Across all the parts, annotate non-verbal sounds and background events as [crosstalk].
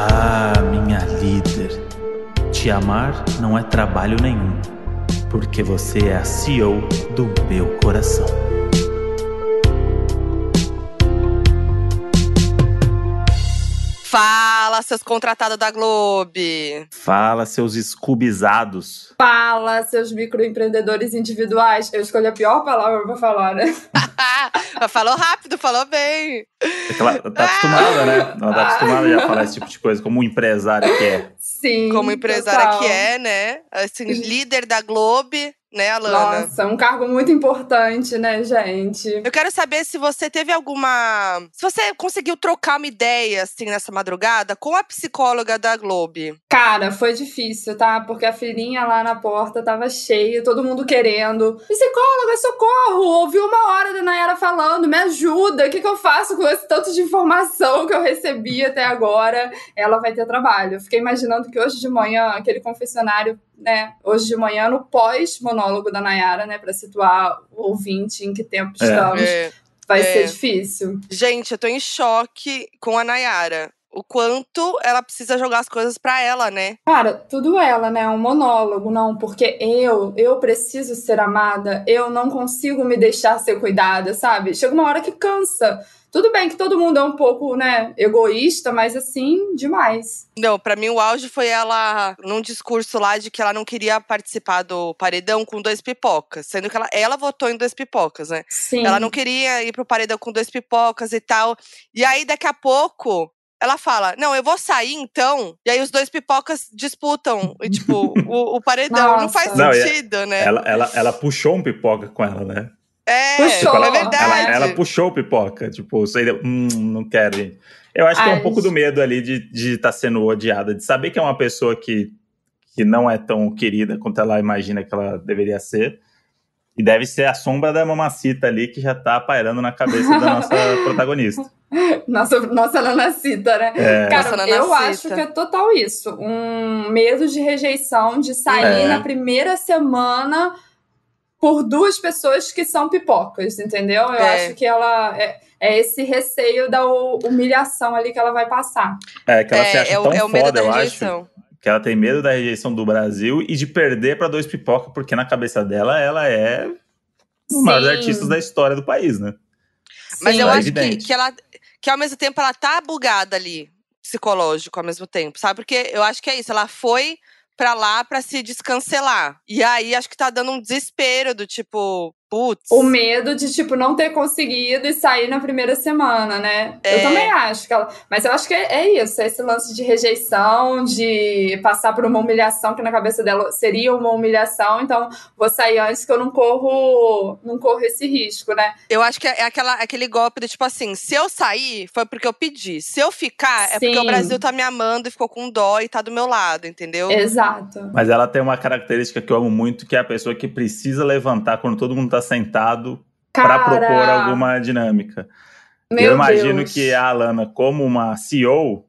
Ah, minha líder, te amar não é trabalho nenhum, porque você é a CEO do meu coração. Fala, seus contratados da Globo! Fala, seus escubizados. Fala, seus microempreendedores individuais. Eu escolhi a pior palavra pra falar, né? [laughs] falou rápido, falou bem. É ela tá acostumada, né? Ela tá acostumada já a falar esse tipo de coisa, como um empresário que é. Sim. Como empresária total. que é, né? Assim, líder da Globo né, Alana? Nossa, um cargo muito importante, né, gente? Eu quero saber se você teve alguma. Se você conseguiu trocar uma ideia, assim, nessa madrugada com a psicóloga da Globo. Cara, foi difícil, tá? Porque a filhinha lá na porta tava cheia, todo mundo querendo. Psicóloga, socorro! Ouvi uma hora da Nayara falando, me ajuda, o que, que eu faço com esse tanto de informação que eu recebi até agora? Ela vai ter trabalho. Fiquei imaginando que hoje de manhã, aquele confessionário né, hoje de manhã, no pós-monólogo da Nayara, né, para situar o ouvinte em que tempo é. estamos. É. Vai é. ser difícil. Gente, eu tô em choque com a Nayara o quanto ela precisa jogar as coisas para ela, né? Cara, tudo ela, né? Um monólogo, não, porque eu, eu preciso ser amada, eu não consigo me deixar ser cuidada, sabe? Chega uma hora que cansa. Tudo bem que todo mundo é um pouco, né, egoísta, mas assim, demais. Não, para mim o auge foi ela num discurso lá de que ela não queria participar do paredão com dois pipocas, sendo que ela, ela votou em dois pipocas, né? Sim. Ela não queria ir pro paredão com dois pipocas e tal. E aí daqui a pouco ela fala: Não, eu vou sair então. E aí os dois pipocas disputam, e, tipo, [laughs] o, o paredão. Nossa. Não faz não, sentido, né? Ela, ela, ela puxou um pipoca com ela, né? É, puxou. Tipo, é verdade. Ela, ela, puxou pipoca, tipo, sei, hum, não quero, gente. Eu acho que é um pouco do medo ali de estar de tá sendo odiada, de saber que é uma pessoa que, que não é tão querida quanto ela imagina que ela deveria ser. E deve ser a sombra da mamacita ali que já tá pairando na cabeça da nossa [laughs] protagonista. Nossa, nossa nanacita, né? É. Cara, nossa, eu acho que é total isso. Um medo de rejeição, de sair é. na primeira semana por duas pessoas que são pipocas, entendeu? Eu é. acho que ela é, é, esse receio da humilhação ali que ela vai passar. É, que ela é, se acha é, tão é o medo foda, da rejeição. acho. Que ela tem medo da rejeição do Brasil e de perder para dois pipoca, porque na cabeça dela ela é uma das artistas da história do país, né? Mas Sim, eu acho que, que ela que ao mesmo tempo ela tá bugada ali, psicológico ao mesmo tempo, sabe? Porque eu acho que é isso, ela foi pra lá pra se descancelar. E aí acho que tá dando um desespero do tipo, Putz. O medo de, tipo, não ter conseguido e sair na primeira semana, né? É. Eu também acho que ela. Mas eu acho que é, é isso, é esse lance de rejeição, de passar por uma humilhação que na cabeça dela seria uma humilhação, então vou sair antes que eu não corro, não corro esse risco, né? Eu acho que é aquela, aquele golpe de tipo assim, se eu sair, foi porque eu pedi. Se eu ficar, é Sim. porque o Brasil tá me amando e ficou com dó e tá do meu lado, entendeu? Exato. Mas ela tem uma característica que eu amo muito, que é a pessoa que precisa levantar quando todo mundo tá Tá sentado para propor alguma dinâmica. Meu eu imagino Deus. que a Alana, como uma CEO,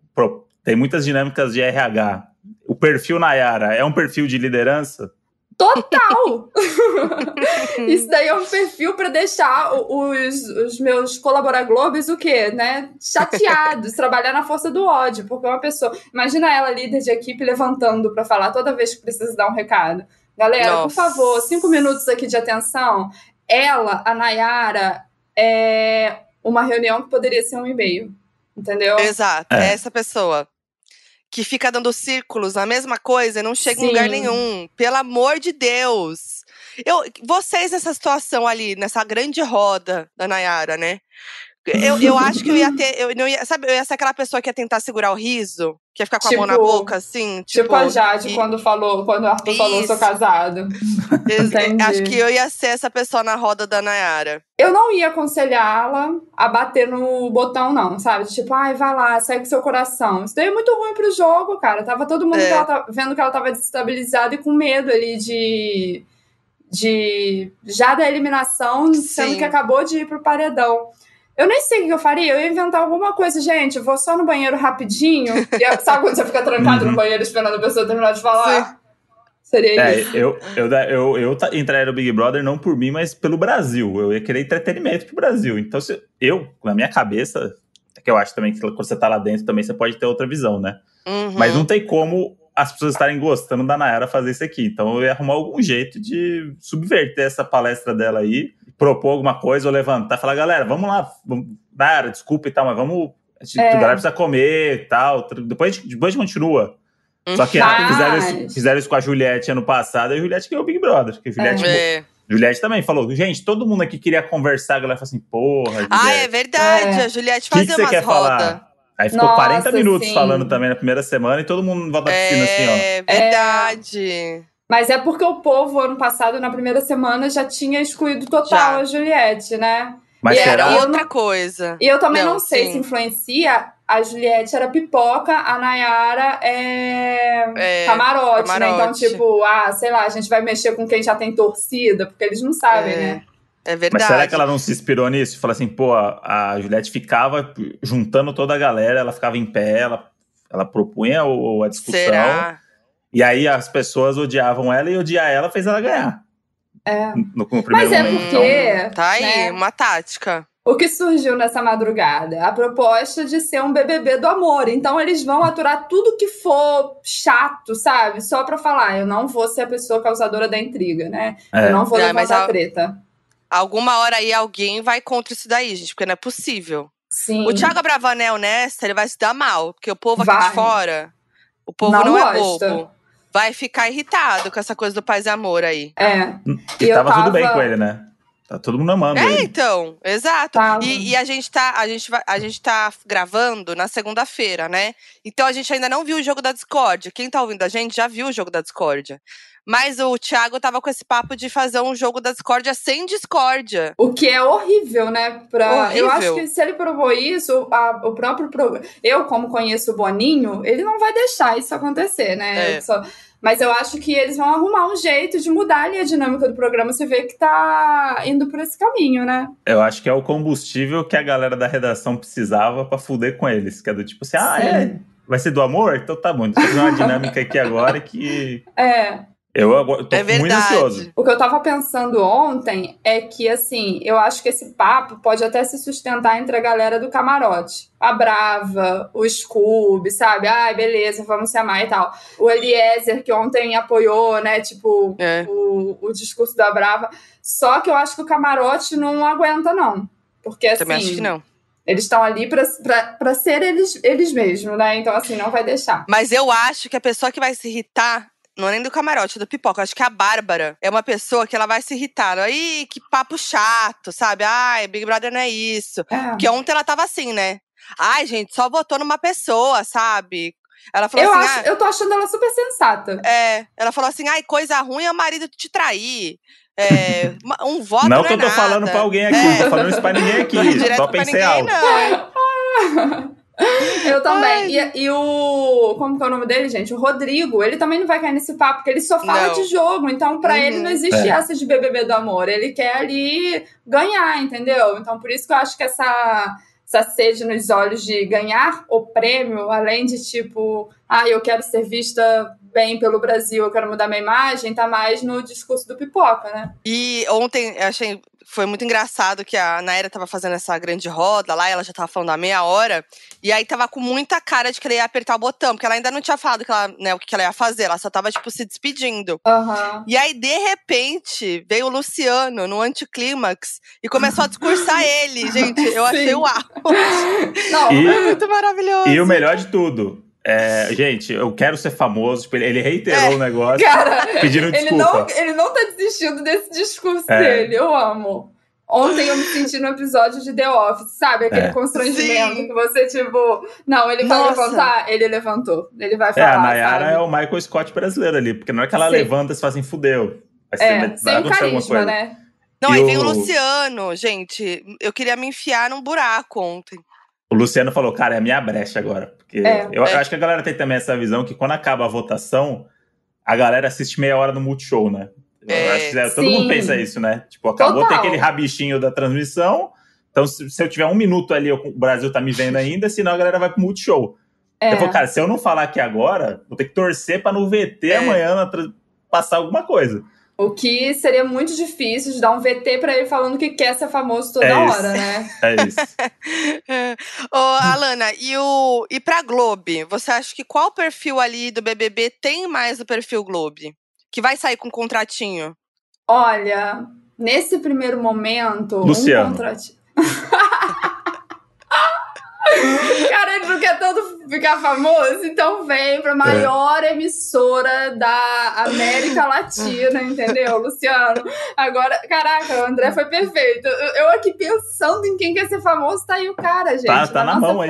tem muitas dinâmicas de RH. O perfil Nayara é um perfil de liderança? Total! [laughs] Isso daí é um perfil para deixar os, os meus colaboradores o quê, né? Chateados, [laughs] trabalhar na força do ódio, porque uma pessoa. Imagina ela, líder de equipe, levantando para falar toda vez que precisa dar um recado. Galera, Nossa. por favor, cinco minutos aqui de atenção. Ela, a Nayara, é uma reunião que poderia ser um e-mail. Entendeu? Exato, é. é essa pessoa que fica dando círculos na mesma coisa e não chega Sim. em lugar nenhum. Pelo amor de Deus. Eu, vocês nessa situação ali, nessa grande roda da Nayara, né? Eu, eu [laughs] acho que eu ia ter. Eu não ia, sabe, eu ia ser aquela pessoa que ia tentar segurar o riso, que ia ficar com tipo, a mão na tipo, boca, assim. Tipo, tipo a Jade e, quando falou, quando o Arthur isso. falou, sou casado. [laughs] acho que eu ia ser essa pessoa na roda da Nayara. Eu não ia aconselhá-la a bater no botão, não, sabe? Tipo, ai, vai lá, segue seu coração. Isso daí é muito ruim pro jogo, cara. Tava todo mundo é. que vendo que ela tava desestabilizada e com medo ali de. De já da eliminação, Sim. sendo que acabou de ir pro paredão. Eu nem sei o que eu faria. Eu ia inventar alguma coisa, gente. Eu vou só no banheiro rapidinho. E, sabe quando você fica trancado no uhum. banheiro esperando a pessoa terminar de falar? Sim. Seria é, isso. Eu, eu, eu, eu, eu entraria no Big Brother não por mim, mas pelo Brasil. Eu ia querer entretenimento pro Brasil. Então, se, eu, na minha cabeça, é que eu acho também que quando você tá lá dentro também você pode ter outra visão, né? Uhum. Mas não tem como as pessoas estarem gostando da Nayara fazer isso aqui. Então eu ia arrumar algum jeito de subverter essa palestra dela aí, propor alguma coisa ou levantar, falar, galera, vamos lá, Nayara, desculpa e tal, mas vamos. A, é. galera precisa comer e tal. Depois, depois a gente continua. Só que fizeram, isso, fizeram isso com a Juliette ano passado e a Juliette ganhou o Big Brother. Porque a Juliette, é. Juliette também falou, gente, todo mundo aqui queria conversar, a galera falou assim, porra. Juliette. Ah, é verdade, é. a Juliette fazia que que umas rodas. Aí ficou Nossa, 40 minutos sim. falando também na primeira semana e todo mundo volta é, piscina assim, ó. É verdade. Mas é porque o povo, ano passado, na primeira semana, já tinha excluído total já. a Juliette, né? Mas e era outra coisa. E eu também não, não sei sim. se influencia. A Juliette era pipoca, a Nayara é, é camarote, camarote, né? Então, tipo, ah, sei lá, a gente vai mexer com quem já tem torcida, porque eles não sabem, é. né? É verdade. Mas será que ela não se inspirou nisso? Fala assim, pô, a, a Juliette ficava juntando toda a galera, ela ficava em pé, ela, ela propunha o, a discussão. Será? E aí as pessoas odiavam ela e odiar ela fez ela ganhar. É. No, no Mas é momento. porque. Então, tá aí, né? uma tática. O que surgiu nessa madrugada? A proposta de ser um BBB do amor. Então eles vão aturar tudo que for chato, sabe? Só pra falar, eu não vou ser a pessoa causadora da intriga, né? É. Eu não vou é, levantar a treta. Alguma hora aí alguém vai contra isso daí, gente, porque não é possível. Sim. O Thiago Abravanel nessa, ele vai se dar mal, porque o povo aqui vai. de fora, o povo não, não é bobo. Vai ficar irritado com essa coisa do paz e amor aí. É. E, e tava, tava, tudo bem com ele, né? Tá todo mundo amando. É, ele. então, exato. E, e, a gente tá, a gente vai, a gente tá gravando na segunda-feira, né? Então a gente ainda não viu o jogo da Discord. Quem tá ouvindo a gente já viu o jogo da Discord. Mas o Thiago tava com esse papo de fazer um jogo da discórdia sem discórdia. O que é horrível, né? Pra... Horrível. Eu acho que se ele provou isso, a, o próprio programa. Eu, como conheço o Boninho, ele não vai deixar isso acontecer, né? É. Só... Mas eu acho que eles vão arrumar um jeito de mudar ali a dinâmica do programa. Você vê que tá indo por esse caminho, né? Eu acho que é o combustível que a galera da redação precisava para fuder com eles. Que é do tipo assim, ah, é. Vai ser do amor? Então tá bom. Então fazer uma dinâmica aqui agora que. É. Eu agora tô é muito ansioso. O que eu tava pensando ontem é que, assim, eu acho que esse papo pode até se sustentar entre a galera do camarote. A Brava, o Scooby, sabe? Ai, beleza, vamos se amar e tal. O Eliezer, que ontem apoiou, né, tipo, é. o, o discurso da Brava. Só que eu acho que o camarote não aguenta, não. Porque, assim. Também acho que não. Eles estão ali para ser eles, eles mesmos, né? Então, assim, não vai deixar. Mas eu acho que a pessoa que vai se irritar não é nem do camarote, é do pipoca. Acho que a Bárbara é uma pessoa que ela vai se irritar. Aí, que papo chato, sabe? Ai, Big Brother não é isso. É. Porque ontem ela tava assim, né? Ai, gente, só votou numa pessoa, sabe? Ela falou eu assim. Acho, ah, eu tô achando ela super sensata. É. Ela falou assim: ai, coisa ruim é o marido te trair. É, [laughs] um voto. Não, não que é eu tô nada. falando pra alguém aqui, é. não tô falando isso pra ninguém aqui. [laughs] só pensei alto. Não. Eu também. E, e, o. Como que é o nome dele, gente? O Rodrigo, ele também não vai cair nesse papo, porque ele só fala não. de jogo. Então, pra uhum. ele, não existe é. essa de BBB do amor. Ele quer ali ganhar, entendeu? Então, por isso que eu acho que essa, essa sede nos olhos de ganhar o prêmio, além de tipo, ah, eu quero ser vista bem pelo Brasil, eu quero mudar minha imagem, tá mais no discurso do pipoca, né? E ontem, eu achei foi muito engraçado que a Naira tava fazendo essa grande roda lá, ela já tava falando há meia hora, e aí tava com muita cara de que ela ia apertar o botão, porque ela ainda não tinha falado que ela, né, o que ela ia fazer, ela só tava, tipo, se despedindo. Uhum. E aí, de repente, veio o Luciano no anticlímax e começou a discursar ele, gente. Eu [laughs] achei o auge. Não, e, é muito maravilhoso. E o melhor de tudo, é, gente, eu quero ser famoso. Tipo, ele reiterou é, o negócio, cara, pedindo desculpa. Ele não, ele não tá desistindo desse discurso é. dele. Eu amo. Ontem eu me senti no episódio de The Office, sabe? Aquele é. constrangimento Sim. que você, tipo, não, ele vai Nossa. levantar, ele levantou. Ele vai falar. É, a Nayara sabe? é o Michael Scott brasileiro ali, porque na hora que ela Sim. levanta, você fala assim, fudeu. Vai, ser, é, vai sem carisma, né? Não, e aí o... vem o Luciano, gente. Eu queria me enfiar num buraco ontem. O Luciano falou, cara, é a minha brecha agora. Porque é, eu é. acho que a galera tem também essa visão que quando acaba a votação, a galera assiste meia hora no Multishow, né? É, acho que é, todo mundo pensa isso, né? Tipo, acabou ter aquele rabichinho da transmissão. Então, se, se, eu tiver um minuto ali, o Brasil tá me vendo [laughs] ainda, senão a galera vai pro Multishow. É. Eu falei, cara, se eu não falar aqui agora, vou ter que torcer pra no VT é. amanhã passar alguma coisa. O que seria muito difícil de dar um VT para ele falando que quer ser famoso toda É isso. hora, né? [laughs] É isso. [laughs] Ô, Alana, e, o, e pra Globe, você acha que qual perfil ali do BBB tem mais o perfil Globe? Que vai sair com um contratinho? Olha, nesse primeiro momento, Luciano. um contratinho. [laughs] [laughs] Cara, ele não quer tanto ficar famoso, então vem pra maior emissora da América Latina, entendeu, Luciano? Agora, caraca, o André foi perfeito. Eu, eu aqui pensando em quem quer ser famoso, tá aí o cara, gente. Tá- tá na nossa mão aí.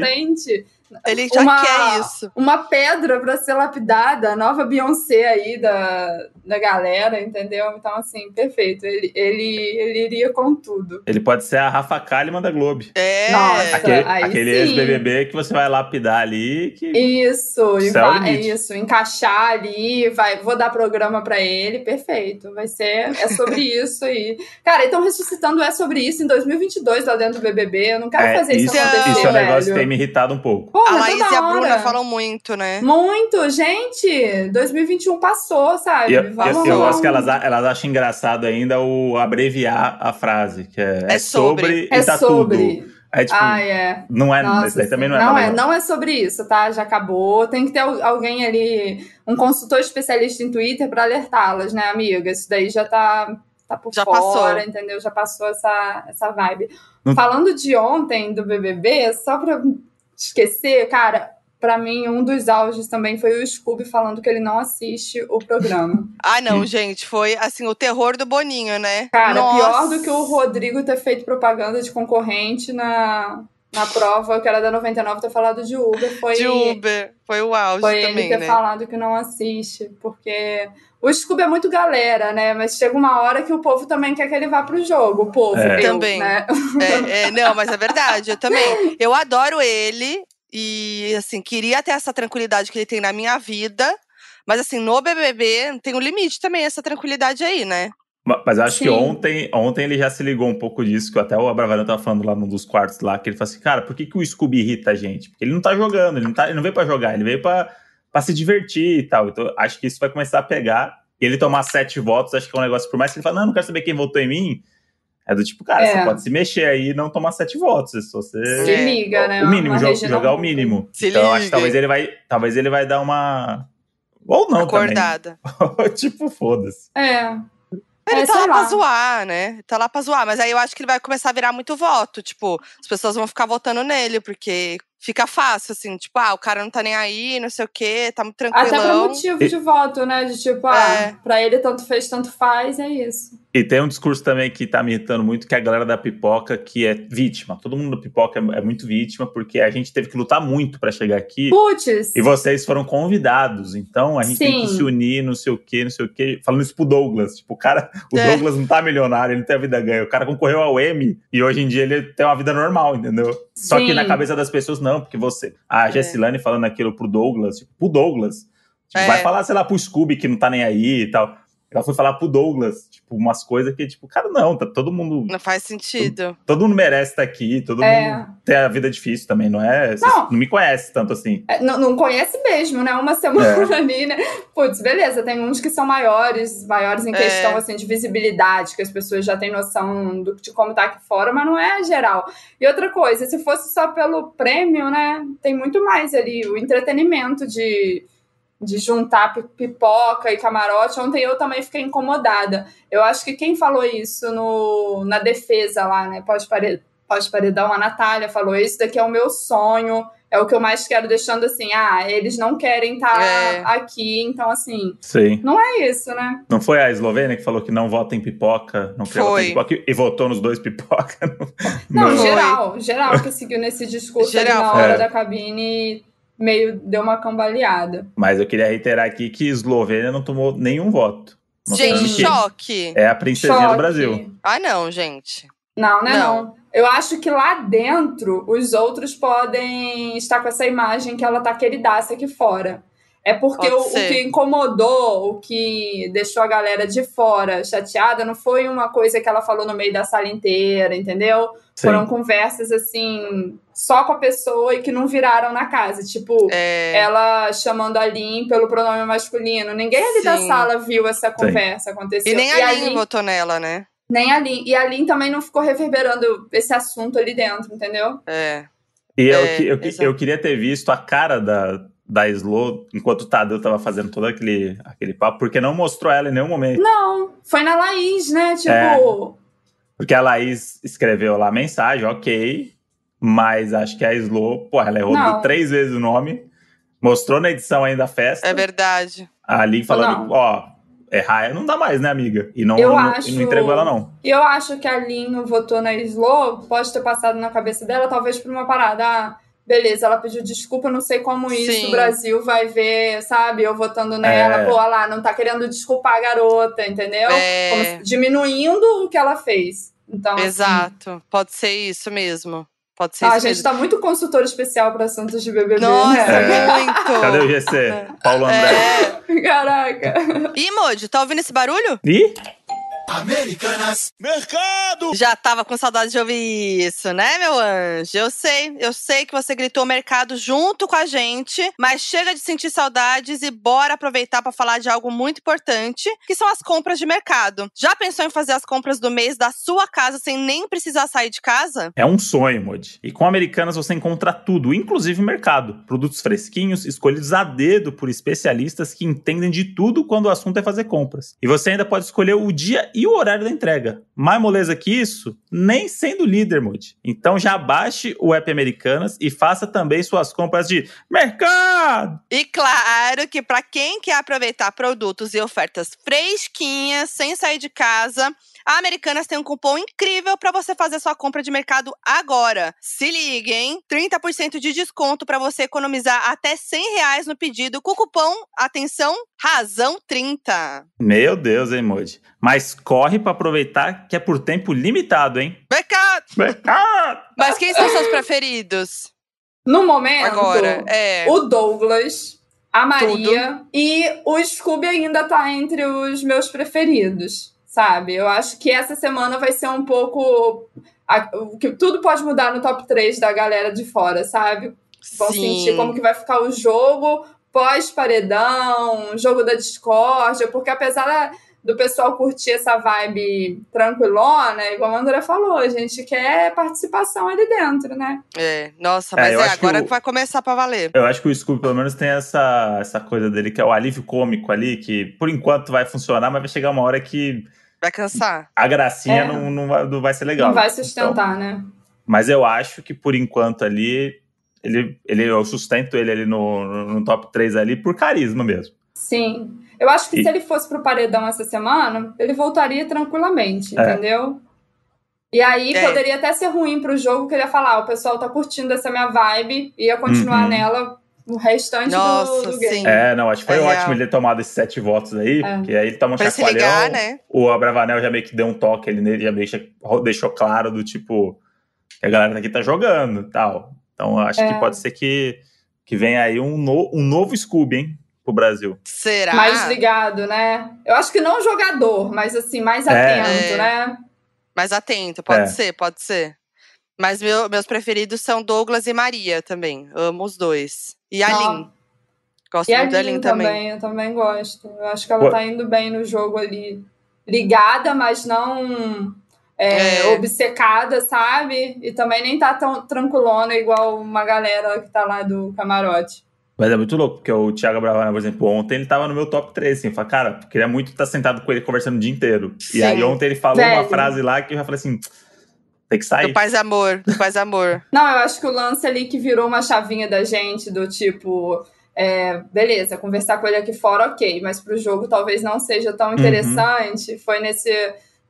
Ele já Uma- quer isso. Uma pedra pra ser lapidada, a nova Beyoncé aí da, da galera, entendeu? Então, assim, perfeito. Ele, ele, ele iria com tudo. Ele pode ser a Rafa Kalimann da Globo. É. Nossa. Aquele, aquele ex-BBB que você vai lapidar ali. Que... Isso, e é vai, é limite. isso, encaixar ali, vai, vou dar programa pra ele, perfeito. Vai ser, é sobre [laughs] isso aí. Cara, então ressuscitando é sobre isso em 2022 lá dentro do BBB. Eu não quero É, fazer isso, isso- acontecer, Isso é um negócio que tem me irritado um pouco. Porra, a Laís e a Bruna falam muito, né? Muito, gente. 2021 passou, sabe? E eu, Vamos eu, eu acho que elas, elas acham engraçado ainda o abreviar a frase, que é, É é sobre, É e tá sobre. tudo. É tipo, Ah, é. não é, Nossa, também não é não é, não é sobre isso, tá? Já acabou. Tem que ter al- alguém ali, um consultor especialista em Twitter pra alertá-las, né, amiga? Isso daí já tá, tá por Já fora, passou. entendeu? Já passou essa, essa vibe. Não- Falando de ontem do BBB, só pra esquecer, cara, pra mim um dos auges também foi o Scooby falando que ele não assiste o programa. [laughs] Ah, não, gente, foi assim, o terror do Boninho, né? Cara, Nossa. pior do que o Rodrigo ter feito propaganda de concorrente na, na prova que era da 99 ter falado de Uber foi De Uber. Foi o auge Foi também, ele ter né? falado que não assiste, porque o Scooby é muito galera, né? Mas chega uma hora que o povo também quer que ele vá pro jogo, o povo, É. eu, Também. né? É, [laughs] é, não, mas é verdade, eu também. Eu adoro ele e, assim, queria ter essa tranquilidade que ele tem na minha vida. Mas, assim, no BBB tem um limite também, essa tranquilidade aí, né? Ma- Mas acho que Sim. ontem, ontem ele já se ligou um pouco disso, que até o Abravanel tava falando lá num dos quartos lá, que ele falou assim, cara, por que, que o Scooby irrita a gente? Porque ele não tá jogando, ele não, tá, ele não veio pra jogar, ele veio pra, pra se divertir e tal. Então acho que isso vai começar a pegar. E ele tomar sete votos, acho que é um negócio, por mais que ele fale, não, não quero saber quem votou em mim, é do tipo, cara, É. você pode se mexer aí e não tomar sete votos. Se você. Se liga, né? o mínimo, Uma jo- Regina jogar o mínimo. Se então eu acho que liga. talvez ele vai. Talvez ele vai dar uma. Ou não Acordada. também. [laughs] tipo, foda-se. É. Ele É, tá sei lá, pra lá. zoar, né? Tá lá pra zoar. Mas aí eu acho que ele vai começar a virar muito voto. Tipo, as pessoas vão ficar votando nele, porque fica fácil, assim. Tipo, ah, o cara não tá nem aí, não sei o quê, tá muito Até pra motivo de voto, né? De tipo, ah, É. pra ele tanto fez, tanto faz, é isso. E tem um discurso também que tá me irritando muito, que é a galera da pipoca, que é vítima. Todo mundo da pipoca é, é muito vítima, porque a gente teve que lutar muito pra chegar aqui. Putz! E vocês foram convidados, então a gente tem que Sim. se unir, não sei o quê, não sei o quê. Falando isso pro Douglas. Tipo, o cara, o É. Douglas não tá milionário, ele não tem a vida ganha. O cara concorreu ao M e hoje em dia ele tem uma vida normal, entendeu? Só que Sim. na cabeça das pessoas, não, porque você. A Jessilane falando aquilo pro Douglas, tipo, pro Douglas. Tipo, É. Vai falar, sei lá, pro Scooby que não tá nem aí e tal. Ela foi falar pro Douglas, tipo, umas coisas que, tipo, cara, não, tá todo mundo. Não faz sentido. Todo mundo merece estar aqui, todo É. mundo tem a vida difícil também, não é? Não. não me conhece tanto assim. É, não, não conhece mesmo, né? Uma semana É. ali, né? Putz, beleza, tem uns que são maiores, maiores em É. questão assim, de visibilidade, que as pessoas já têm noção do, de como tá aqui fora, mas não é geral. E outra coisa, se fosse só pelo prêmio, né? Tem muito mais ali, o entretenimento de, de juntar pi- pipoca e camarote. Ontem eu também fiquei incomodada. Eu acho que quem falou isso no, na defesa lá, né? Pós-paredão, a Natália falou: Isso daqui é o meu sonho, é o que eu mais quero, deixando assim, ah, eles não querem estar É. aqui, então assim, Sim. é isso, né? Não foi a Eslovênia que falou que não vota em pipoca, não queria votar Foi. em pipoca e- votou nos dois pipoca? [laughs] Não, geral, geral que seguiu nesse discurso ali Geral. na hora É. da cabine meio deu uma cambaleada. Mas eu queria reiterar aqui que Eslovênia não tomou nenhum voto. Gente, que choque. É a princesinha Choque. do Brasil. Ah, não, gente. Não, né? Não. Não. Eu acho que lá dentro os outros podem estar com essa imagem que ela tá queridaça aqui fora. É porque o, o, que incomodou, o que deixou a galera de fora chateada, não foi uma coisa que ela falou no meio da sala inteira, entendeu? Sim. Foram conversas assim, só com a pessoa e que não viraram na casa. Tipo, é... ela chamando a Lin pelo pronome masculino. Ninguém ali Sim. da sala viu essa conversa Sim. acontecer. E nem a, a Lin votou nela, né? Nem a Lin. E a Lin também não ficou reverberando esse assunto ali dentro, entendeu? É. E é, eu, eu, eu, queria ter visto a cara da, da Slow enquanto o Tadeu tava fazendo todo aquele, aquele papo, porque não mostrou ela em nenhum momento. Não, foi na Laís, né? Tipo. É, porque a Laís escreveu lá a mensagem, ok, mas acho que a Slow, pô, ela errou não. três vezes o nome, mostrou na edição ainda a festa. É verdade. Ali falando, ó, errar não dá mais, né, amiga? E não, eu não, acho, não entregou ela, não. Eu acho que a Lin não votou na Slow, pode ter passado na cabeça dela, talvez por uma parada. Ah, beleza, ela pediu desculpa, não sei como isso Sim. o Brasil vai ver, sabe? Eu votando nela, é. pô, lá, não tá querendo desculpar a garota, entendeu? É. diminuindo o que ela fez. Então, assim, Exato, assim, pode ser isso mesmo. Pode ser ah, a gente mesmo. tá muito consultor especial para assuntos de BBB, Nossa, né? É. muito! Cadê o GC? Paulo André. É. [laughs] Caraca. Ih, Moji, tá ouvindo esse barulho? Ih? Americanas Mercado! Já tava com saudade de ouvir isso, né, meu anjo? Eu sei, eu sei que você gritou mercado junto com a gente, mas chega de sentir saudades e bora aproveitar para falar de algo muito importante, que são as compras de mercado. Já pensou em fazer as compras do mês da sua casa sem nem precisar sair de casa? É um sonho, Mod. E com Americanas você encontra tudo, inclusive mercado. Produtos fresquinhos, escolhidos a dedo por especialistas que entendem de tudo quando o assunto é fazer compras. E você ainda pode escolher o dia e o horário da entrega. Mais moleza que isso, nem sendo líder, Moody. Então já baixe o app Americanas e faça também suas compras de mercado. E claro que para quem quer aproveitar produtos e ofertas fresquinhas, sem sair de casa, a Americanas tem um cupom incrível para você fazer sua compra de mercado agora. Se liga, hein? 30% de desconto para você economizar até 100 reais no pedido com o cupom, atenção, razão 30. Meu Deus, hein, Moody? Mas corre para aproveitar que é por tempo limitado, hein? Mercado! Mercado! Mas quem são seus [laughs] preferidos? No momento, Agora, é... o Douglas, a Maria Tudo. e o Scooby ainda tá entre os meus preferidos sabe? Eu acho que essa semana vai ser um pouco. que tudo pode mudar no top 3 da galera de fora, sabe? Vão Sim. sentir como que vai ficar o jogo pós-paredão, jogo da discórdia, porque apesar do pessoal curtir essa vibe tranquilona, igual a André falou, a gente quer participação ali dentro, né? É, nossa, mas é, é agora que, o, vai começar pra valer. Eu acho que o Scooby, pelo menos, tem essa, essa coisa dele, que é o alívio cômico ali, que por enquanto vai funcionar, mas vai chegar uma hora que Vai cansar. A gracinha é. não, não, vai, não vai ser legal. Não vai sustentar, então, né? Mas eu acho que por enquanto ali, ele, ele, eu sustento ele ali no, no top 3 ali por carisma mesmo. Sim. Eu acho que e... se ele fosse pro paredão essa semana, ele voltaria tranquilamente, é. entendeu? E aí é. poderia até ser ruim pro jogo, que ele ia falar, ah, o pessoal tá curtindo essa minha vibe, ia continuar uhum. nela o restante Nossa, do, do game. Sim. É, não, acho que foi é ótimo ele ter tomado esses sete votos aí, é. porque aí ele toma um pra chacoalhão. Ligar, né? O Abravanel já meio que deu um toque ali nele, já deixa, deixou claro do tipo que a galera aqui tá jogando e tal. Então acho é. que pode ser que, que venha aí um, no, um novo Scooby, hein? Pro Brasil. Será? Mais ligado, né? Eu acho que não jogador, mas assim, mais é. atento, né? Mais atento, pode é. ser, pode ser. Mas meu, meus preferidos são Douglas e Maria também. Amo os dois. E a Lin. Gosto e muito da Lin também. também. Eu também gosto. Eu acho que ela Pô. tá indo bem no jogo ali. Ligada, mas não é, é. obcecada, sabe? E também nem tá tão tranquilona igual uma galera que tá lá do camarote. Mas é muito louco, porque o Thiago Bravana, por exemplo, ontem ele tava no meu top 3, assim. Falei, cara, queria muito estar sentado com ele conversando o dia inteiro. Sim. E aí ontem ele falou Velho. uma frase lá que eu já falei assim tem que sair. Do paz amor, do paz amor. [laughs] Não, eu acho que o lance ali que virou uma chavinha da gente, do tipo. É, beleza, conversar com ele aqui fora, ok, mas pro jogo talvez não seja tão uhum. interessante. Uhum. Foi nesse,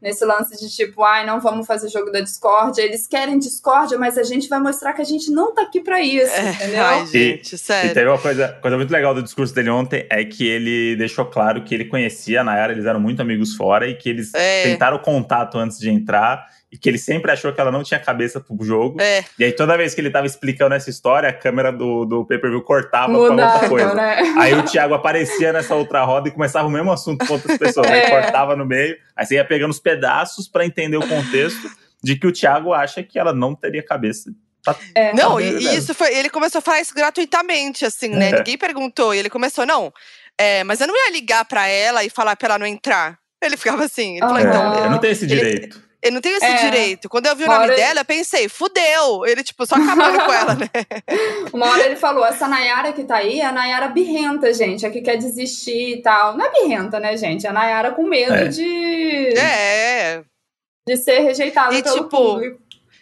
nesse lance de tipo, ai, não vamos fazer jogo da Discord. Eles querem Discord, mas a gente vai mostrar que a gente não tá aqui pra isso, é, entendeu? Ai, gente, e, sério. E teve uma coisa, coisa muito legal do discurso dele ontem, é que ele deixou claro que ele conhecia a Nayara, eles eram muito amigos fora e que eles é. tentaram contato antes de entrar e que ele sempre achou que ela não tinha cabeça pro jogo. É. E aí toda vez que ele tava explicando essa história, a câmera do, do pay-per-view cortava Mudava, pra outra coisa. Né? Aí o Thiago aparecia nessa outra roda e começava o mesmo assunto com outras pessoas. É. Aí cortava no meio, aí você ia pegando os pedaços para entender o contexto de que o Thiago acha que ela não teria cabeça Tá, é. Não, tá e isso foi. Ele começou a falar isso gratuitamente, assim, né? É. Ninguém perguntou. E ele começou, não. É, mas eu não ia ligar pra ela e falar pra ela não entrar. Ele ficava assim. Ele falou, então. Eu não tenho esse direito. Ele, ele não tem esse é. direito. Quando eu vi o nome hora... dela, eu pensei, fudeu. Ele, tipo, só acabando com ela, né? [laughs] Uma hora ele falou: essa Nayara que tá aí é a Nayara birrenta, gente. É que quer desistir e tal. Não é birrenta, né, gente? É a Nayara com medo é. de. É. De ser rejeitada e, pelo tipo, público.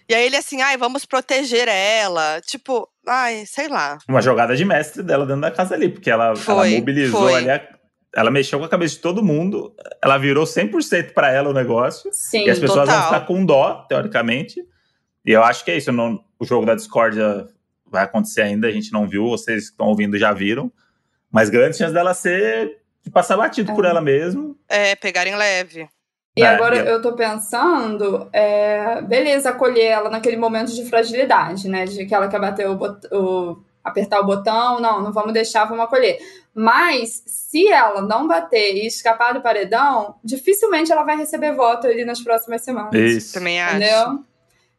E aí ele assim, ai, vamos proteger ela. Tipo, ai, sei lá. Uma jogada de mestre dela dentro da casa ali, porque ela, foi, ela mobilizou foi. ali a, ela mexeu com a cabeça de todo mundo, ela virou 100% para ela o negócio. Sim, e as pessoas total. vão ficar com dó, teoricamente. E eu acho que é isso. Não, o jogo da discórdia vai acontecer ainda, a gente não viu, vocês que estão ouvindo já viram. Mas grande chance dela ser de passar batido é. por ela mesmo. É, pegarem leve. E é, agora eu tô pensando, é, beleza, acolher ela naquele momento de fragilidade, né? De que ela quer bater o, bot o apertar o botão, não, não vamos deixar, vamos acolher. Mas se ela não bater e escapar do paredão, dificilmente ela vai receber voto ali nas próximas semanas. Isso. Também acho. Entendeu?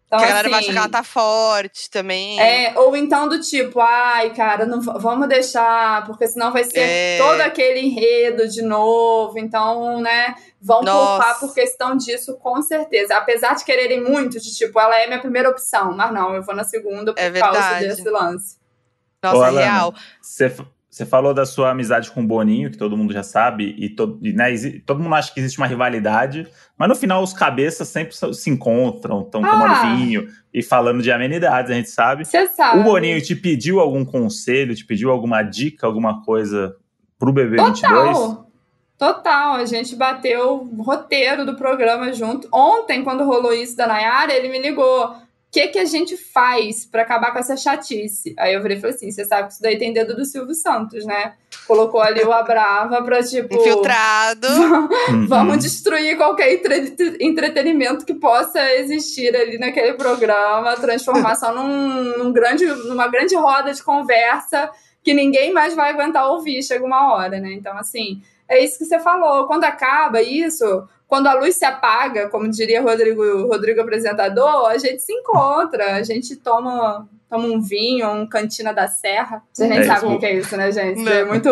Então, Porque a galera assim, vai achar que ela tá forte também. É, ou então do tipo, ai, cara, não vamos deixar, porque senão vai ser é. todo aquele enredo de novo. Então, né, vão Nossa. poupar por questão disso, com certeza. Apesar de quererem muito, de tipo, ela é minha primeira opção, mas não, eu vou na segunda por é causa desse lance. Nossa, Ô, Alana, real. Você você falou da sua amizade com o Boninho, que todo mundo já sabe, e, to, e né, todo mundo acha que existe uma rivalidade, mas no final os cabeças sempre se encontram, estão ah. tomando vinho e falando de amenidades, a gente sabe. Você sabe. O Boninho te pediu algum conselho, te pediu alguma dica, alguma coisa pro BB22? Total. Total, a gente bateu o roteiro do programa junto. Ontem, quando rolou isso da Nayara, ele me ligou que, que a gente faz para acabar com essa chatice? Aí eu virei e falei assim: você sabe que isso daí tem dedo do Silvio Santos, né? Colocou ali o Abrava pra tipo. Infiltrado. vamos uhum. destruir qualquer entre entretenimento que possa existir ali naquele programa, transformação num, num grande, numa grande roda de conversa que ninguém mais vai aguentar ouvir, chega uma hora, né? Então, assim, é isso que você falou. Quando acaba isso, quando a luz se apaga, como diria Rodrigo, Rodrigo apresentador, a gente se encontra, a gente toma, toma um vinho, um cantina da serra. Vocês nem é sabem o que é isso, né, gente? Não. É muito,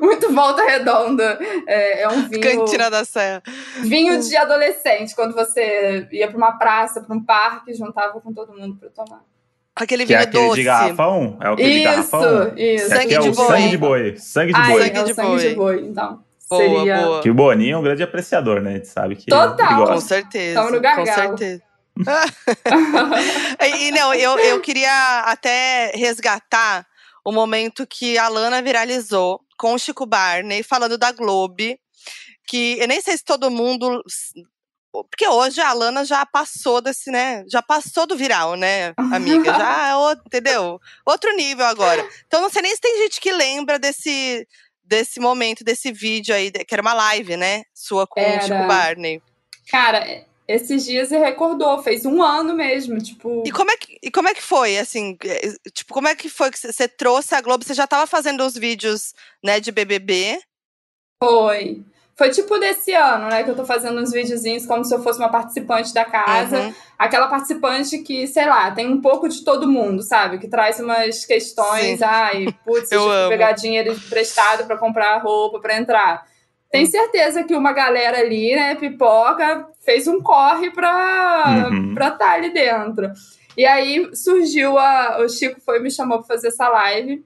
muito volta redonda. É, é, um vinho. Cantina da serra. Vinho de adolescente, quando você ia para uma praça, para um parque, juntava com todo mundo para tomar. Aquele vinho que é aquele doce. de garrafão? É o que de garrafão? Isso, sangue, é de boi. sangue de boi. Sangue de Ai, boi. Sangue de, sangue de boi, então. Boa, seria... boa. Que o Boninho é um grande apreciador, né? A gente sabe que. Total! Com certeza. Tamo no gargalo. Com certeza. [laughs] e não, eu, eu queria até resgatar o momento que a Lana viralizou com o Chico Barney falando da Globe. Que eu nem sei se todo mundo. Porque hoje a Lana já passou desse, né? Já passou do viral, né, amiga? Já, é entendeu? Outro nível agora. Então não sei nem se tem gente que lembra desse desse momento, desse vídeo aí, que era uma live, né? Sua com era. o Chico Barney. Cara, esses dias você recordou, fez um ano mesmo, tipo. E como é que, e como é que foi, assim, é, tipo, como é que foi que você trouxe a Globo? Você já estava fazendo os vídeos, né, de BBB? Foi. Foi tipo desse ano, né? Que eu tô fazendo uns videozinhos como se eu fosse uma participante da casa. Uhum. Aquela participante que, sei lá, tem um pouco de todo mundo, sabe? Que traz umas questões. Sim. Ai, putz, [laughs] eu tive pegar dinheiro emprestado para comprar roupa para entrar. Tem certeza que uma galera ali, né, pipoca, fez um corre pra uhum. estar tá ali dentro. E aí surgiu a. O Chico foi me chamou pra fazer essa live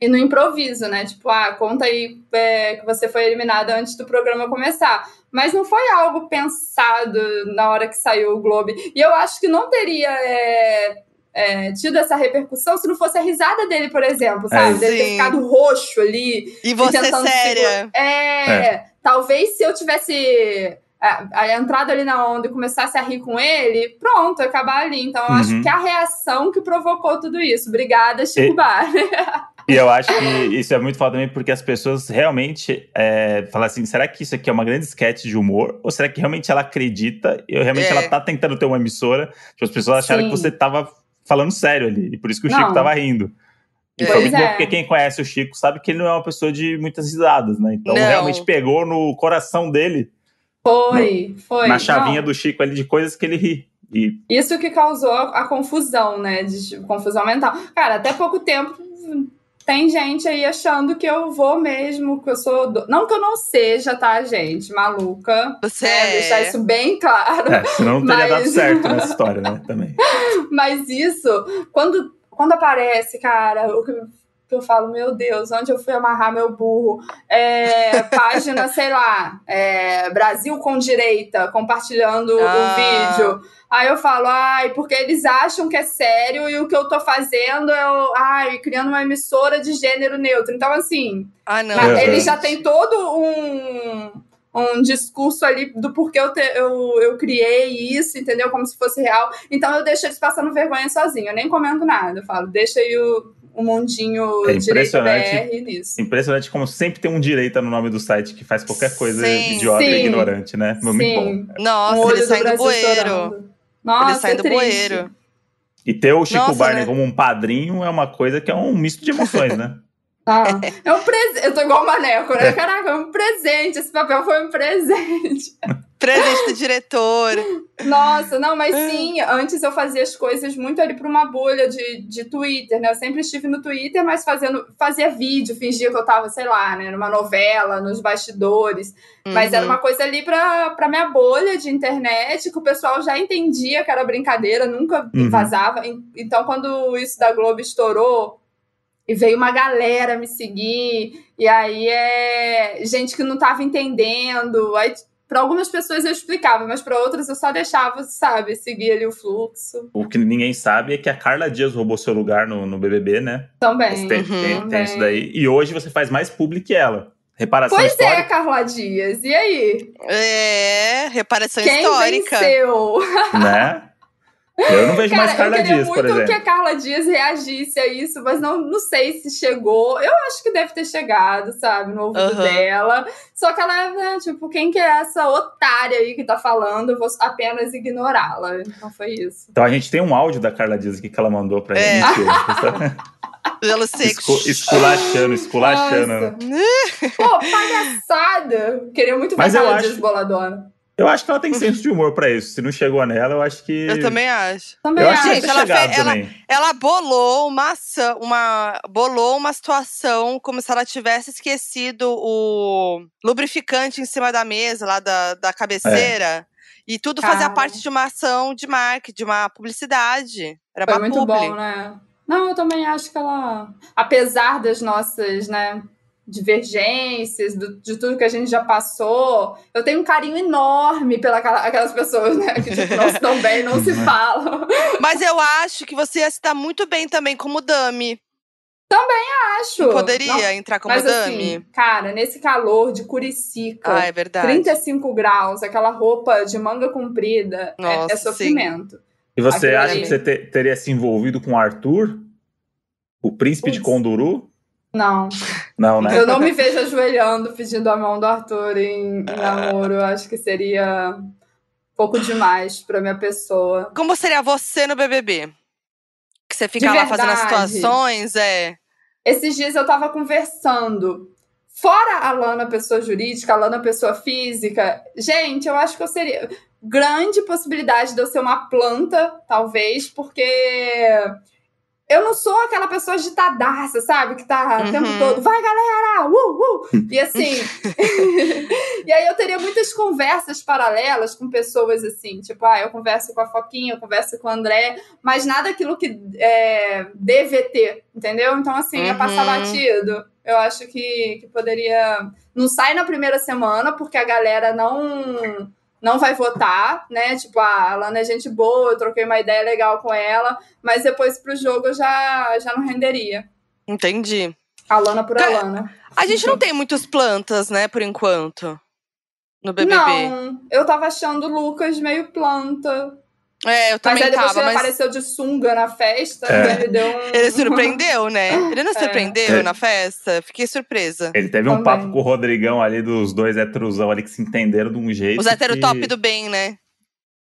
e no improviso, né? Tipo, ah, conta aí é, que você foi eliminada antes do programa começar. Mas não foi algo pensado na hora que saiu o Globo. E eu acho que não teria é, é, tido essa repercussão se não fosse a risada dele, por exemplo, sabe? É, dele ter ficado roxo ali. E você séria. É, é, talvez se eu tivesse a, a, entrada ali na onda e começasse a rir com ele, pronto, acabar ali. Então, eu uhum. acho que a reação que provocou tudo isso. Obrigada, Chico e, Bar. [laughs] E eu acho que isso é muito foda também porque as pessoas realmente é, falam assim: será que isso aqui é uma grande sketch de humor? Ou será que realmente ela acredita e realmente é. ela tá tentando ter uma emissora? Tipo, as pessoas acharam Sim. que você tava falando sério ali. E por isso que o Chico não. tava rindo. E foi muito é. bom porque quem conhece o Chico sabe que ele não é uma pessoa de muitas risadas, né? Então não. realmente pegou no coração dele. Foi, no, foi. Na chavinha não. do Chico ali de coisas que ele ri. E... Isso que causou a, a confusão, né? De, de confusão mental. Cara, até pouco tempo tem gente aí achando que eu vou mesmo, que eu sou. Do... Não que eu não seja, tá, gente? Maluca. Você é. Deixar isso bem claro. É, senão não teria mas... dado certo nessa [laughs] história, né? Também. mas isso, quando, quando aparece, cara, o que eu falo, meu Deus, onde eu fui amarrar meu burro? É, [laughs] página, sei lá, é, Brasil com direita, compartilhando ah. o vídeo. Aí eu falo, ai, porque eles acham que é sério e o que eu tô fazendo é, o, ai, criando uma emissora de gênero neutro. Então, assim, ah, não. ele já tem todo um, um discurso ali do porquê eu, te, eu, eu criei isso, entendeu? Como se fosse real. Então eu deixo eles passando vergonha sozinho, eu nem comento nada. Eu falo, deixa aí o, o mundinho é direito BR nisso. Impressionante como sempre tem um direita no nome do site que faz qualquer coisa sim, idiota sim, e ignorante, né? Muito sim. bom. Nossa, um ele sai do bueiro. Nossa, ele sai é do bueiro. E ter o Chico Nossa, Barney né? como um padrinho é uma coisa que é um misto de emoções, né? [laughs] Ah, é um presente. Eu tô igual o Maneco, né? É. Caraca, é um presente. Esse papel foi um presente. [laughs] Presente do diretor. Nossa, não, mas é. sim, antes eu fazia as coisas muito ali pra uma bolha de, de Twitter, né? Eu sempre estive no Twitter, mas fazendo, fazia vídeo, fingia que eu tava, sei lá, né, numa novela, nos bastidores. Uhum. Mas era uhum. uma coisa ali pra, pra minha bolha de internet, que o pessoal já entendia que era brincadeira, nunca uhum. vazava. Então, quando isso da Globo estourou, e veio uma galera me seguir, e aí é gente que não tava entendendo. Aí para algumas pessoas eu explicava, mas para outras eu só deixava, sabe, seguir ali o fluxo. O que ninguém sabe é que a Carla Dias roubou seu lugar no, no BBB, né? Também. Tem, uhum, tem, também. tem isso daí. E hoje você faz mais público que ela. Reparação pois histórica. é, Carla Dias. E aí? É, reparação Quem histórica. Venceu? Né? [laughs] Eu não vejo Cara, mais Carla Dias, por exemplo. Eu queria muito que a Carla Dias reagisse a isso, mas não, não sei se chegou. Eu acho que deve ter chegado, sabe, no ouvido uhum. dela. Só que ela é, né, tipo, quem que é essa otária aí que tá falando? Eu vou apenas ignorá-la. Então foi isso. Então a gente tem um áudio da Carla Dias aqui que ela mandou pra é. gente. [laughs] Gelo seco. Escu esculachando, esculachando. Pô, palhaçada! Queria muito ver Mas Carla acho... Dias boladona. Eu acho que ela tem senso de humor para isso. Se não chegou nela, eu acho que. Eu também acho. Também eu acho. Gente, ela, fez, ela, ela, bolou uma uma bolou uma situação como se ela tivesse esquecido o lubrificante em cima da mesa lá da, da cabeceira. É. E tudo fazia parte de uma ação de marketing, de uma publicidade. Era Foi muito publi. bom, né? Não, eu também acho que ela, apesar das nossas, né, divergências, do, de tudo que a gente já passou. Eu tenho um carinho enorme pelas aquelas pessoas, né? Que tipo, não se dão bem, não se falam. Mas eu acho que você ia se dar muito bem também como Dami. Também acho. Poderia não, entrar como mas, Dami. Assim, cara, nesse calor de Curicica, ah, é verdade. 35 graus, aquela roupa de manga comprida, Nossa, é, é sofrimento. Sim. E você acha ali. que você te, teria se envolvido com o Arthur? O príncipe Ups. de Conduru? Não. Não, né? Eu não me vejo ajoelhando pedindo a mão do Arthur em, em namoro. Eu acho que seria um pouco demais pra minha pessoa. Como seria você no BBB? Que você fica lá fazendo as situações, é. Esses dias eu tava conversando. Fora a Lana, pessoa jurídica, a Lana, pessoa física. Gente, eu acho que eu seria. Grande possibilidade de eu ser uma planta, talvez, porque eu não sou aquela pessoa agitadaça, sabe? Que tá o tempo uhum. todo, vai galera, uh, uh! E assim. [laughs] e aí eu teria muitas conversas paralelas com pessoas assim, tipo, ah, eu converso com a Foquinha, eu converso com o André, mas nada aquilo que é, DVT, entendeu? Então, assim, uhum. ia passar uhum. batido. Eu acho que, que poderia. Não sai na primeira semana, porque a galera não não vai votar, né? Tipo, ah, a Lana é gente boa, eu troquei uma ideia legal com ela, mas depois pro jogo eu já, já não renderia. Entendi. A Lana por a Lana. A gente não tem muitas plantas, né, por enquanto. No BBB. Não, eu tava achando o Lucas meio planta. É, eu também mas aí depois tava, ele mas apareceu de sunga na festa, É. ele deu um... ele [laughs] surpreendeu, né? Ele não É. surpreendeu É. na festa? Fiquei surpresa. Ele teve um Também. papo com o Rodrigão ali, dos dois heterosão ali que se entenderam de um jeito. Os hétero que- top do bem, né?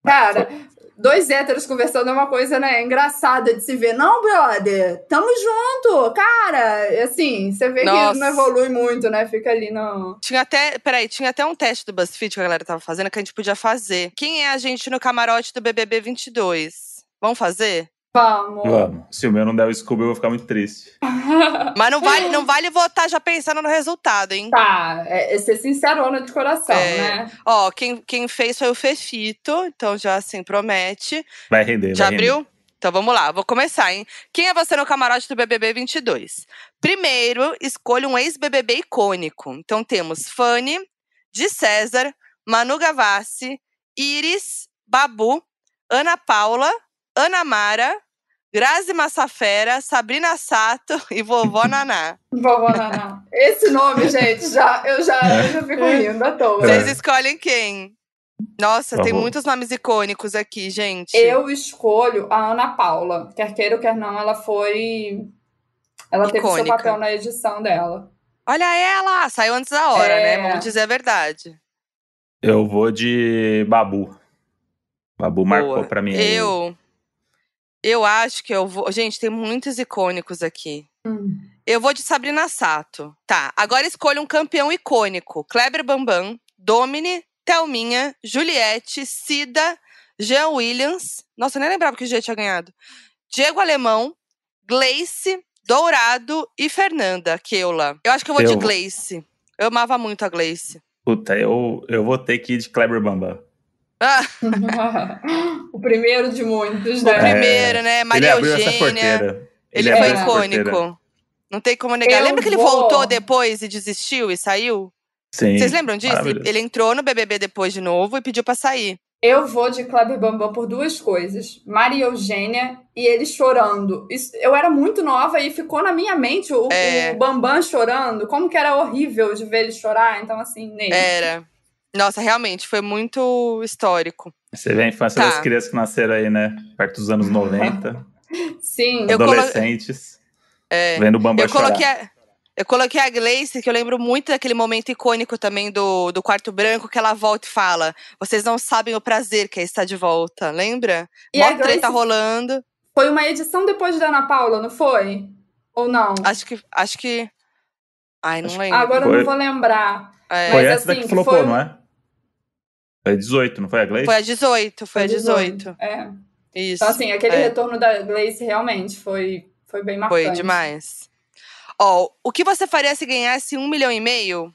Cara, dois héteros conversando é uma coisa, né, engraçada de se ver. Não, brother, tamo junto, cara. Assim, você vê Nossa. que não evolui muito, né? Fica ali no... Tinha até, peraí, tinha até um teste do BuzzFeed que a galera tava fazendo que a gente podia fazer. Quem é a gente no camarote do BBB 22? Vamos fazer? Vamos. Vamos. Se o meu não der o Scooby, eu vou ficar muito triste. [laughs] Mas não vale, não vale votar já pensando no resultado, hein? Tá, é, é ser sincerona de coração, É. né? Ó, quem, quem fez foi o Fefito, então já assim promete. Vai render, Já vai render. abriu? Então vamos lá, vou começar, hein? Quem é você no camarote do BBB 22? Primeiro, escolha um ex-BBB icônico. Então temos Fanny, de César, Manu Gavassi, Iris, Babu, Ana Paula, Ana Mara, Grazi Massafera, Sabrina Sato e Vovó [laughs] Naná. Vovó Naná. Esse nome, gente, já, eu, já, eu já fico rindo à toa. É. Vocês escolhem quem? Nossa, tem muitos nomes icônicos aqui, gente. Eu escolho a Ana Paula. Quer queira ou quer não, ela foi. Ela teve seu Icônica. papel na edição dela. Olha ela! Saiu antes da hora, É. né? Vamos dizer a verdade. Eu vou de Babu. Babu marcou Boa. pra mim. Eu. Eu acho que eu vou. Gente, tem muitos icônicos aqui. Hum. Eu vou de Sabrina Sato. Tá, agora escolha um campeão icônico: Kleber Bambam, Domini, Thelminha, Juliette, Cida, Jean Williams. Nossa, eu nem lembrava que o G tinha ganhado. Diego Alemão, Gleice, Dourado e Fernanda Keula. Eu acho que eu vou Eu de Gleice. Eu amava muito a Gleice. Puta, eu, eu vou ter que ir de Kleber Bambam. Ah, [laughs] [laughs] o primeiro de muitos, o né? primeiro, né? Ele Maria abriu essa Eugênia. porteira. Ele, abriu foi icônico. porteira. Não tem como negar. Eu Lembra que ele vou- voltou depois e desistiu e saiu? Sim. Vocês lembram disso? Ele entrou no BBB depois de novo e pediu pra sair. Eu vou de Kleber Bambam por duas coisas. Maria Eugênia e ele chorando. Isso- eu era muito nova e ficou na minha mente o, É. o Bambam chorando. Como que era horrível de ver ele chorar. Então, assim, nele. Era. Nossa, realmente, foi muito histórico. Você vê a infância Tá. das crianças que nasceram aí, né? Perto dos anos 90. Sim. Eu colo- adolescentes. É. Vendo o Bambam Eu chorar. coloquei, a, eu coloquei a Gleice, que eu lembro muito daquele momento icônico também do, do quarto branco, que ela volta e fala: Vocês não sabem o prazer que é estar de volta. Lembra? E Mó a Gleice treta rolando. foi uma edição depois da Ana Paula, não foi? Ou não? Acho que. Acho que. Ai, não Acho- lembro. Agora eu Foi. não vou lembrar. É. Foi Mas, antes da assim, que que flopou, foi- não é? Foi 18, não foi a Gleice? Foi a 18, foi a 18. É. Isso. Então, assim, aquele É. retorno da Gleice realmente foi, foi bem marcante. Foi demais. Ó, o que você faria se ganhasse um milhão e meio?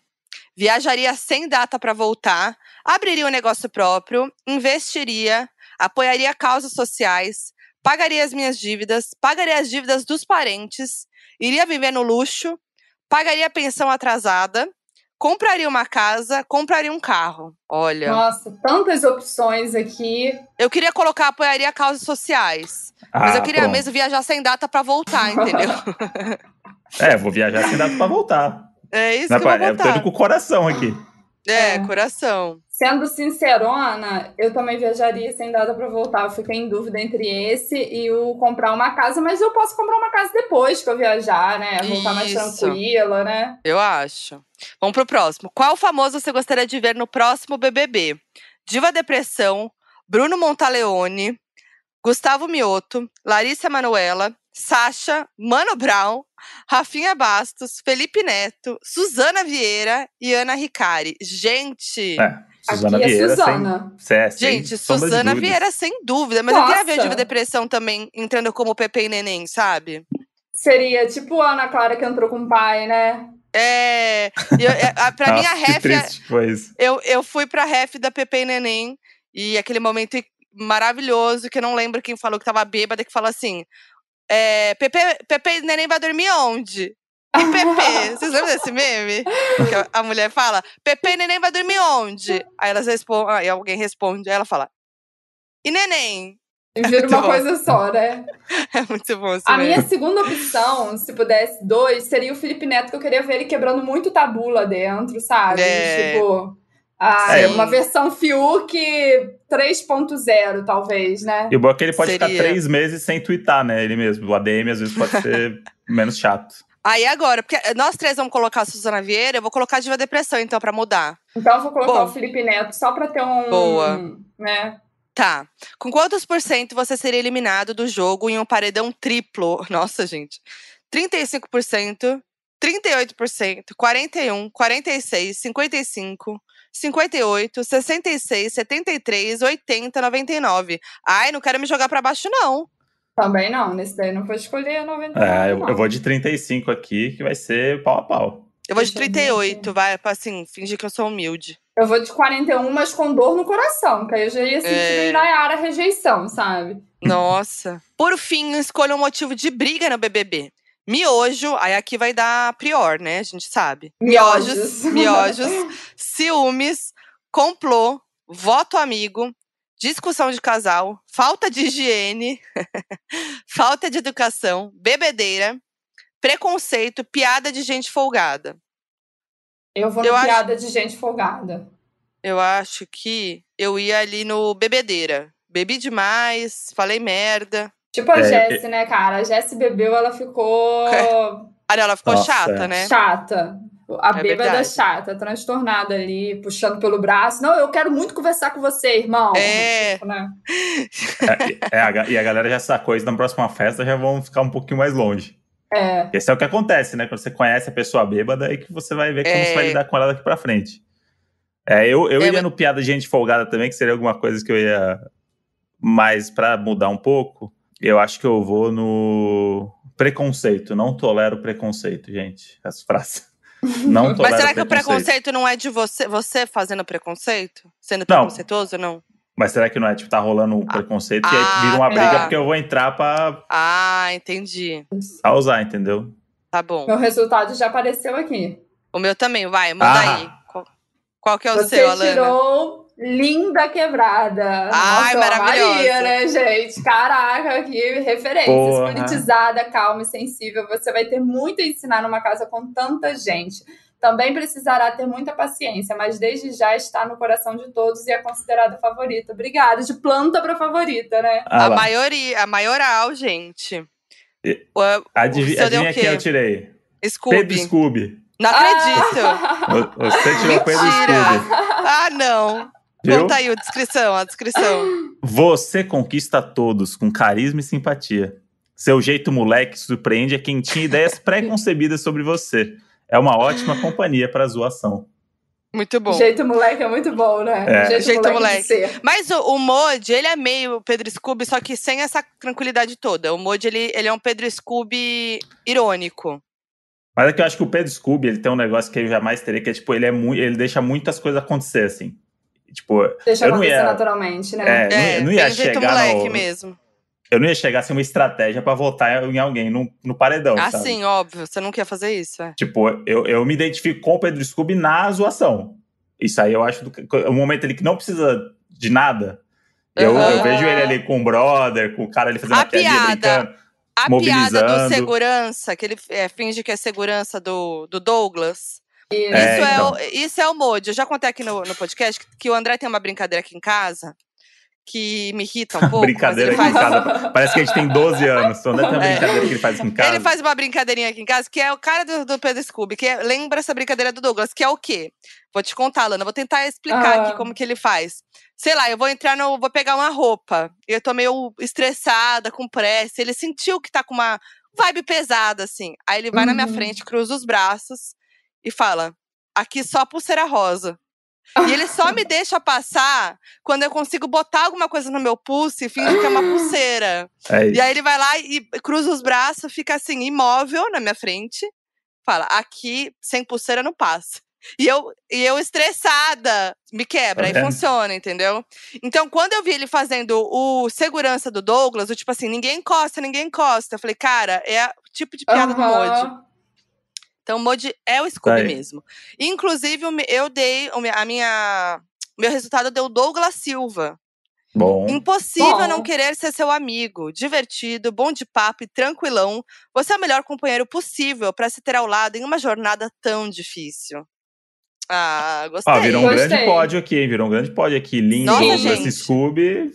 Viajaria sem data pra voltar, abriria um negócio próprio, investiria, apoiaria causas sociais, pagaria as minhas dívidas, pagaria as dívidas dos parentes, iria viver no luxo, pagaria a pensão atrasada, compraria uma casa, compraria um carro. Olha, Nossa, tantas opções aqui. eu queria colocar apoiaria causas sociais, mas eu Ah, queria pronto. mesmo viajar sem data pra voltar, entendeu? [laughs] É, vou viajar sem data pra voltar. É isso Não, que eu vou pai, eu tô voltar. indo com o coração aqui. É, É. coração. Sendo sincerona, eu também viajaria sem data pra voltar. Eu fiquei em dúvida entre esse e o comprar uma casa, mas eu posso comprar uma casa depois que eu viajar, né? Voltar mais tranquila, né? Eu acho. Vamos pro próximo. Qual famoso você gostaria de ver no próximo BBB? Diva Depressão, Bruno Montaleone, Gustavo Mioto, Larissa Manoela, Sasha, Mano Brown, Rafinha Bastos, Felipe Neto, Suzana Vieira e Ana Ricari. Gente, É, Suzana aqui é Vieira. Suzana. Sem, é, sem gente, sombra de Suzana. Vieira sem dúvida, mas eu queria ver Nossa. Diva Depressão também entrando como Pepe e Neném, sabe? Seria tipo a Ana Clara que entrou com o pai, né? É, e eu- é, a- pra [laughs] mim a Nossa, ref é- triste que foi isso. Eu, eu fui pra ref da Pepe e Neném e aquele momento maravilhoso que eu não lembro quem falou que tava bêbada, que falou assim: é, Pepe, Pepe e Neném vai dormir onde? E Pepe, vocês lembram desse meme? Que a- mulher fala: Pepe e Neném vai dormir onde? Aí elas respondem, aí alguém responde, aí ela fala: E Neném? E vira Muito uma bom. coisa só, né? [laughs] É muito bom esse A meme. minha segunda opção, se pudesse dois, seria o Felipe Neto, que eu queria ver ele quebrando muito tabu lá dentro, sabe? É. Tipo, Ah, é, uma versão Fiuk 3.0, talvez, né? E o bom é que ele pode Seria. ficar três meses sem twittar, né? Ele mesmo. O ADM às vezes pode ser [laughs] menos chato. Aí agora, porque nós três vamos colocar a Suzana Vieira, eu vou colocar a Diva Depressão, então, pra mudar. Então eu vou colocar Bom, o Felipe Neto, só pra ter um. Boa. Né? Tá. Com quantos por cento você seria eliminado do jogo em um paredão triplo? Nossa, gente. 35%, 38%, 41%, 46%, 55%, 58, 66, 73, 80, 99. Ai, não quero me jogar para baixo, não. Também não, nesse daí não foi escolher 99. É, eu, eu, vou de 35 aqui, que vai ser pau a pau. Eu vou de 38, vai, pra assim, fingir que eu sou humilde. Eu vou de 41, mas com dor no coração, que aí eu já ia sentir é... Yara rejeição, sabe? Nossa. Por fim, escolha um motivo de briga no BBB. Miojo, aí aqui vai dar prior, né? A gente sabe. Miojos, miojos, [laughs] ciúmes, complô, voto amigo, discussão de casal, falta de higiene, [laughs] falta de educação, bebedeira, preconceito, piada de gente folgada. Eu vou no eu piada acho... de gente folgada. Eu acho que eu ia ali no bebedeira. Bebi demais, falei merda. Tipo a é, Jessie, é... né, cara? A Jessie bebeu, ela ficou. [laughs] Ah, ela ficou Nossa, chata, né? Chata. A é bêbada verdade. chata, transtornada ali, puxando pelo braço. Não, eu quero muito conversar com você, irmão. É. Tipo, né? é, é a, e a galera já sacou isso na próxima festa, já vão ficar um pouquinho mais longe. É. Esse é o que acontece, né? Quando você conhece a pessoa bêbada, aí que você vai ver como é. você vai lidar com ela daqui pra frente. É, eu, eu é, iria no piada de gente folgada também, que seria alguma coisa que eu ia mais para mudar um pouco. Eu acho que eu vou no preconceito. Não tolero preconceito, gente. As frases. Não tolero Mas será que o preconceito não é de você, você fazendo preconceito? Sendo preconceituoso ou não? Mas será que não é tipo, tá rolando um ah. preconceito ah, e aí vira uma tá. briga porque eu vou entrar pra. Ah, entendi. Pra usar, entendeu? Tá bom. Meu resultado já apareceu aqui. O meu também, vai, manda ah. aí. Qual, qual, que é o Você seu, Alana? Você tirou Linda Quebrada. Ai, Nossa, maravilhosa. Maria, né, gente? Caraca, que referência. Porra. Politizada, calma e sensível. Você vai ter muito a ensinar numa casa com tanta gente. Também precisará ter muita paciência, mas desde já está no coração de todos e é considerada favorita. Obrigada. De planta para favorita, né? Ah, a maioria, a maioral, gente. E, o, adivinha, adivinha quem eu tirei? Scooby. Pedro Scooby. Não acredito. [laughs] Você tirou Pedro Scooby. Ah, não. Viu? Conta aí a descrição, a descrição. Você conquista todos com carisma e simpatia. Seu jeito moleque surpreende a quem tinha ideias [laughs] pré-concebidas sobre você. É uma ótima companhia para zoação. Muito bom. Jeito moleque é muito bom, né? É. Jeito, Jeito moleque. moleque. Mas o, o Mod, ele é meio Pedro Scooby, só que sem essa tranquilidade toda. O Mod, ele, ele é um Pedro Scooby irônico. Mas é que eu acho que o Pedro Scooby, ele tem um negócio que eu jamais teria, que é tipo, ele é muito. Ele deixa muitas coisas acontecer, assim. Tipo, Deixa eu acontecer ia, naturalmente, né? É, é não, não ia chegar moleque no, mesmo. Eu não ia chegar sem uma estratégia para votar em alguém no, no paredão. Ah, sabe? sim, óbvio. Você não quer fazer isso. É. Tipo, eu, eu me identifico com o Pedro Scooby na zoação. Isso aí eu acho do, o momento ali que não precisa de nada. Eu, uhum. eu, vejo ele ali com o brother, com o cara ali fazendo a, a piada, brincando. A piada do segurança, que ele é, finge que é segurança do, do Douglas. Isso é, é então. o, isso é o Modi. Eu já contei aqui no, no podcast que, que o André tem uma brincadeira aqui em casa que me irrita um [laughs] pouco. brincadeira aqui faz... em casa. Parece que a gente tem 12 anos. Só não é uma [laughs] é. brincadeira que ele faz aqui em casa. Ele faz uma brincadeirinha aqui em casa, que é o cara do, do Pedro Scooby, que é, lembra essa brincadeira do Douglas, que é o quê? Vou te contar, Lana. Vou tentar explicar ah. aqui como que ele faz. Sei lá, eu vou entrar no. Vou pegar uma roupa. Eu tô meio estressada, com pressa. Ele sentiu que tá com uma vibe pesada, assim. Aí ele vai uhum. na minha uhum. frente, cruza os braços e fala: aqui só pulseira rosa. E ele só me [laughs] deixa passar quando eu consigo botar alguma coisa no meu pulso e finge que é uma pulseira. É e aí ele vai lá e cruza os braços, fica assim, imóvel na minha frente. Fala, aqui sem pulseira não passa. E eu, e eu estressada, me quebra, aí funciona, entendeu? Então, quando eu vi ele fazendo o segurança do Douglas, o tipo assim, ninguém encosta, ninguém encosta. Eu falei, cara, é o tipo de piada uhum. do Modi. Então, o Modi é o Scooby mesmo. Inclusive, eu dei a minha. Meu resultado deu Douglas Silva. Bom. Impossível bom. não querer ser seu amigo. Divertido, bom de papo e tranquilão. Você é o melhor companheiro possível para se ter ao lado em uma jornada tão difícil. Ah, gostei. Ó, virou um gostei. grande pódio aqui, hein? Virou um grande pódio aqui. Lin, Douglas, Scooby.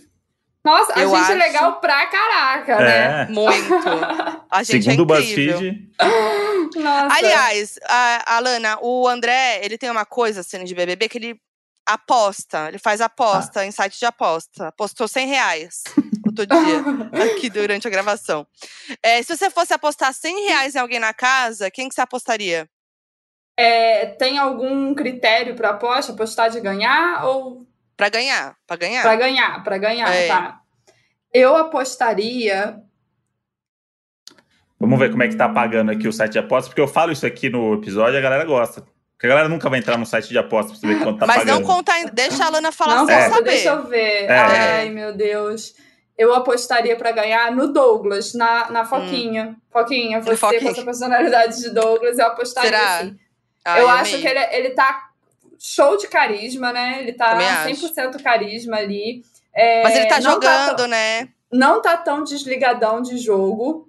Nossa, eu a gente é acho... é legal pra caraca, é. né? Muito. A gente Segundo é o BuzzFeed. Nossa. Aliás, a, Alana, o André, ele tem uma coisa assim de BBB que ele aposta. Ele faz aposta ah. em site de aposta. Apostou 100 reais outro dia, [laughs] aqui durante a gravação. É, se você fosse apostar 100 reais em alguém na casa, quem que você apostaria? É, tem algum critério para aposta? Apostar de ganhar ou para ganhar, para ganhar. Para ganhar, para ganhar, é. tá. Eu apostaria. Vamos ver como é que tá pagando aqui o site de apostas, porque eu falo isso aqui no episódio e a galera gosta. Porque a galera nunca vai entrar no site de apostas pra saber quanto tá Mas pagando. Mas não conta ainda. Deixa a Lana falar não, é. saber. Deixa eu ver. É. Ai, meu Deus. Eu apostaria para ganhar no Douglas, na, na Foquinha. Hum. Foquinha, você Foquinha. com essa personalidade de Douglas, eu apostaria Será? sim. Ai, eu acho que ele, ele tá show de carisma, né? Ele tá Também 100% acho. carisma ali. É, mas ele tá, tá jogando, tá né? Não tá tão desligadão de jogo,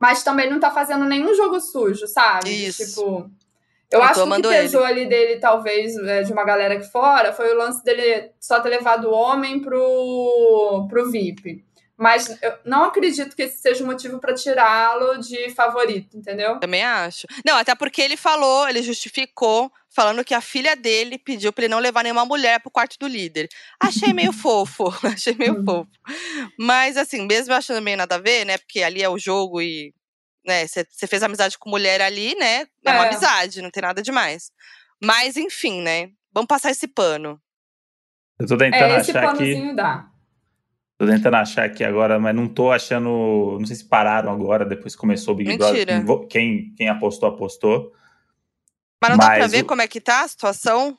mas também não tá fazendo nenhum jogo sujo, sabe? Isso. Tipo, eu, acho que o que pesou ele. ali dele, talvez, é, de uma galera aqui fora, foi o lance dele só ter levado o homem pro, pro VIP. Mas eu não acredito que esse seja o motivo para tirá-lo de favorito, entendeu? Também acho. Não, até porque ele falou, ele justificou, falando que a filha dele pediu para ele não levar nenhuma mulher pro quarto do líder. Achei meio [laughs] fofo, [laughs] achei meio uhum. fofo. Mas, assim, mesmo achando meio nada a ver, né? Porque ali é o jogo e. né, Você fez amizade com mulher ali, né? É, é uma amizade, não tem nada demais. Mas, enfim, né? Vamos passar esse pano. Eu tô tentando é, esse achar que. Dá. Tô tentando achar aqui agora, mas não tô achando. Não sei se pararam agora, depois começou o Big Mentira. Brother. Quem, quem apostou, apostou. Mas não mas dá pra ver o... como é que tá a situação?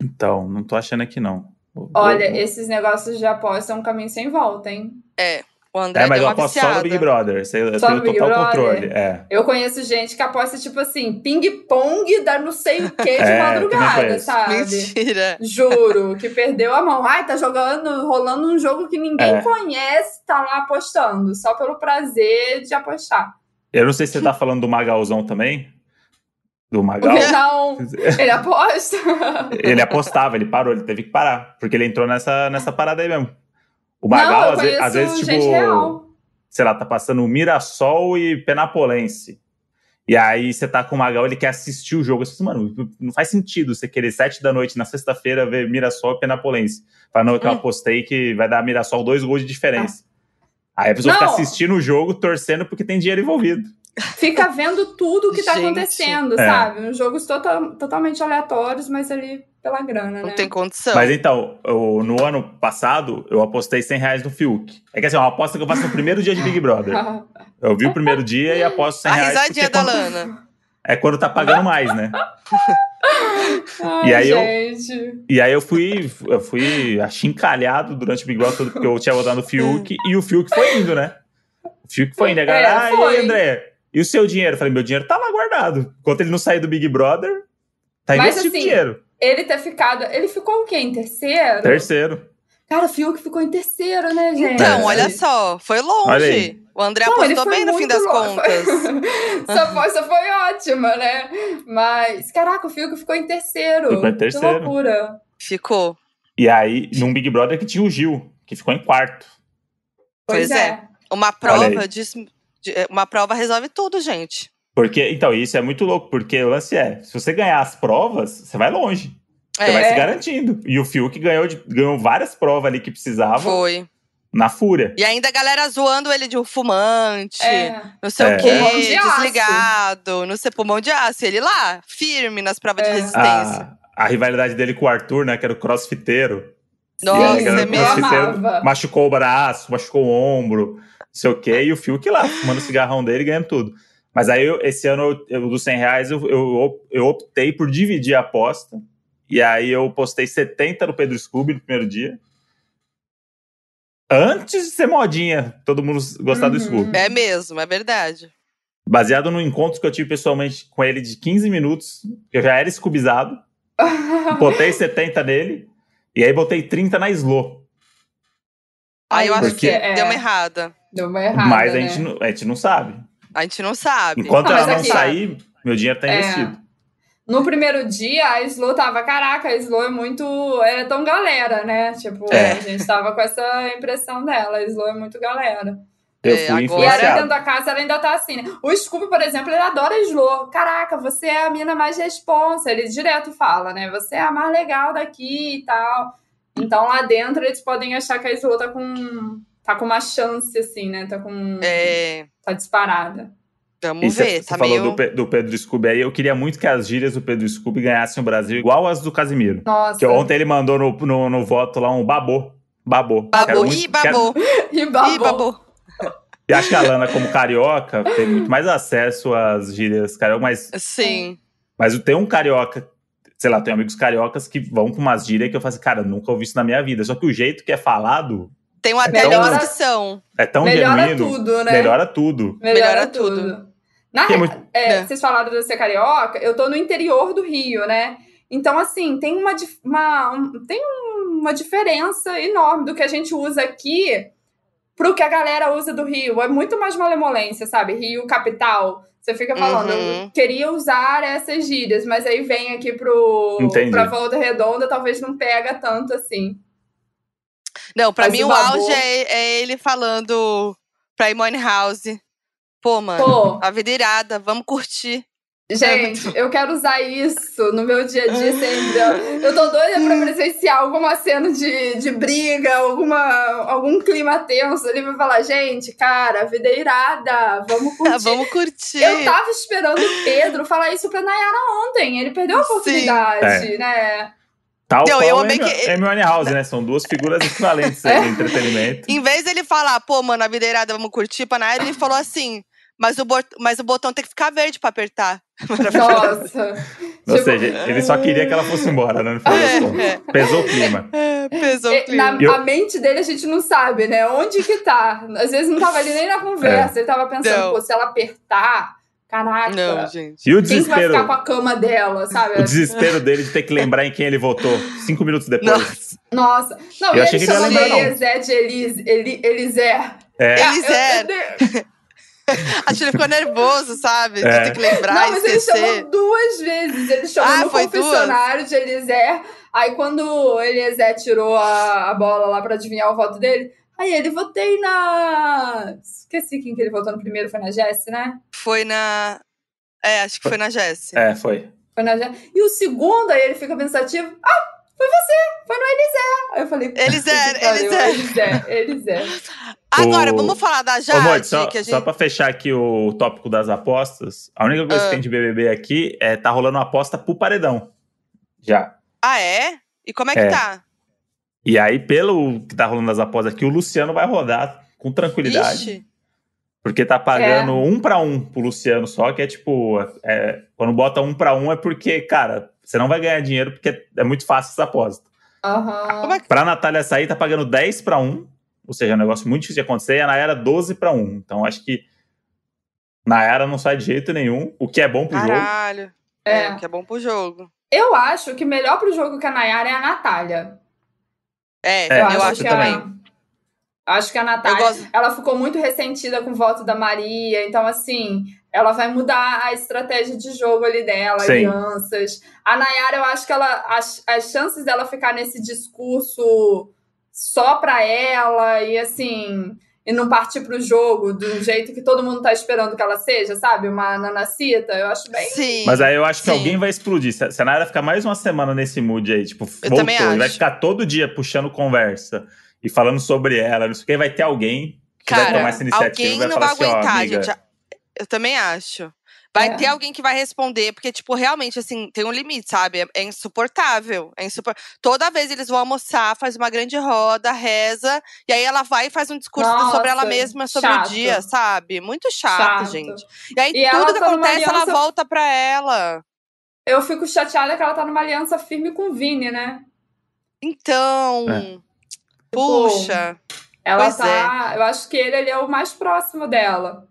Então, não tô achando aqui não. Olha, vou... esses negócios de aposta é um caminho sem volta, hein? É. O André é, mas eu aposto só no Big Brother. Eu só tenho total Brother. controle. É. Eu conheço gente que aposta, tipo assim, ping-pong dá não sei o que de [laughs] é, madrugada, sabe? Mentira. Juro, que perdeu a mão. Ai, tá jogando, rolando um jogo que ninguém é. conhece, tá lá apostando, só pelo prazer de apostar. Eu não sei se você tá falando do Magalzão também. Do Magal. Não, [laughs] ele aposta. ele apostava, ele parou, ele teve que parar. Porque ele entrou nessa, nessa parada aí mesmo. O Magal, às, vezes, às vezes, tipo, real. sei lá, tá passando Mirassol e Penapolense. E aí você tá com o Magal, ele quer assistir o jogo. Eu disse, mano, não faz sentido você querer sete da noite na sexta-feira ver Mirassol e Penapolense. Fala, não, que eu hum. apostei que vai dar Mirassol dois gols de diferença. Ah. Aí a pessoa não. fica assistindo o jogo, torcendo porque tem dinheiro envolvido. Fica vendo tudo o que tá Gente, acontecendo, é. sabe? Uns jogos total, totalmente aleatórios, mas ali pela grana, Não né? tem condição. Mas então, eu, no ano passado, eu apostei 100 reais no Fiuk. É que assim, é uma aposta que eu faço no primeiro dia de Big Brother. [laughs] Eu vi o primeiro dia e aposto 100 reais. A risadinha da quando... Lana. [laughs] É quando tá pagando mais, né? Ai, e aí gente. eu e aí eu fui eu fui achincalhado durante o Big Brother porque eu tinha votado no Fiuk e o Fiuk foi indo, né? O Fiuk foi indo, a galera, é, aí, André? E o seu dinheiro? Eu falei, meu dinheiro tá lá guardado. Enquanto ele não sair do Big Brother, tá investindo assim, dinheiro ele ter ficado. Ele ficou o quê? Em terceiro? Terceiro. Cara, o Fiuk ficou em terceiro, né, gente? Então, olha só, foi longe. O André Não, apostou bem no fim das longe. contas. [laughs] Essa aposta foi ótima, né? Mas, caraca, o Fiuk ficou em terceiro. Ficou em terceiro. Que loucura. Ficou. E aí, num Big Brother que tinha o Gil, que ficou em quarto. Pois, pois é. é. Uma prova diz, uma prova resolve tudo, gente. Porque, então, isso é muito louco, porque o lance é, se você ganhar as provas, você vai longe. Você é. vai se garantindo. E o Fiuk ganhou, de, ganhou várias provas ali que precisava. Foi. Na fúria. E ainda a galera zoando ele de um fumante, é. não sei é. o quê, de desligado, não sei, pulmão de aço. Ele lá, firme nas provas de é. resistência. A, a, rivalidade dele com o Arthur, né, que era o crossfiteiro. Nossa, é mesmo. Machucou o braço, machucou o ombro, sei o quê. E o Fiuk lá, fumando o cigarrão dele e ganhando tudo. Mas aí, eu, esse ano, eu, dos 100 reais, eu, eu, eu, optei por dividir a aposta. E aí eu postei 70 no Pedro Scooby no primeiro dia. Antes de ser modinha, todo mundo gostar uhum. do Scooby. É mesmo, é verdade. Baseado no encontro que eu tive pessoalmente com ele de 15 minutos, eu já era Scoobizado. [laughs] botei 70 nele. E aí botei 30 na Slow. Ah, eu acho que é... deu uma errada. Deu uma errada. Mas né? a, gente, a gente não sabe. A gente não sabe. Enquanto ah, ela não aqui, sair, meu dinheiro tá é. investido. No primeiro dia, a Slo tava, caraca, a Slo é muito. Ela é tão galera, né? Tipo, é. a gente tava com essa impressão dela. A Slo é muito galera. Eu é, fui agora... E dentro da casa ela ainda tá assim, né? O Scooby, por exemplo, ele adora Slo. Caraca, você é a mina mais responsa. Ele direto fala, né? Você é a mais legal daqui e tal. Então lá dentro eles podem achar que a Slo tá com. tá com uma chance, assim, né? Tá com. É. Tá disparada. Vamos ver, você tá falou meio... do, do, Pedro Scooby aí, eu queria muito que as gírias do Pedro Scooby ganhassem o Brasil igual as do Casimiro. Nossa. Que ontem ele mandou no, no, no voto lá um babô. Babô. Babô. Ih, babô. Quero... [laughs] E babô. Ih, babô. E acho que a Lana, como carioca, tem muito mais acesso às gírias carioca, mas. Sim. Mas tem um carioca, sei lá, tem amigos cariocas que vão com umas gírias que eu falo assim, cara, nunca ouvi isso na minha vida. Só que o jeito que é falado. Tem uma é tão, descrição. É tão melhora genuíno. Tudo, né? Melhora tudo. Melhora, melhora tudo. tudo. Na é muito... é, é. Vocês falaram de ser carioca, eu tô no interior do Rio, né? Então, assim, tem uma, uma, um, tem uma diferença enorme do que a gente usa aqui pro que a galera usa do Rio. É muito mais malemolência, sabe? Rio capital. Você fica falando, uhum. eu queria usar essas gírias, mas aí vem aqui pro, Entendi. pra Volta Redonda, talvez não pega tanto assim. Não, pra mas mim o, o auge é, é, ele falando pra Imone House. Pô, mano, Pô. a vida irada, vamos curtir. Gente, eu quero usar isso no meu dia a dia sempre. Eu tô doida pra presenciar alguma cena de, de briga, alguma, algum clima tenso ali pra falar, gente, cara, a vida é irada, vamos [laughs] curtir. vamos curtir. Eu tava esperando o Pedro falar isso pra Nayara ontem. Ele perdeu a oportunidade, Sim. né? Tal Não, eu amei que... Amy House, né? São duas figuras equivalentes é. em [laughs] entretenimento. Em vez dele falar, pô, mano, a vida é irada, vamos curtir pra Nayara, ele falou assim mas o, mas o botão tem que ficar verde pra apertar. [laughs] Nossa! Ou tipo... seja, ele só queria que ela fosse embora, né? É, é. Pesou o clima. [laughs] É, pesou o clima. Na eu... a mente dele a gente não sabe, né? Onde que tá? Às vezes não tava ali nem na conversa. É. Ele tava pensando, não. pô, se ela apertar, Caraca. Não, gente. E o desespero. Quem vai ficar com a cama dela, sabe? O desespero dele de ter que lembrar em quem ele votou cinco minutos depois. Nossa. Não, eu achei ele que ele ia lembrar, não. Zé de Elis, Eli, Elisé. É. Elisé. [laughs] Acho que ele ficou nervoso, sabe? De é. ter que lembrar Não, mas esquecer. ele chamou duas vezes. Ele chamou ah, no confessionário duas? de Eliezer. Aí quando o Eliezer tirou a, a bola lá pra adivinhar o voto dele, aí ele, votei na... Esqueci quem que ele votou no primeiro, foi na Jess, né? Foi na... É, acho que foi na Jess. É, foi. Foi na Jess. E o segundo, aí ele fica pensativo, ah, foi você, foi no Elisé. Aí eu falei, Elisé, Elisé. Elisé. Agora, o... vamos falar da Jade. Ô, Modi, só, que a gente... só pra fechar aqui o tópico das apostas, a única coisa que tem de BBB aqui é tá rolando uma aposta pro paredão. Já. Ah, é? E como é que é. tá? E aí, pelo que tá rolando as apostas aqui, o Luciano vai rodar com tranquilidade. Ixi. Porque tá pagando é. um para um pro Luciano só, que é tipo. É, quando bota um para um é porque, cara, você não vai ganhar dinheiro porque é muito fácil essa aposta. Uhum. É Pra Natália sair, tá pagando 10 para 1. Ou seja, é um negócio muito difícil de acontecer. E a Nayara 12 para 1. Então acho que Nayara não sai de jeito nenhum. O que é bom pro Caralho. jogo. Caralho. É. é, o que é bom pro jogo. Eu acho que melhor pro jogo que a Nayara é a Natália. É, é eu, eu acho, que também. A, acho que a Natália, gosto... ela ficou muito ressentida com o voto da Maria. Então, assim, ela vai mudar a estratégia de jogo ali dela, Sim. alianças. A Nayara, eu acho que ela as, as chances dela ficar nesse discurso só pra ela e assim, e não partir pro jogo do jeito que todo mundo tá esperando que ela seja, sabe? Uma nanacita, eu acho bem. Sim. Mas aí eu acho que sim. alguém vai explodir. Se a Nayara ficar mais uma semana nesse mood aí, tipo, eu voltou, e vai ficar todo dia puxando conversa e falando sobre ela, não sei o que, vai ter alguém que Cara, vai tomar essa iniciativa alguém vai não vai assim, aguentar, amiga, gente. Eu também acho. Vai é. ter alguém que vai responder, porque, tipo, realmente, assim, tem um limite, sabe? É, é insuportável. É insupor... Toda vez eles vão almoçar, faz uma grande roda, reza, e aí ela vai e faz um discurso Nossa, sobre ela mesma, sobre chato. o dia, sabe? Muito chato, chato. gente. E aí e tudo que tá acontece, aliança... ela volta pra ela. Eu fico chateada que ela tá numa aliança firme com o Vini, né? Então. É. Puxa. ela pois tá. É. Eu acho que ele, ele é o mais próximo dela.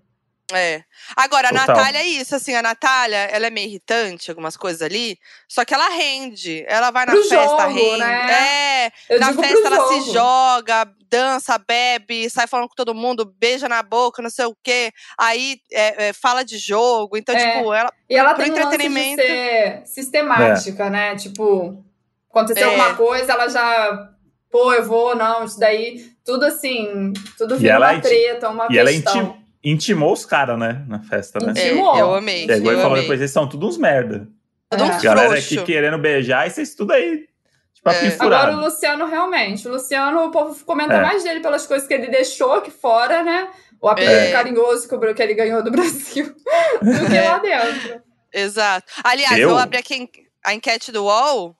É. Agora, a Natália é isso, assim, a Natália, ela é meio irritante, algumas coisas ali, só que ela rende. Ela vai na Pro festa, jogo, rende. né? É, Eu na festa ela jogo. se joga, dança, bebe, sai falando com todo mundo, beija na boca, não sei o quê. Aí é, é, fala de jogo. Então, É. tipo, ela. E ela tem um lance de entretenimento. ser sistemática, né? Tipo, aconteceu É. alguma coisa, ela já. Pô, eu vou, não, isso daí. Tudo assim, tudo vira uma é treta, uma E ela é questão. Intimou os caras, né? Na festa, né? É, eu amei. Pegou eu e falou amei. depois, eles são tudo uns merda. Tudo É. uns Galera frouxo. aqui querendo beijar e vocês tudo aí. Tipo, É. Agora o Luciano, realmente. O Luciano, o povo comenta É. mais dele pelas coisas que ele deixou aqui fora, né? O apelido É. carinhoso que, o- que ele ganhou do Brasil [laughs] do que lá [laughs] dentro. Exato. Aliás, Eu? eu, abri aqui a en- a enquete do UOL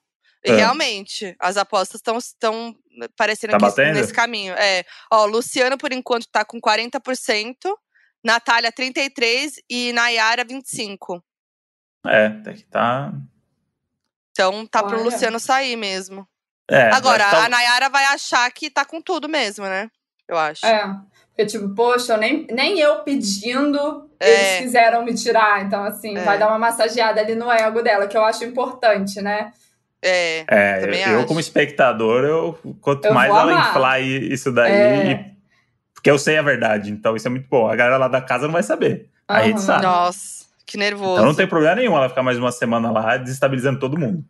e É. realmente as apostas estão estão parecendo Tá que batendo? nesse caminho. É, ó, Luciano por enquanto tá com 40%, Natália 33 e Nayara 25. É, até que tá. Então tá pro Olha. Luciano sair mesmo. É, Agora, tá- a Nayara vai achar que tá com tudo mesmo, né? Eu acho. É. Porque, tipo, poxa, eu nem, nem eu pedindo, É. eles quiseram me tirar. Então, assim, É. vai dar uma massageada ali no ego dela, que eu acho importante, né? É. É, Também eu, acho. como espectador, eu, quanto Eu mais ela inflar isso daí, É. e- porque eu sei a verdade, então isso é muito bom. A galera lá da casa não vai saber. A gente sabe. Nossa, que nervoso. Então não tem problema nenhum ela ficar mais uma semana lá desestabilizando todo mundo.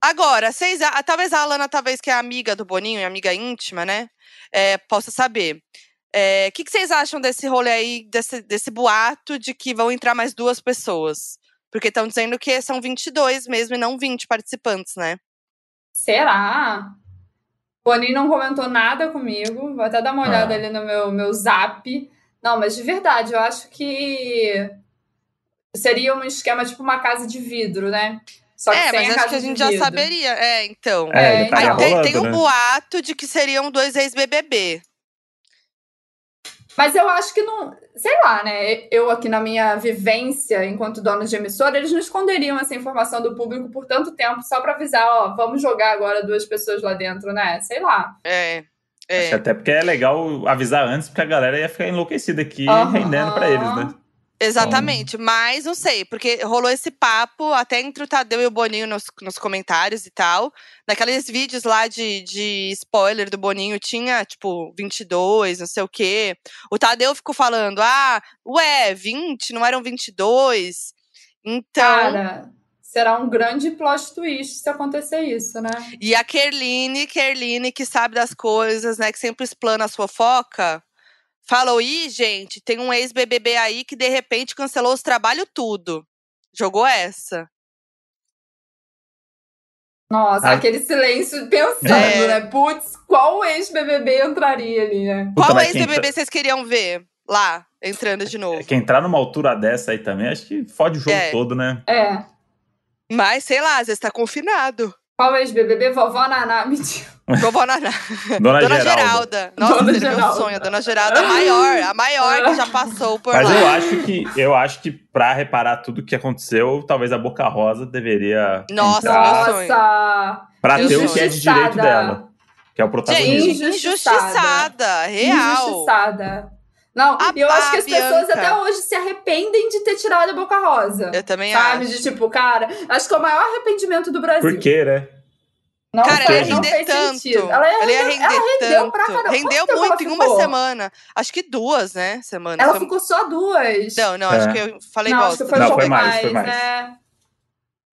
Agora, vocês, a- talvez a Alana, talvez que é amiga do Boninho, e amiga íntima, né? é, possa saber. O que, que vocês acham desse rolê aí, desse, desse boato de que vão entrar mais duas pessoas? Porque estão dizendo que são 22 mesmo e não 20 participantes, né? Será? O Boninho não comentou nada comigo. Vou até dar uma olhada Ah. ali no meu, meu zap. Não, mas de verdade, eu acho que seria um esquema tipo uma casa de vidro, né? Só que é, sem mas a acho casa que a de gente já vidro. saberia. É, então. É, É, ele estaria então. Aí tem, rolando, tem um né? boato de que seriam dois ex-BBB. Mas eu acho que não. Sei lá, né? Eu aqui na minha vivência enquanto dono de emissora, eles não esconderiam essa informação do público por tanto tempo só pra avisar, ó, vamos jogar agora duas pessoas lá dentro, né? Sei lá. É. Acho É. até porque é legal avisar antes, porque a galera ia ficar enlouquecida aqui, Aham. rendendo pra eles, né? Exatamente, mas não sei, porque rolou esse papo até entre o Tadeu e o Boninho nos, nos comentários e tal. Naqueles vídeos lá de, de spoiler do Boninho tinha, tipo, 22, não sei o quê. O Tadeu ficou falando, ah, ué, 20, não eram 22? Então, Cara, será um grande plot twist se acontecer isso, né? e a Kerline, Kerline que sabe das coisas, né, que sempre explana as fofoca, falou, ih, gente, tem um ex-BBB aí que de repente cancelou os trabalhos tudo. Jogou essa. Nossa, Ah. aquele silêncio pensando, É. né? Putz, qual ex-BBB entraria ali, né? Puta, Qual ex-BBB vocês queriam ver lá, entrando de novo? Que entrar numa altura dessa aí também, acho que fode o jogo É. todo, né? É. Mas, sei lá, às vezes tá confinado. Qual ex-BBB? Vovó Naná, [laughs] mentira. Vovó Naná. Dona, Dona Geralda. Geralda. Nossa, Dona seria meu Geralda. sonho. A Dona Geralda, a maior. A maior que já passou por Mas lá. eu acho que eu acho que pra reparar tudo que aconteceu, talvez a Boca Rosa deveria Nossa, entrar meu sonho. Nossa! pra meu ter o que é de direito dela, que é o protagonismo. Gente, Injustiçada. injustiçada. Real. Injustiçada. Não, A- e eu acho que as pessoas Bianca. até hoje se arrependem de ter tirado a Boca Rosa. Eu também Sabe? acho. De tipo, cara, acho que é o maior arrependimento do Brasil. Por quê, né? Não, Cara, ela ia render tanto. sentido. Ela, ia Ela ia render- ela rendeu pra tanto. Rendeu muito em uma semana. Acho que duas, né? Semanas. Ela Foi- ficou só duas. Não, não, É. acho que eu falei não, acho bosta. que foi Não, foi mais, mais, foi mais. né?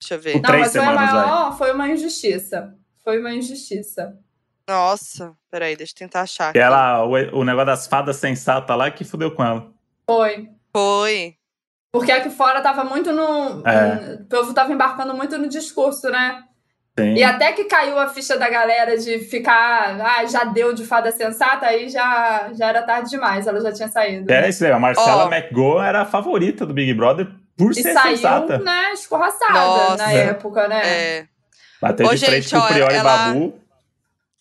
Deixa eu ver. O- Não, Três mas foi, maior, foi uma injustiça. Foi uma injustiça. Nossa, peraí, deixa eu tentar achar. Que ela, o, o negócio das fadas sensatas lá que fudeu com ela. Foi. Foi. Porque aqui fora tava muito no. É. O povo tava embarcando muito no discurso, né? Sim. E até que caiu a ficha da galera de ficar. Ah, já deu de fada sensata, aí já, já era tarde demais, ela já tinha saído. É isso aí, a Marcela Ó. McGo era a favorita do Big Brother por E ser saiu, sensata. né, escorraçada Nossa. na época, né? É. Bateu Ô, de frente gente, com o ó, Priori ela- Babu.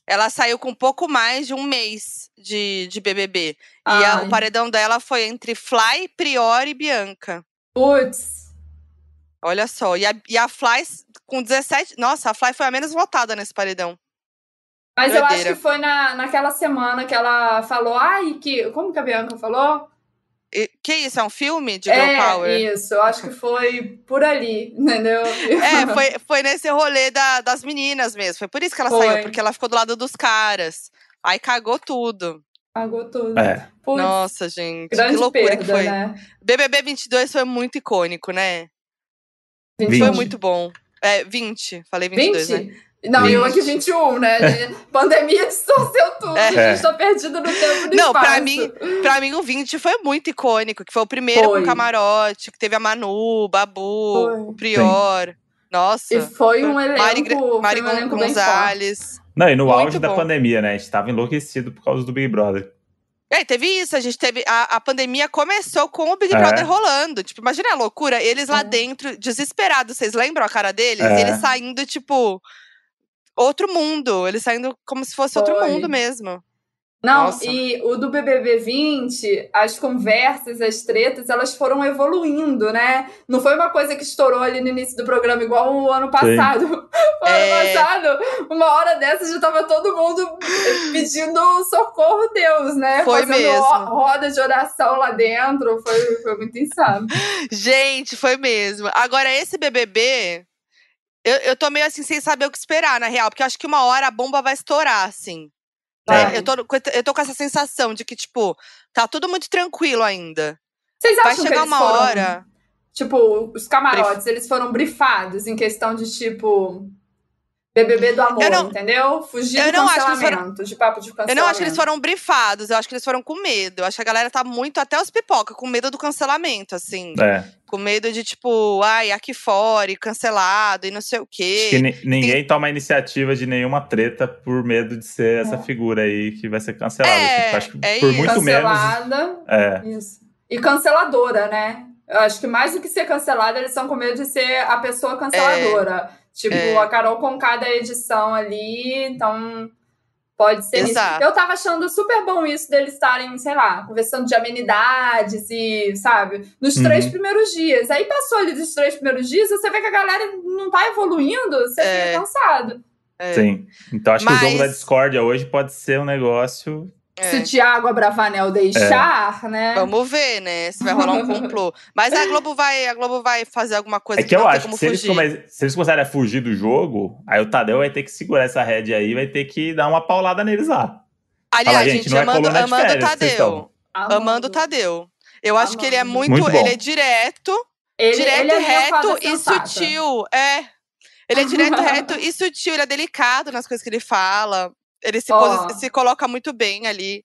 Ela saiu com pouco mais de um mês de, de BBB. E a- Ai. o paredão dela foi entre Fly, Priori e Bianca. Putz. Olha só. E a, e a Fly com 17. Nossa, a Fly foi a menos votada nesse paredão. Mas eu acho Doideira. que foi na, naquela semana que ela falou, ai, que. Como que a Bianca falou? Que isso? É um filme de é, Girl Power? Isso, eu acho que foi por ali, [laughs] entendeu? É, foi, foi nesse rolê da, das meninas mesmo. Foi por isso que ela foi. saiu, porque ela ficou do lado dos caras. Aí cagou tudo. Cagou tudo. É. Putz, Nossa, gente. que loucura perda, que foi. Né? BBB 22 foi muito icônico, né? 20. Foi muito bom. É, 20. Falei 22, 20? né? Não, 20. eu aqui 21, né? Pandemia [laughs] distorceu tudo. É. A gente tá perdido no tempo do Não, espaço. pra mim, pra mim o 20 foi muito icônico, que foi o primeiro foi. com camarote, que teve a Manu, Babu, foi. Prior. Sim. Nossa. E foi um elenco, Mari, Mari um elenco Gonzalez. Não, e no muito auge bom. da pandemia, né? A gente tava enlouquecido por causa do Big Brother. É, teve isso, a gente teve. A, a pandemia começou com o Big é. Brother rolando. Tipo, imagina a loucura, eles lá é. dentro, desesperados. Vocês lembram a cara deles? É. Eles saindo, tipo, outro mundo. Eles saindo como se fosse Foi. outro mundo mesmo. Não, Nossa. e o do BBB 20, as conversas, as tretas, elas foram evoluindo, né? Não foi uma coisa que estourou ali no início do programa, igual o ano passado. [laughs] o é... ano passado, uma hora dessa já tava todo mundo pedindo socorro Deus, né? Foi Fazendo mesmo. roda de oração lá dentro. Foi, foi muito insano. [laughs] Gente, foi mesmo. Agora, esse BBB, eu, eu tô meio assim, sem saber o que esperar, na real, porque eu acho que uma hora a bomba vai estourar, assim. Né? Eu, tô, eu tô com essa sensação de que, tipo, tá tudo muito tranquilo ainda. Vocês acham Vai chegar que uma foram, hora. Tipo, os camarotes, eles foram brifados em questão de, tipo. BBB do amor, não, entendeu? Fugir eu do não cancelamento, foram, de papo de cancelamento. Eu não acho que eles foram brifados, eu acho que eles foram com medo. Eu acho que a galera tá muito, até os pipoca, com medo do cancelamento, assim. É. Com medo de, tipo, ai, aqui fora, e cancelado, e não sei o quê. Acho que ninguém Tem... toma iniciativa de nenhuma treta por medo de ser essa é. figura aí que vai ser cancelada. É, tipo, acho que é por isso. muito Cancelada, menos. É. Isso. E canceladora, né? Eu acho que mais do que ser cancelada, eles estão com medo de ser a pessoa canceladora. É. Tipo, é. a Carol com cada edição ali, então pode ser Exato. isso. Eu tava achando super bom isso deles estarem, sei lá, conversando de amenidades e, sabe, nos uhum. três primeiros dias. Aí passou ali dos três primeiros dias, você vê que a galera não tá evoluindo, você é. fica cansado. É. Sim. Então acho Mas... que o jogo da discórdia hoje pode ser um negócio é. Se o Tiago Abravanel deixar, é. né? Vamos ver, né? Se vai rolar um [laughs] complô. Mas a Globo vai, a Globo vai fazer alguma coisa é que, que eu acho que se eles, come... se eles começarem a fugir do jogo, aí o Tadeu vai ter que segurar essa rédea aí, vai ter que dar uma paulada neles lá. Aliás, Fala, gente, gente, não amando, é amando o Tadeu. Amando o Tadeu. Eu acho amando. que ele é muito, muito ele é direto, ele, direto, ele é reto e sutil. É. Ele é direto, [laughs] reto e sutil, ele é delicado nas coisas que ele fala. Ele se, oh, se coloca muito bem ali.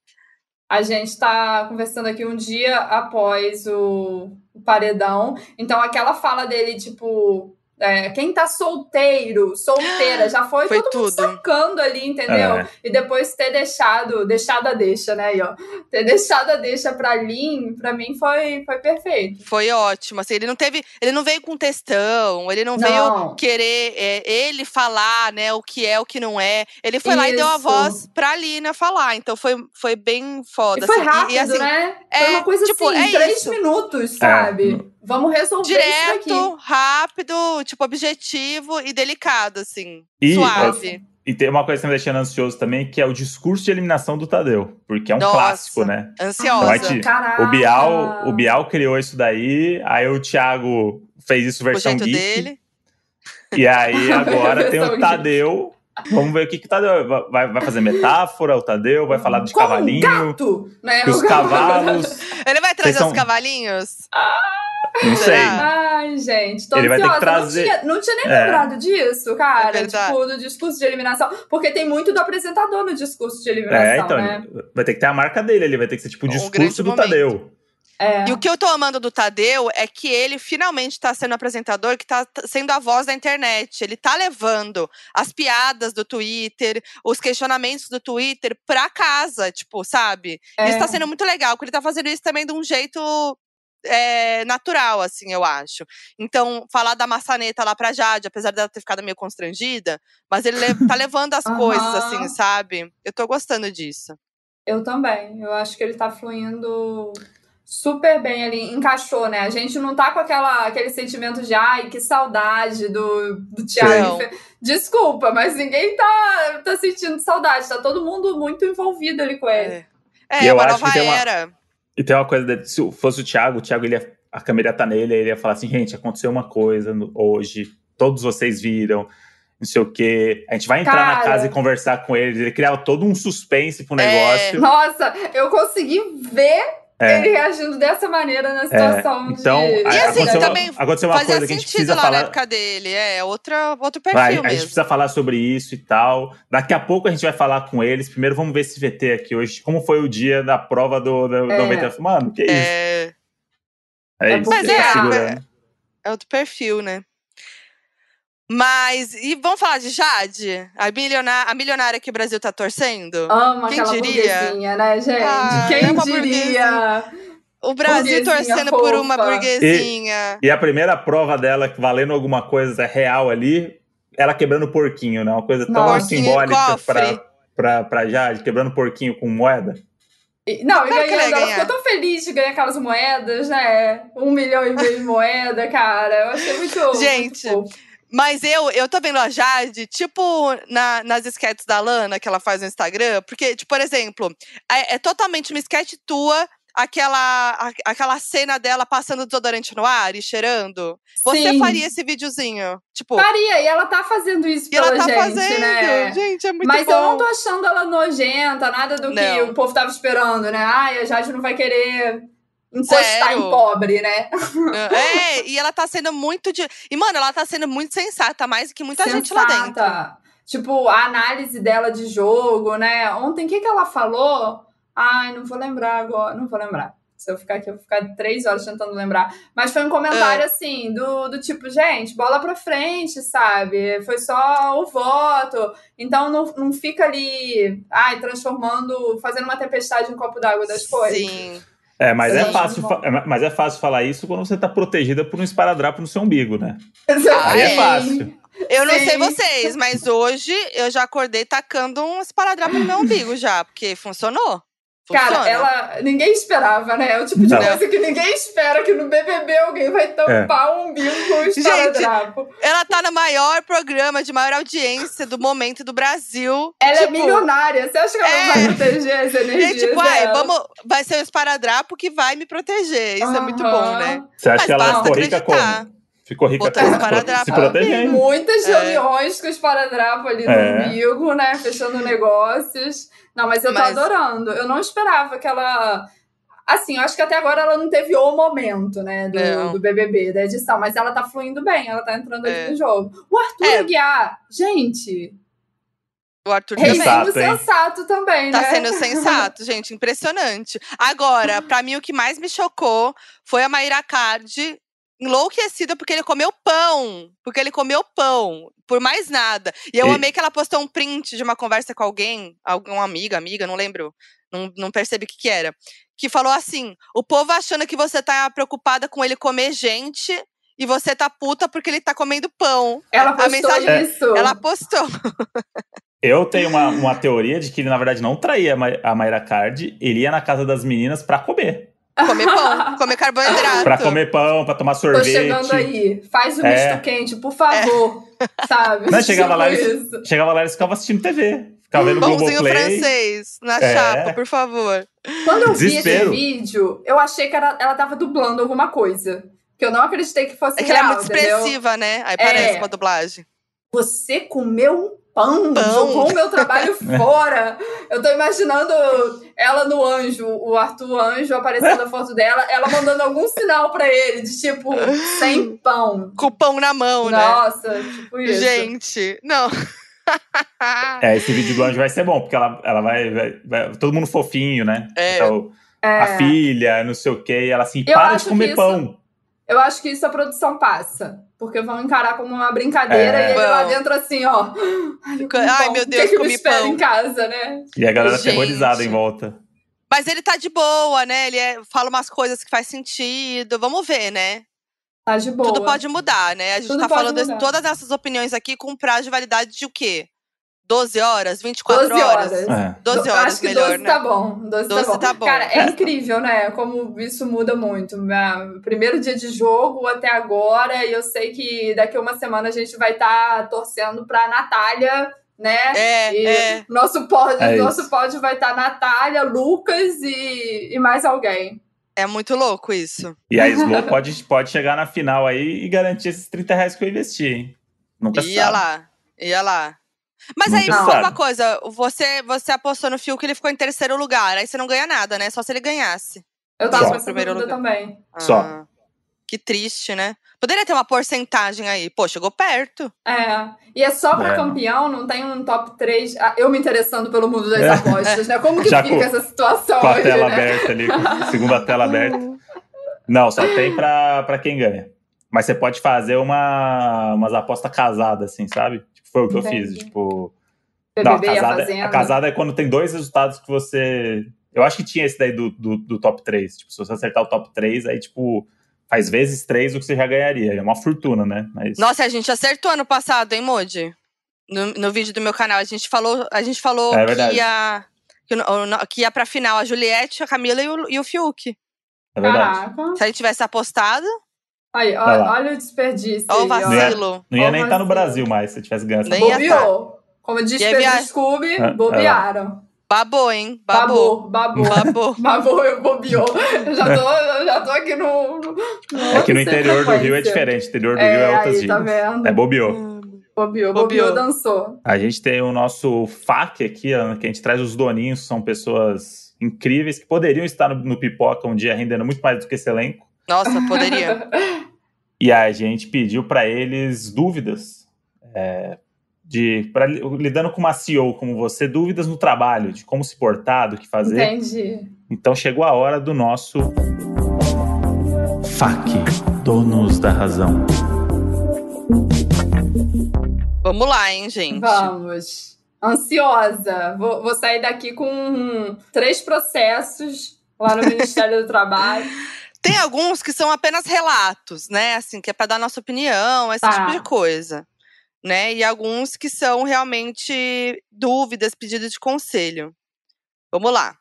A gente está conversando aqui um dia após o, o paredão. Então, aquela fala dele, tipo, é, quem tá solteiro, solteira, já foi, foi todo tudo. mundo sacando ali, entendeu? É. E depois ter deixado, deixado a deixa, né? E, ó, ter deixado a deixa pra Lin, pra mim foi, foi perfeito. Foi ótimo. Assim, ele não teve. Ele não veio com textão, ele não, não. veio querer é, ele falar, né, o que é, o que não é. Ele foi Isso. lá e deu a voz pra Lina falar. Então foi, foi bem foda. E foi assim. rápido, e, e, assim, né? Foi uma coisa tipo, assim, é três isso. minutos, sabe? É. Vamos resolver Direto, isso aqui. rápido, tipo, objetivo e delicado, assim. E, suave. E tem uma coisa que me deixando ansioso também, que é o discurso de eliminação do Tadeu. Porque é um Nossa, clássico, né? Ansiosa. Então, o, Bial, o Bial criou isso daí, aí o Thiago fez isso versão geek. Dele. E aí [laughs] agora tem o Tadeu. Vamos ver o que que o Tadeu vai, vai fazer metáfora, o Tadeu vai falar de Como cavalinho. Um gato, né? Os cavalos. Ele vai trazer os cavalinhos? Ah! Não sei. Ai, gente, tô Ele ansiosa. vai ter que trazer... não, tinha, não tinha nem é. lembrado disso, cara. É tipo, do discurso de eliminação. Porque tem muito do apresentador no discurso de eliminação, é, então, né? Vai ter que ter a marca dele, ele vai ter que ser tipo o um discurso do momento. Tadeu. É. E o que eu tô amando do Tadeu é que ele finalmente tá sendo apresentador que tá sendo a voz da internet. Ele tá levando as piadas do Twitter, os questionamentos do Twitter pra casa, tipo, sabe? É. Isso tá sendo muito legal, porque ele tá fazendo isso também de um jeito é, natural, assim, eu acho. Então, falar da maçaneta lá pra Jade, apesar dela ter ficado meio constrangida, mas ele tá levando as coisas, assim, sabe? Eu tô gostando disso. Eu também. Eu acho que ele tá fluindo super bem ali, encaixou, né? A gente não tá com aquela, aquele sentimento de ai, que saudade do, do Thiago. Desculpa, mas ninguém tá, tá sentindo saudade. Tá todo mundo muito envolvido ali com ele. É, é uma nova era. E tem uma coisa, se fosse o Thiago, o Thiago, ele ia, a câmera tá nele, ele ia falar assim, gente, aconteceu uma coisa hoje, todos vocês viram, não sei o quê. A gente vai entrar Cara, na casa e conversar com eles. Ele criava todo um suspense pro negócio. É... Nossa, eu consegui ver é. ele reagindo dessa maneira na é. situação é. então, de... E assim, aconteceu também uma, aconteceu uma fazia coisa que a gente precisa lá falar... na época dele. É, outra, outro perfil vai, mesmo. A gente precisa falar sobre isso e tal. Daqui a pouco a gente vai falar com eles. Primeiro vamos ver esse VT aqui hoje. Como foi o dia da prova do, do, é. do Mano, que é. isso? É, é isso. Mas é, é, é outro perfil, né? Mas, e vamos falar de Jade? A milionária, a milionária que o Brasil tá torcendo? Ama Quem aquela diria? burguesinha, né, gente? Ah, Quem é diria? O Brasil torcendo fofa. por uma burguesinha. E, e, a primeira prova dela, valendo alguma coisa real ali, ela quebrando porquinho, né? Uma coisa tão Nossa. simbólica pra, pra, pra Jade, quebrando porquinho com moeda. Não, e ganhando, ela ficou tão feliz de ganhar aquelas moedas, né? Um milhão e meio de moeda, cara. Eu achei muito. Gente. Muito mas eu, eu tô vendo a Jade, tipo, na, nas sketches da Lana que ela faz no Instagram. Porque, tipo, por exemplo, é, é totalmente uma sketch tua aquela, a, aquela cena dela passando desodorante no ar e cheirando. Você Sim. faria esse videozinho? Tipo, faria, e ela tá fazendo isso e ela tá gente, fazendo. né? Gente, é muito Mas bom. eu não tô achando ela nojenta, nada do não. que o povo tava esperando, né? Ai, a Jade não vai querer encostar em pobre, né? É, e ela tá sendo muito de. E, mano, ela tá sendo muito sensata, mais do que muita sensata. gente lá dentro. Tipo, a análise dela de jogo, né? Ontem, o que, que ela falou? Ai, não vou lembrar agora, não vou lembrar. Se eu ficar aqui, eu vou ficar três horas tentando lembrar. Mas foi um comentário, é. assim, do, do tipo, gente, bola pra frente, sabe? Foi só o voto. Então não, não fica ali, ai, transformando, fazendo uma tempestade em copo d'água das coisas. Sim. É, mas é, fácil, é, mas é fácil falar isso quando você tá protegida por um esparadrapo no seu umbigo, né? Aí é fácil. Eu não Sim. sei vocês, mas hoje eu já acordei tacando um esparadrapo no meu umbigo já, porque funcionou. Funciona. Cara, ela. Ninguém esperava, né? É o tipo de não. coisa que ninguém espera que no BBB alguém vai tampar é. o umbigo com o esparadrapo. Gente, ela tá no maior programa de maior audiência do momento do Brasil. Ela é tipo, é milionária. Você acha que ela é... vai proteger essa energia? Gente, tipo, ai, vamos, vai ser o esparadrapo que vai me proteger. Isso é muito bom, né? Você acha Mas que ela ficou rica como? Ficou rica com se protegendo. Muitas é. reuniões com o esparadrapo ali é. umbigo, né? Fechando negócios. Não, mas eu tô mas... adorando. Eu não esperava que ela. Assim, eu acho que até agora ela não teve o momento, né, do, do BBB, da edição, mas ela tá fluindo bem, ela tá entrando é. ali no jogo. O Arthur é. Aguiar, gente, o Arthur também. Sensato, sensato também, tá né? Tá sendo sensato, gente. Impressionante. Agora, para mim, o que mais me chocou foi a Mayra Card enlouquecida porque ele comeu pão. Porque ele comeu pão. Por mais nada. E eu e... amei que ela postou um print de uma conversa com alguém, alguma amiga, amiga, não lembro. Não, não percebi o que, que era. Que falou assim: o povo achando que você tá preocupada com ele comer gente e você tá puta porque ele tá comendo pão. Ela postou a mensagem, isso. Ela postou. Eu tenho uma, [laughs] uma teoria de que ele, na verdade, não traía a Mayra Card, ele ia na casa das meninas para comer. Comer pão, [laughs] comer carboidrato. pra comer pão, pra tomar sorvete. Tô chegando aí. Faz o um é. misto quente, por favor. É. Sabe? Não, chegava, lá, eles, chegava lá e ficava assistindo TV. Ficava vendo Pãozinho francês na é. chapa, por favor. Quando eu Desespero. vi esse vídeo, eu achei que ela, ela tava dublando alguma coisa. Que eu não acreditei que fosse é que real, ela é muito expressiva, entendeu? né? Aí parece é. uma dublagem. Você comeu um pão, pão. jogou o meu trabalho [laughs] fora. Eu tô imaginando ela no anjo, o Arthur Anjo aparecendo a foto dela, ela mandando algum sinal para ele, de tipo, sem pão. Com o pão na mão, Nossa, né? Nossa, tipo isso. Gente, não. [laughs] é, esse vídeo do anjo vai ser bom, porque ela, ela vai, vai, vai Todo mundo fofinho, né? É. Então, é. A filha, não sei o quê, e ela assim, eu para de comer isso, pão. Eu acho que isso a produção passa. Porque vão encarar como uma brincadeira é. e ele lá dentro assim, ó. Ai, Ai meu Deus, o que, que me espera em casa, né? E a galera Gente. aterrorizada em volta. Mas ele tá de boa, né? Ele é, fala umas coisas que faz sentido. Vamos ver, né? Tá de boa. Tudo pode mudar, né? A gente Tudo tá falando de todas essas opiniões aqui com prazo de validade de o quê? 12 horas? 24 12 horas? horas. É. 12 horas Acho que melhor, 12 né? tá bom. 12, 12 tá, bom. tá bom. Cara, é incrível, né? Como isso muda muito. Meu primeiro dia de jogo até agora, e eu sei que daqui a uma semana a gente vai estar tá torcendo pra Natália né? É, e é. Nosso pódio, é nosso pódio vai estar tá Natália, Lucas e, e mais alguém. É muito louco isso. E a Slow [laughs] pode, pode chegar na final aí e garantir esses 30 reais que eu investi, hein? Nunca ia sabe. lá, ia lá. Mas aí, me fala sabe. uma coisa, você, você apostou no Fio que ele ficou em terceiro lugar, aí você não ganha nada, né? Só se ele ganhasse. Eu tava Só. com essa Primeiro lugar. também. Só. Ah, que triste, né? Poderia ter uma porcentagem aí. Pô, chegou perto. É. E é só pra É. campeão, não tem um top 3. Ah, Eu me interessando pelo mundo das É. apostas, né? Como que Já fica com- essa situação Com a hoje, tela né? aberta ali, com a segunda tela aberta. Não, só tem pra, pra quem ganha. Mas você pode fazer uma, umas apostas casadas, assim, sabe? Foi o que eu Entendi. fiz. Tipo, Não, a a casada, Fazenda. a casada é quando tem dois resultados que você. Eu acho que tinha esse daí do, do, do top 3. Tipo, se você acertar o top 3, aí, tipo, faz vezes 3 o que você já ganharia. É uma fortuna, né? Mas. Nossa, a gente acertou ano passado, hein, Moody? No, no vídeo do meu canal, a gente falou, a gente falou É que ia. Que, que ia pra final a Juliette, a Camila e o, e o Fiuk. É verdade. Caraca. Se a gente tivesse apostado, Aí, Vai olha, olha o desperdício. ó o aí, ó. vacilo. Não ia Ó, nem mas estar no sim. Brasil mais se tivesse ganho essa Nem ia tá. Bobeou. Como diz E aí Pedro via- Scooby, É, bobearam. Babou, hein? Babou. Babou, babou. Babou. [laughs] Babou, eu bobeou. Eu já tô, eu já tô aqui no. no É que no interior do Rio é diferente. O interior do É, Rio é outras aí, tá vendo? É bobeou. Bobeou, Bobeou. bobeou, dançou. A gente tem o nosso FAQ aqui, ó, que a gente traz os doninhos, são pessoas incríveis que poderiam estar no, no Pipoca um dia rendendo muito mais do que esse elenco. Nossa, poderia. [laughs] E a gente pediu para eles dúvidas é, de pra, lidando com uma CEO como você, dúvidas no trabalho, de como se portar, do que fazer. Entendi. Então chegou a hora do nosso FAQ, donos da razão. Vamos lá, hein, gente? Vamos. Ansiosa. Vou, vou sair daqui com três processos lá no Ministério do Trabalho. [laughs] Tem alguns que são apenas relatos, né? Assim, que é para dar nossa opinião, esse Tá. tipo de coisa. Né? E alguns que são realmente dúvidas, pedidos de conselho. Vamos lá.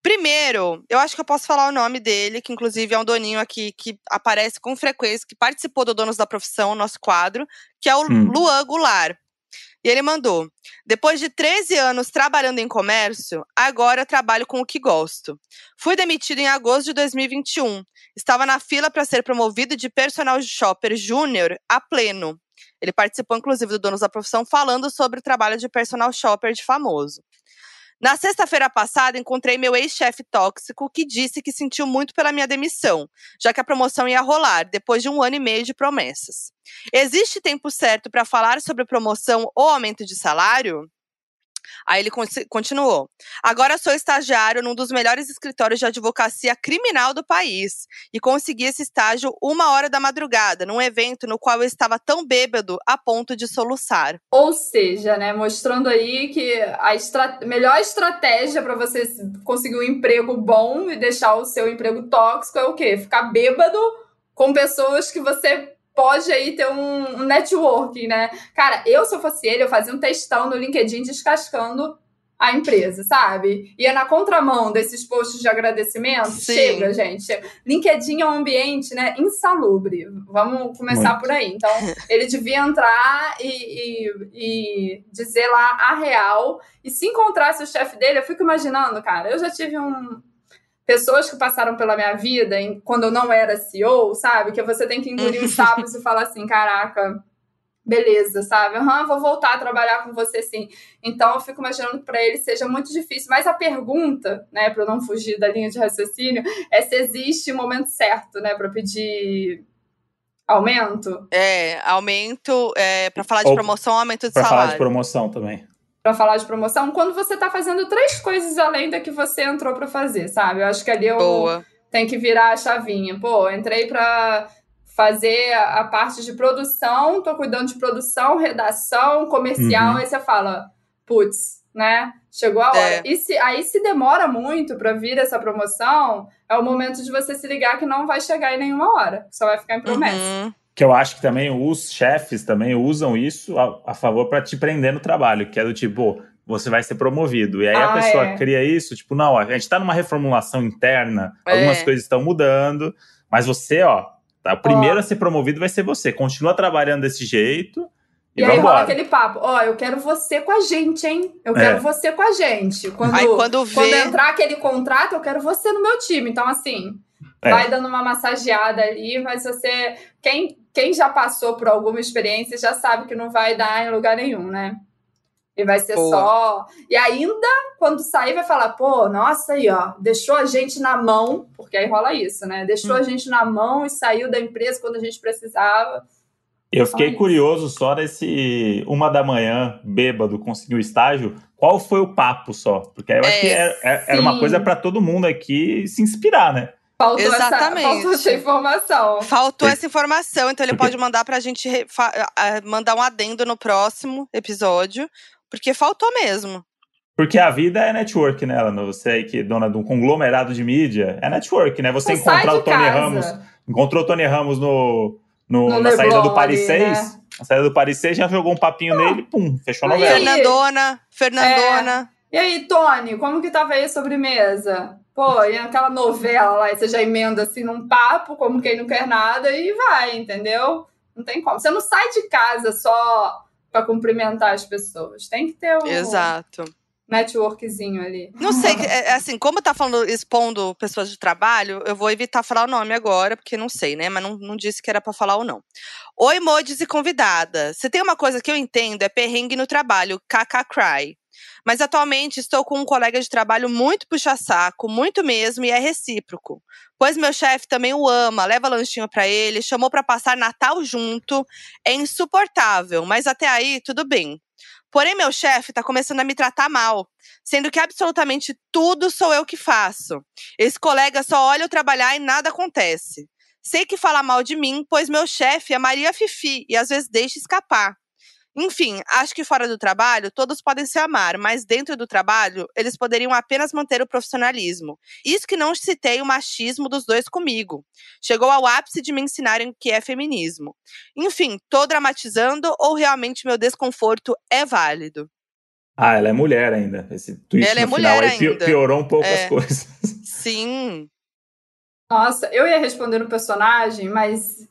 Primeiro, eu acho que eu posso falar o nome dele, que inclusive é um doninho aqui que aparece com frequência, que participou do Donos da Profissão, nosso quadro, que é o Hum. Luan Goulart. E ele mandou: Depois de 13 anos trabalhando em comércio, agora trabalho com o que gosto. Fui demitido em agosto de 2021. Estava na fila para ser promovido de personal shopper júnior a pleno. Ele participou, inclusive, do Donos da Profissão, falando sobre o trabalho de personal shopper de famoso. Na sexta-feira passada, encontrei meu ex-chefe tóxico que disse que sentiu muito pela minha demissão, já que a promoção ia rolar depois de um ano e meio de promessas. Existe tempo certo para falar sobre promoção ou aumento de salário? Aí ele conti- continuou. Agora sou estagiário num dos melhores escritórios de advocacia criminal do país e consegui esse estágio uma hora da madrugada, num evento no qual eu estava tão bêbado a ponto de soluçar. Ou seja, né, mostrando aí que a estra- melhor estratégia para você conseguir um emprego bom e deixar o seu emprego tóxico é o quê? Ficar bêbado com pessoas que você pode aí ter um, um networking, né? Cara, eu se eu fosse ele, eu fazia um textão no LinkedIn descascando a empresa, sabe? Ia na contramão desses posts de agradecimento. Sim. Chega, gente. LinkedIn é um ambiente, né, insalubre. Vamos começar Muito. por aí. Então, [laughs] ele devia entrar e, e- e dizer lá a real. E se encontrasse o chefe dele, eu fico imaginando, cara, eu já tive um. Pessoas que passaram pela minha vida em- quando eu não era CEO, sabe? Que você tem que engolir os sapos e falar assim: caraca, beleza, sabe? Aham, vou voltar a trabalhar com você sim. Então eu fico imaginando que para ele seja muito difícil. Mas a pergunta, né, para eu não fugir da linha de raciocínio, é se existe o momento certo, né, para pedir aumento. É, aumento, é, para falar de Ou promoção, aumento de Pra falar salário. de promoção também. Pra falar de promoção, quando você tá fazendo três coisas além da que você entrou pra fazer, sabe? Eu acho que ali eu Boa. tenho que virar a chavinha. Pô, entrei pra fazer a parte de produção, tô cuidando de produção, redação, comercial, Uhum. aí você fala, putz, né? Chegou a hora. É. E se, aí se demora muito pra vir essa promoção, é o momento de você se ligar que não vai chegar em nenhuma hora. Só vai ficar em promessa. Uhum. Que eu acho que também os chefes também usam isso a, a favor para te prender no trabalho, que é do tipo, você vai ser promovido. E aí a Ah, pessoa é. cria isso, tipo, não, a gente tá numa reformulação interna, É. algumas coisas estão mudando, mas você, ó, tá, o primeiro a ser promovido vai ser você. Continua trabalhando desse jeito e, E aí rola aquele papo, ó, eu quero você com a gente, hein? Eu É. quero você com a gente. Quando, Aí quando vê. quando entrar aquele contrato, eu quero você no meu time. Então, assim, É. Vai dando uma massageada ali, mas você. Quem, quem já passou por alguma experiência já sabe que não vai dar em lugar nenhum, né? E vai ser só. E ainda, quando sair, vai falar, pô, nossa, aí, ó, deixou a gente na mão, porque aí rola isso, né? Deixou hum. a gente na mão e saiu da empresa quando a gente precisava. Eu fiquei curioso só nesse uma da manhã, bêbado, conseguiu estágio. Qual foi o papo só? Porque eu é, acho que era, é, é, era uma coisa para todo mundo aqui se inspirar, né? Faltou Exatamente. Essa, faltou essa informação. Faltou essa informação, então ele pode mandar pra gente mandar um adendo no próximo episódio, porque faltou mesmo. Porque a vida é network, né, Elana? Você aí que é dona de um conglomerado de mídia, é network, né? Você encontrar o Tony casa. Ramos, encontrou o Tony Ramos no, no, no na saída do Paris 6, né? na saída do Paris 6, já jogou um papinho ah. nele, pum, fechou a novela. Fernandona, Fernandona. É. E aí, Tony, como que tava aí a sobremesa? Pô, e aquela novela lá, você já emenda assim num papo, como quem não quer nada, e vai, entendeu? Não tem como. Você não sai de casa só para cumprimentar as pessoas. Tem que ter um Exato. networkzinho ali. Não sei, é, é, assim, como tá falando, expondo pessoas de trabalho, eu vou evitar falar o nome agora, porque não sei, né? Mas não, não disse que era para falar ou não. Oi, modes e convidada. Se tem uma coisa que eu entendo, é perrengue no trabalho, kk cry. Mas atualmente estou com um colega de trabalho muito puxa-saco, muito mesmo, e é recíproco. Pois meu chefe também o ama, leva lanchinho para ele, chamou para passar Natal junto. É insuportável, mas até aí tudo bem. Porém, meu chefe está começando a me tratar mal, sendo que absolutamente tudo sou eu que faço. Esse colega só olha eu trabalhar e nada acontece. Sei que fala mal de mim, pois meu chefe é Maria Fifi e às vezes deixa escapar. Enfim, acho que fora do trabalho todos podem se amar, mas dentro do trabalho eles poderiam apenas manter o profissionalismo. Isso que não citei o machismo dos dois comigo. Chegou ao ápice de me ensinarem o que é feminismo. Enfim, tô dramatizando ou realmente meu desconforto é válido? Ah, ela é mulher ainda. Esse twist ela é no é final aí ainda. piorou um pouco é. as coisas. [laughs] Sim. Nossa, eu ia responder no personagem, mas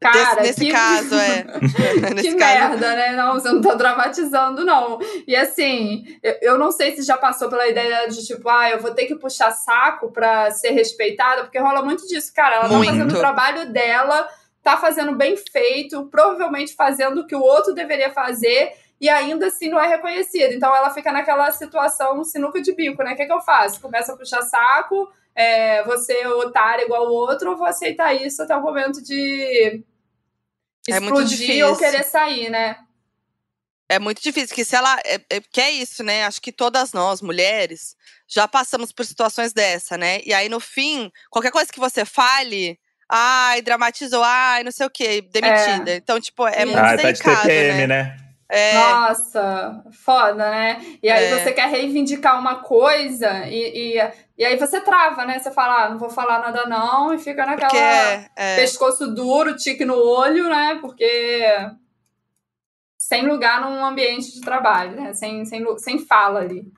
Cara, nesse que... caso, é. [laughs] [laughs] que merda, né? Não, você não tá dramatizando, não. E assim, eu, eu não sei se já passou pela ideia de tipo, ah, eu vou ter que puxar saco pra ser respeitada, porque rola muito disso, cara. Ela muito. tá fazendo o trabalho dela, tá fazendo bem feito, provavelmente fazendo o que o outro deveria fazer. E ainda assim não é reconhecida. Então ela fica naquela situação sinuca de bico, né? O que, é que eu faço? Começa a puxar saco, é, você otário igual o outro, ou vou aceitar isso até o momento de é explodir ou querer sair, né? É muito difícil, que se ela. É, é, que é isso, né? Acho que todas nós, mulheres, já passamos por situações dessa, né? E aí, no fim, qualquer coisa que você fale, ai, dramatizou, ai, não sei o quê, demitida. É. Então, tipo, é muito ah, delicado, tá de TPM, né? né? É... Nossa, foda, né? E aí é. você quer reivindicar uma coisa e, e, e, aí você trava, né? Você fala, ah, não vou falar nada não, e fica naquela Porque, é. pescoço duro, tique no olho, né? Porque sem lugar num ambiente de trabalho, né? Sem, sem, sem fala ali.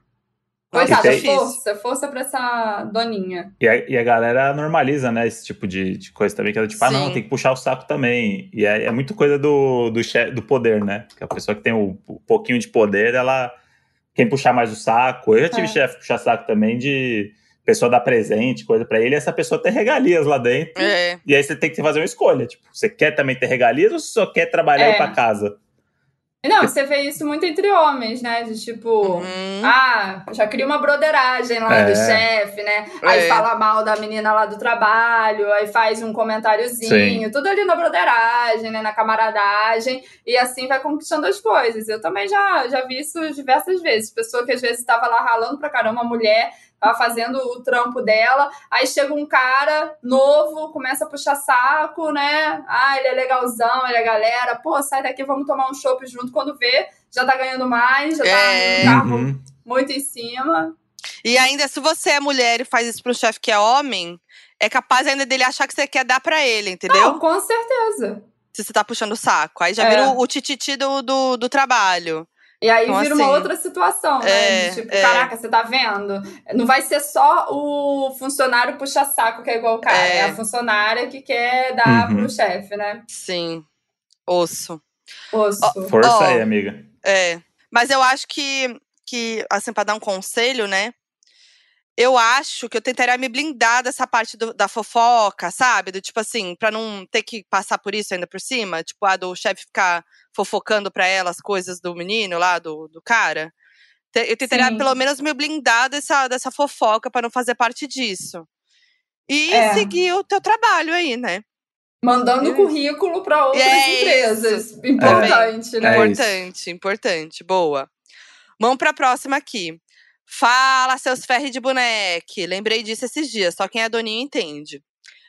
Coitada, tem... força, força pra essa doninha. E a, e a galera normaliza, né, esse tipo de, de coisa também, que ela, tipo, Sim. ah, não, tem que puxar o saco também. E é, é muito coisa do, do, chefe, do poder, né? Que a pessoa que tem o, o pouquinho de poder, ela quem puxar mais o saco. Eu já tive é. chefe puxar saco também de pessoa dar presente, coisa para ele, e essa pessoa ter regalias lá dentro. É. E aí você tem que fazer uma escolha, tipo, você quer também ter regalias ou só quer trabalhar é. para casa? Não, você vê isso muito entre homens, né? De tipo, uhum. ah, já cria uma broderagem lá é. do chefe, né? Aí é. fala mal da menina lá do trabalho, aí faz um comentáriozinho, Sim. tudo ali na broderagem, né? Na camaradagem, e assim vai conquistando as coisas. Eu também já, já vi isso diversas vezes. Pessoa que às vezes estava lá ralando pra caramba, mulher, tava fazendo o trampo dela, aí chega um cara novo, começa a puxar saco, né? Ah, ele é legalzão, ele é galera, pô, sai daqui, vamos tomar um chopp junto. Quando vê, já tá ganhando mais, já tá é. tá carro uhum. muito em cima. E ainda, se você é mulher e faz isso pro chefe que é homem, é capaz ainda dele achar que você quer dar para ele, entendeu? Não, com certeza. Se você tá puxando o saco. Aí já é. vira o, o tititi do, do, do trabalho. E aí então, vira assim, uma outra situação, né? É, tipo, é. caraca, você tá vendo? Não vai ser só o funcionário puxa-saco que é igual o cara, é. é, a funcionária que quer dar uhum. pro chefe, né? Sim. Osso. Osso. Oh, Força oh, aí, amiga. É. Mas eu acho que, que, assim, pra dar um conselho, né? Eu acho que eu tentaria me blindar dessa parte do, da fofoca, sabe? Do tipo assim, pra não ter que passar por isso ainda por cima. Tipo, a do chefe ficar fofocando pra ela as coisas do menino lá, do, do cara. Eu tentaria Sim. pelo menos me blindar dessa, dessa fofoca para não fazer parte disso. E é. seguir o teu trabalho aí, né? Mandando currículo para outras é empresas. Isso. Importante, é. né? Importante, importante. Boa. Vamos para a próxima aqui. Fala, seus ferros de boneque. Lembrei disso esses dias, só quem é doninho entende.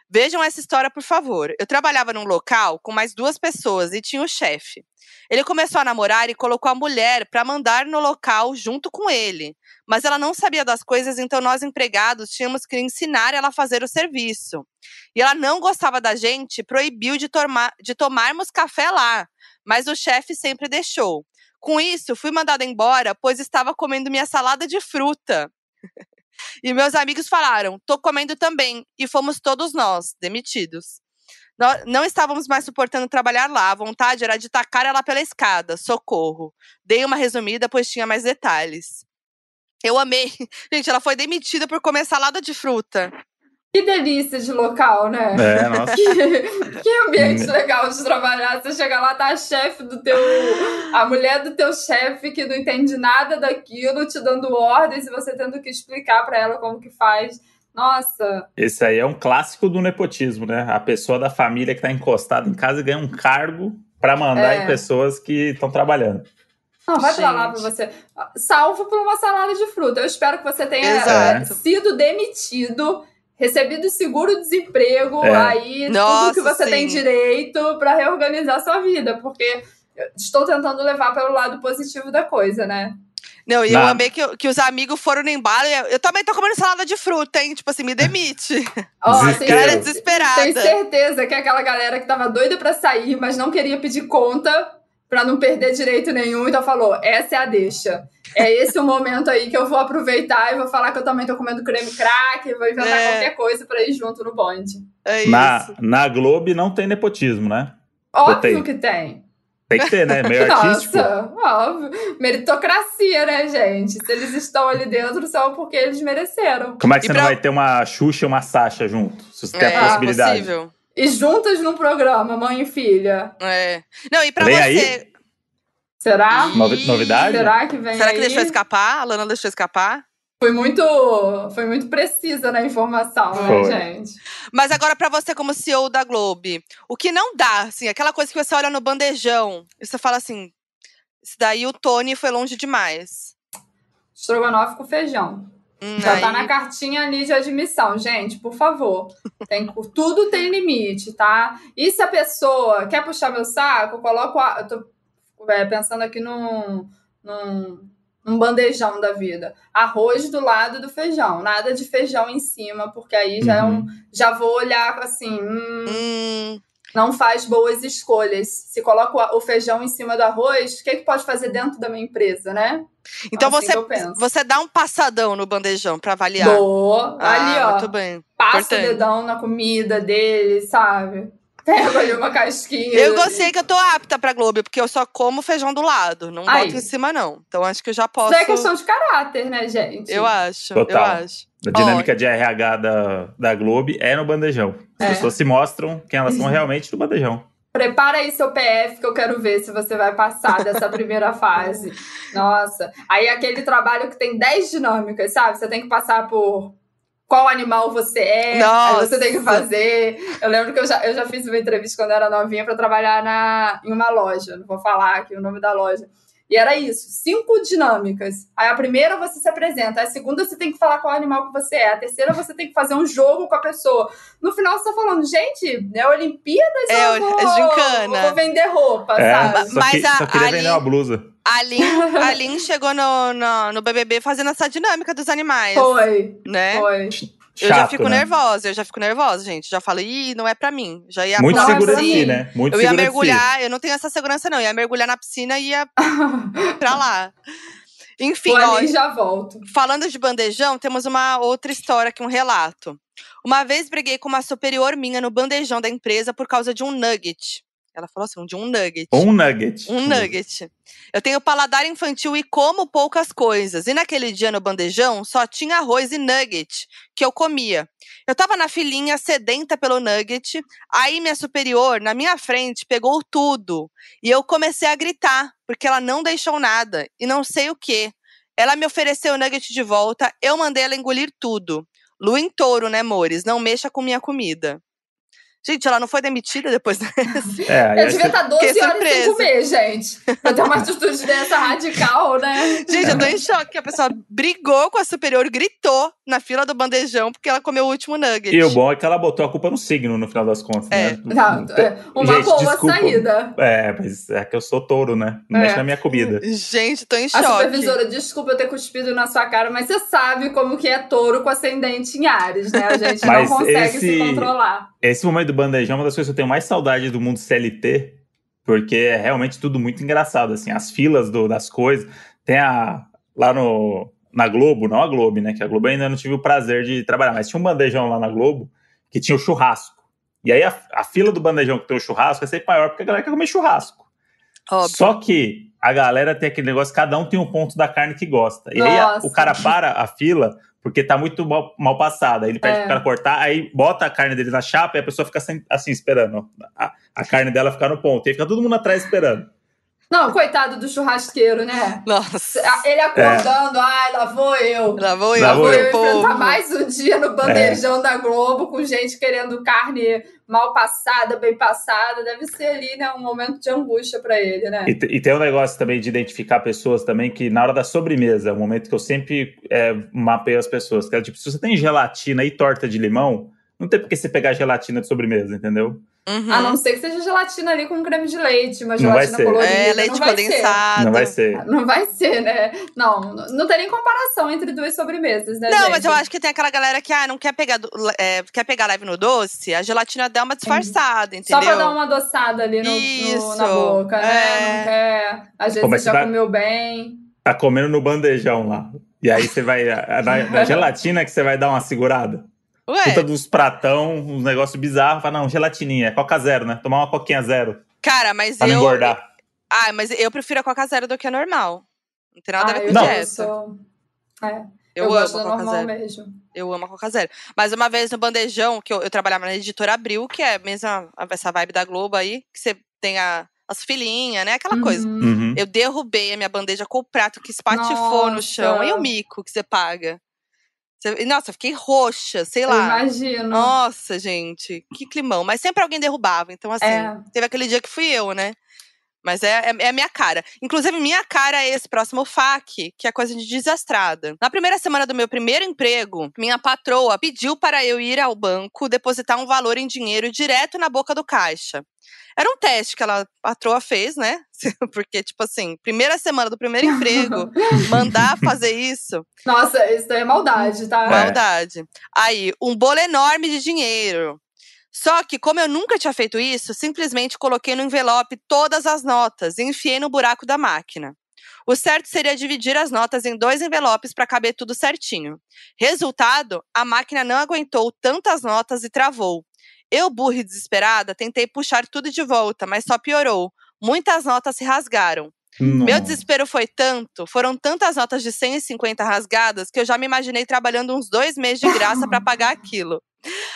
Vejam essa história, por favor. Eu trabalhava num local com mais duas pessoas e tinha o chefe. Ele começou a namorar e colocou a mulher para mandar no local junto com ele. Mas ela não sabia das coisas, então nós empregados tínhamos que ensinar ela a fazer o serviço. E ela não gostava da gente, proibiu de, tomar, de tomarmos café lá. Mas o chefe sempre deixou. Com isso, fui mandada embora, pois estava comendo minha salada de fruta. e meus amigos falaram: tô comendo também. E fomos todos nós demitidos. Não estávamos mais suportando trabalhar lá. A vontade era de tacar ela pela escada. Socorro. Dei uma resumida, pois tinha mais detalhes. Eu amei. [laughs] Gente, ela foi demitida por comer salada de fruta. Que delícia de local, né? É, nossa. [laughs] que, que ambiente legal de trabalhar. Você chega lá, tá a chefe do teu. A mulher do teu chefe que não entende nada daquilo, te dando ordens e você tendo que explicar para ela como que faz. Nossa. Esse aí é um clássico do nepotismo, né? A pessoa da família que tá encostada em casa e ganha um cargo para mandar é. em pessoas que estão trabalhando. Não, vai Gente. pra lá pra você. Salvo por uma salada de fruta. Eu espero que você tenha Exato. sido demitido recebido seguro-desemprego, é. aí Nossa, tudo que você sim. tem direito para reorganizar sua vida, porque estou tentando levar pelo lado positivo da coisa, né? Não, e eu amei que, que os amigos foram no embalo. Eu, eu também tô comendo salada de fruta, hein? Tipo assim, me demite. [laughs] Ó, oh, galera desesperada. Tenho certeza que é aquela galera que tava doida para sair, mas não queria pedir conta para não perder direito nenhum, então falou: essa é a deixa. É esse o momento aí que eu vou aproveitar e vou falar que eu também tô comendo creme crack, vou inventar é. qualquer coisa para ir junto no bonde. É na, isso. Na Globo não tem nepotismo, né? Óbvio que tem. Tem que ter, né? Meio [laughs] Nossa, artístico. óbvio. Meritocracia, né, gente? Se eles estão ali dentro, são porque eles mereceram. Como é que e você pra... não vai ter uma Xuxa e uma Sasha junto? Se você é, tem a possibilidade. Possível. E juntas num programa, mãe e filha. É. Não, e pra Vem você. Aí? Será? novidade? Será que vem Será aí? que deixou escapar? A Lana deixou escapar? Foi muito, foi muito precisa na informação, né, foi. né, gente? Mas agora para você como CEO da Globo, o que não dá, assim, aquela coisa que você olha no bandejão e você fala assim, isso daí o Tony foi longe demais. Estrogonofe com feijão. Hum, Já tá aí... tá na cartinha ali de admissão, gente, por favor. Tem, tudo tem limite, tá? E se a pessoa quer puxar meu saco, coloco. A, eu tô é, pensando aqui num, num, num, bandejão da vida. Arroz do lado do feijão, nada de feijão em cima, porque aí já, uhum. é um, uhum. já vou olhar assim. Hum, hum. Não faz boas escolhas. Se coloca o feijão em cima do arroz, o que, é que pode fazer dentro da minha empresa, né? Então assim você, você dá um passadão no bandejão para avaliar. Boa. Ah, ali, ó. Muito bem. Passa Importante. o dedão na comida dele, sabe? [laughs] Pega ali uma casquinha. Eu gostei que eu tô apta pra Globo, porque eu só como feijão do lado. Não Aí. boto em cima, não. Então acho que eu já posso. Isso é questão de caráter, né, gente? Eu acho. Total. Eu acho. A dinâmica de RH da, da Globo é no bandejão. As é. pessoas se mostram quem elas são realmente no bandejão. Prepara aí seu PF que eu quero ver se você vai passar dessa [laughs] primeira fase. Nossa. Aí aquele trabalho que tem 10 dinâmicas, sabe? Você tem que passar por qual animal você é, Nossa. aí você tem que fazer. Eu lembro que eu já, eu já fiz uma entrevista quando eu era novinha para trabalhar na, em uma loja, não vou falar aqui o nome da loja. E era isso, cinco dinâmicas. Aí a primeira você se apresenta, a segunda você tem que falar qual animal que você é, a terceira você tem que fazer um jogo com a pessoa. No final você tá falando, gente, é Olimpíadas é, eu vou, é gincana. vou vender roupa, é, sabe? Só, Mas que, a, só queria a vender uma blusa. A Lin, a [laughs] Lin chegou no, no, no BBB fazendo essa dinâmica dos animais. Foi, né? Foi. Chato, eu já fico né? nervosa, eu já fico nervosa, gente. Já falo, ih, não é pra mim. Já ia Muito segura de si, né? Muito eu ia mergulhar, eu não tenho essa segurança, não. Eu ia mergulhar na piscina e ia pra lá. Enfim, ó, já volto. Falando de bandejão, temos uma outra história aqui, um relato. Uma vez briguei com uma superior minha no bandejão da empresa por causa de um nugget. Ela falou assim, de um nugget. Um nugget. Um nugget. Eu tenho paladar infantil e como poucas coisas. E naquele dia no bandejão só tinha arroz e nugget que eu comia. Eu tava na filinha sedenta pelo nugget, aí minha superior, na minha frente, pegou tudo. E eu comecei a gritar, porque ela não deixou nada. E não sei o que. Ela me ofereceu o nugget de volta, eu mandei ela engolir tudo. Lu em touro, né, amores? Não mexa com minha comida. Gente, ela não foi demitida depois [laughs] dessa. É, eu devia estar 12 horas surpresa. sem comer, gente. Pra ter uma atitude dessa radical, né? Gente, eu tô em choque. A pessoa brigou com a superior, gritou na fila do bandejão porque ela comeu o último nugget. E o bom é que ela botou a culpa no signo, no final das contas, é. né? É uma gente, boa desculpa. saída. É, mas é que eu sou touro, né? Não é. mexe na minha comida. Gente, tô em choque. A supervisora, desculpa eu ter cuspido na sua cara, mas você sabe como que é touro com ascendente em Ares, né? A gente mas não consegue esse, se controlar. Esse momento do bandejão é uma das coisas que eu tenho mais saudade do mundo CLT, porque é realmente tudo muito engraçado, assim, as filas do, das coisas. Tem a. Lá no, na Globo, não a Globo, né? Que a Globo ainda não tive o prazer de trabalhar, mas tinha um bandejão lá na Globo que tinha o churrasco. E aí a, a fila do bandejão que tem o churrasco é sempre maior porque a galera quer comer churrasco. Óbvio. Só que a galera tem aquele negócio, cada um tem um ponto da carne que gosta. E Nossa. aí o cara para a fila porque tá muito mal, mal passada. Ele pede é. pro cara cortar, aí bota a carne dele na chapa e a pessoa fica assim, assim esperando a, a, carne dela ficar no ponto. E fica todo mundo atrás esperando. Não, coitado do churrasqueiro, né? Nossa. Ele acordando, é. ai, lá vou eu. Lá vou eu, lá vou eu. enfrentar mais um dia no bandejão é. da Globo com gente querendo carne mal passada, bem passada. Deve ser ali, né, um momento de angústia para ele, né? E, e, tem um negócio também de identificar pessoas também que na hora da sobremesa, é um momento que eu sempre é, mapeio as pessoas. Que é tipo, se você tem gelatina e torta de limão, não tem por que você pegar gelatina de sobremesa, entendeu? Uhum. A não ser que seja gelatina ali com creme de leite, uma gelatina colorida. É, leite não condensado. Ser. Não vai ser. Não vai ser, né? Não, não tem nem comparação entre duas sobremesas, né? Não, gente? mas eu acho que tem aquela galera que ah, não quer pegar, é, quer pegar leve no doce, a gelatina dá uma disfarçada, entendeu? Só pra dar uma adoçada ali no, no na boca, né? É. Não quer. Às vezes Pô, você já tá, comeu bem. Tá comendo no bandejão lá. E aí você vai. Na, na [laughs] gelatina que você vai dar uma segurada. Ué. Puta dos pratão, uns negócios bizarros. Fala, não, gelatininha, é Coca Zero, né? Tomar uma coquinha zero. Cara, mas pra eu. Não engordar. Ah, mas eu prefiro a Coca Zero do que a normal. Não tem nada ah, a ver com dieta. Sou... É. Eu, eu amo a Coca Zero. Mesmo. Eu amo a Coca Zero. Mas uma vez no bandejão, que eu, eu trabalhava na editora Abril, que é mesmo essa vibe da Globo aí, que você tem a, as filhinhas, né? Aquela uhum. coisa. Uhum. Eu derrubei a minha bandeja com o prato que espatifou Nossa. no chão. E o mico que você paga? Nossa, eu fiquei roxa, sei lá. Eu imagino. Nossa, gente, que climão. Mas sempre alguém derrubava. Então, assim, é. teve aquele dia que fui eu, né? Mas é, é, é, a minha cara. Inclusive, minha cara é esse próximo FAQ, que é coisa de desastrada. Na primeira semana do meu primeiro emprego, minha patroa pediu para eu ir ao banco depositar um valor em dinheiro direto na boca do caixa. Era um teste que ela, a patroa fez, né? [laughs] Porque, tipo assim, primeira semana do primeiro emprego, mandar fazer isso. [laughs] Nossa, isso é maldade, tá? Maldade. Aí, um bolo enorme de dinheiro. Só que, como eu nunca tinha feito isso, simplesmente coloquei no envelope todas as notas e enfiei no buraco da máquina. O certo seria dividir as notas em dois envelopes para caber tudo certinho. Resultado: a máquina não aguentou tantas notas e travou. Eu, burra e desesperada, tentei puxar tudo de volta, mas só piorou. Muitas notas se rasgaram. Não. Meu desespero foi tanto, foram tantas notas de 150 rasgadas que eu já me imaginei trabalhando uns dois meses de graça para [laughs] pagar aquilo.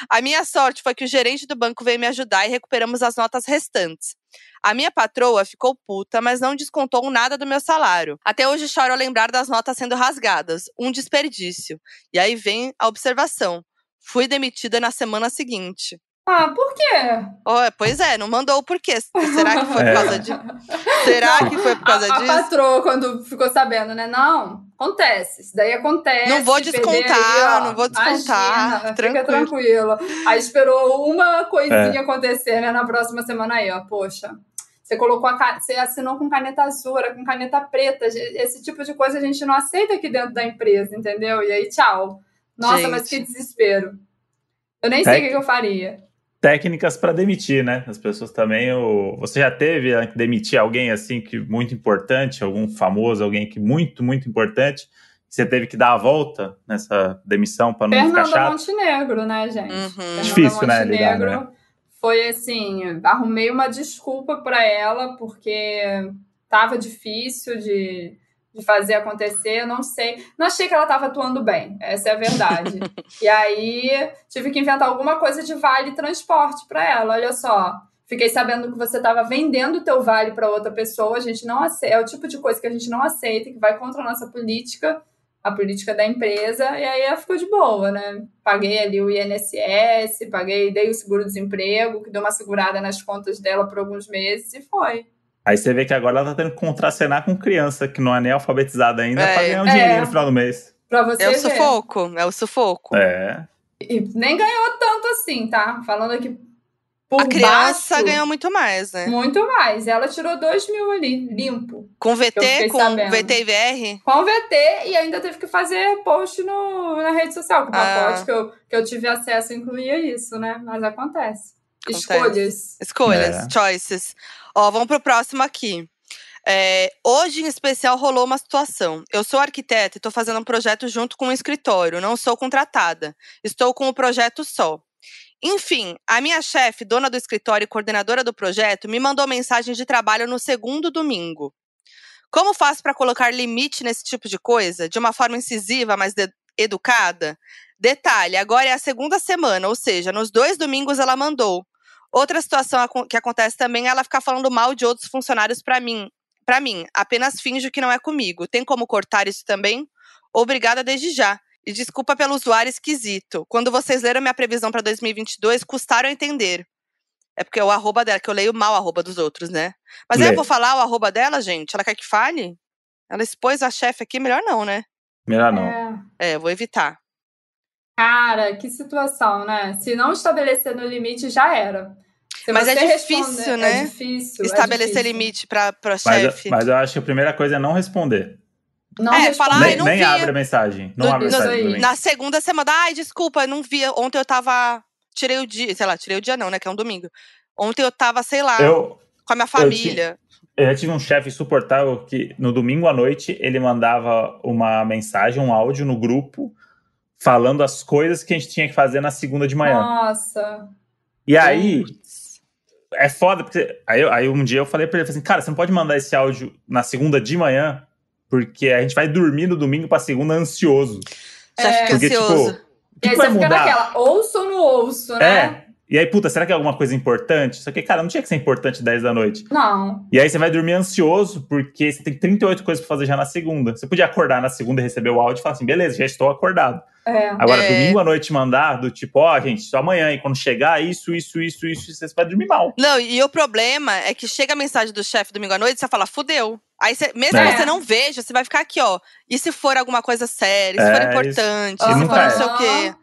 A minha sorte foi que o gerente do banco veio me ajudar e recuperamos as notas restantes. A minha patroa ficou puta, mas não descontou nada do meu salário. Até hoje choro ao lembrar das notas sendo rasgadas. Um desperdício. E aí vem a observação. Fui demitida na semana seguinte. Ah, por quê? Oh, pois é, não mandou o porquê. Será que foi [laughs] por causa disso? Será não, que foi por causa a, disso? A patroa, quando ficou sabendo, né? Não, acontece. Isso daí acontece. Não vou descontar, aí, não vou descontar. Imagina, tranquilo. Fica tranquila. Aí esperou uma coisinha é. acontecer, né? Na próxima semana aí, ó. Poxa. Você colocou a você assinou com caneta azul, era com caneta preta. Esse tipo de coisa a gente não aceita aqui dentro da empresa, entendeu? E aí, tchau. Nossa, gente. mas que desespero. Eu nem sei o que, que eu faria técnicas para demitir, né? As pessoas também. O... Você já teve que demitir alguém assim que muito importante, algum famoso, alguém que muito, muito importante, você teve que dar a volta nessa demissão para não Fernanda ficar chato? Montenegro, né, gente? Uhum. Difícil, né? Lidar, né? foi assim, arrumei uma desculpa para ela porque tava difícil de, de fazer acontecer, eu não sei, não achei que ela estava atuando bem, essa é a verdade. [laughs] e aí tive que inventar alguma coisa de vale transporte para ela, olha só. Fiquei sabendo que você estava vendendo o teu vale para outra pessoa, a gente não aceita, é o tipo de coisa que a gente não aceita, que vai contra a nossa política a política da empresa, e aí ela ficou de boa, né? Paguei ali o INSS, paguei, dei o seguro-desemprego, que deu uma segurada nas contas dela por alguns meses e foi. Aí você vê que agora ela tá tendo que contracenar com criança que não é nem alfabetizada ainda é. pra ganhar um dinheirinho é. no final do mês. Pra você é o ver. sufoco, é o sufoco. É. E nem ganhou tanto assim, tá? Falando aqui por a criança baixo, ganhou muito mais, né? Muito mais. Ela tirou 2 mil ali, limpo. Com VT, com sabendo. VT e VR? Com VT e ainda teve que fazer post no, na rede social. Que o ah. pacote que eu, que eu tive acesso incluía isso, né? Mas acontece. acontece. Escolhas. Escolhas, é. choices. Ó, vamos pro próximo aqui. É, hoje, em especial, rolou uma situação. Eu sou arquiteta e estou fazendo um projeto junto com um escritório. Não sou contratada. Estou com o projeto só. Enfim, a minha chefe, dona do escritório e coordenadora do projeto, me mandou mensagem de trabalho no segundo domingo. Como faço para colocar limite nesse tipo de coisa, de uma forma incisiva, mas educada? Detalhe, agora é a segunda semana, ou seja, nos dois domingos ela mandou. Outra situação que acontece também é ela ficar falando mal de outros funcionários para mim. Para mim, apenas finjo que não é comigo. Tem como cortar isso também? Obrigada desde já. E desculpa pelo usuário esquisito. Quando vocês leram minha previsão para 2022, custaram entender. É porque é o arroba dela, que eu leio mal o arroba dos outros, né? Mas aí eu vou falar o arroba dela, gente. Ela quer que fale? Ela expôs a chefe aqui, melhor não, né? Melhor não. É, é vou evitar. Cara, que situação, né? Se não estabelecer no limite, já era. Se mas é difícil, né? É difícil. Estabelecer é difícil. limite para chefe. Mas, mas eu acho que a primeira coisa é não responder. Não é, falar, nem, não nem abre a mensagem. Não no, abre a mensagem. Na segunda semana, ai, desculpa, eu não via. Ontem eu tava. Tirei o dia, sei lá, tirei o dia não, né? Que é um domingo. Ontem eu tava, sei lá, eu, com a minha família. Eu, eu tive um chefe insuportável que no domingo à noite ele mandava uma mensagem, um áudio no grupo, falando as coisas que a gente tinha que fazer na segunda de manhã. Nossa. E aí. É foda, porque. Aí, aí um dia eu falei pra ele assim, cara, você não pode mandar esse áudio na segunda de manhã? Porque a gente vai dormir no domingo pra segunda ansioso. Já é. fica porque, tipo, ansioso. Tipo, e aí você fica mudar? naquela, ouço ou não ouço, né? É. E aí, puta, será que é alguma coisa importante? Só que, cara, não tinha que ser importante 10 da noite. Não. E aí você vai dormir ansioso, porque você tem 38 coisas pra fazer já na segunda. Você podia acordar na segunda e receber o áudio e falar assim, beleza, já estou acordado. É. Agora, é. domingo à noite mandar, do tipo, ó, oh, gente, só amanhã, e quando chegar isso, isso, isso, isso, você vai dormir mal. Não, e o problema é que chega a mensagem do chefe domingo à noite, você fala, fudeu. Aí, você, mesmo é. que você não veja, você vai ficar aqui, ó. E se for alguma coisa séria, se é, for importante, se for não sei o quê.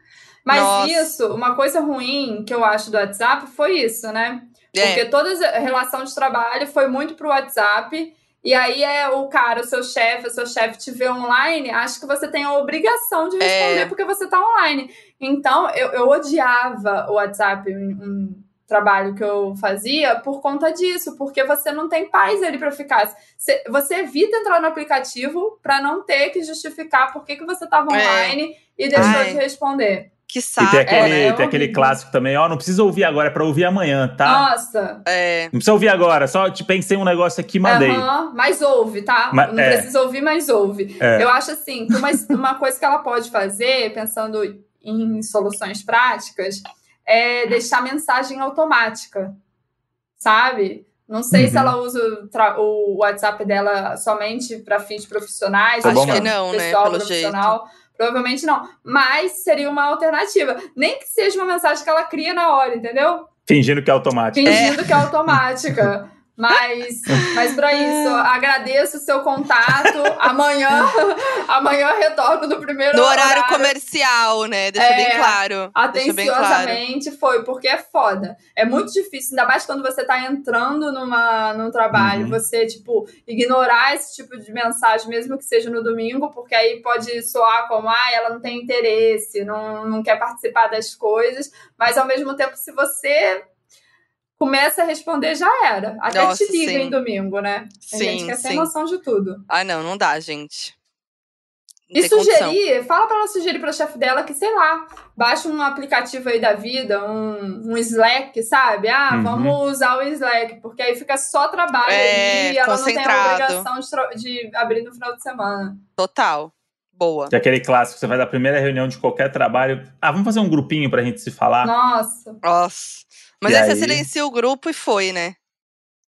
Mas Nossa. isso, uma coisa ruim que eu acho do WhatsApp foi isso, né? É. Porque toda a relação de trabalho foi muito pro WhatsApp. E aí é o cara, o seu chefe, o seu chefe te vê online, acha que você tem a obrigação de responder é. porque você tá online. Então, eu, eu odiava o WhatsApp, um, um, trabalho que eu fazia, por conta disso, porque você não tem paz ali para ficar. Você, você, evita entrar no aplicativo para não ter que justificar por que, que você tava é. online e deixou Ai. de responder. Que saco. E tem aquele, é, tem aquele clássico também, ó, não precisa ouvir agora, é pra ouvir amanhã, tá? Nossa. É. Não precisa ouvir agora, só te pensei um negócio aqui mandei. Uhum, mas ouve, tá? Mas, não é. precisa ouvir, mas ouve. É. Eu acho assim, que uma, uma coisa que ela pode fazer, pensando em soluções práticas, é deixar mensagem automática, sabe? Não sei uhum. se ela usa o, WhatsApp dela somente para fins profissionais, tá acho que não, né? Pelo profissional. Jeito. Provavelmente não. Mas seria uma alternativa. Nem que seja uma mensagem que ela cria na hora, entendeu? Fingindo que é automática. Fingindo é. que é automática. [laughs] Mas, mas para isso, [laughs] agradeço o seu contato. Amanhã, [laughs] amanhã retorno do primeiro No horário, horário. comercial, né? Deixa é, bem claro. Atenciosamente claro. foi, porque é foda. É muito difícil, ainda mais quando você tá entrando numa, num trabalho, uhum. você, tipo, ignorar esse tipo de mensagem, mesmo que seja no domingo, porque aí pode soar como, ah, ela não tem interesse, não, não quer participar das coisas, mas ao mesmo tempo, se você começa a responder, já era. Até Nossa, te liga sim. em domingo, né? A sim, gente quer sim. ter noção de tudo. Ah, não, não dá, gente. e sugerir, condição. fala para ela sugerir para chefe dela que, sei lá, baixa um aplicativo aí da vida, um, um Slack, sabe? Ah, uhum. vamos usar o Slack, porque aí fica só trabalho é, e ela não tem a obrigação de, de abrir no final de semana. Total. Boa. Que é aquele clássico, você vai da primeira reunião de qualquer trabalho. Ah, vamos fazer um grupinho pra gente se falar? Nossa. Nossa. Mas e aí, aí você silencia o grupo e foi, né?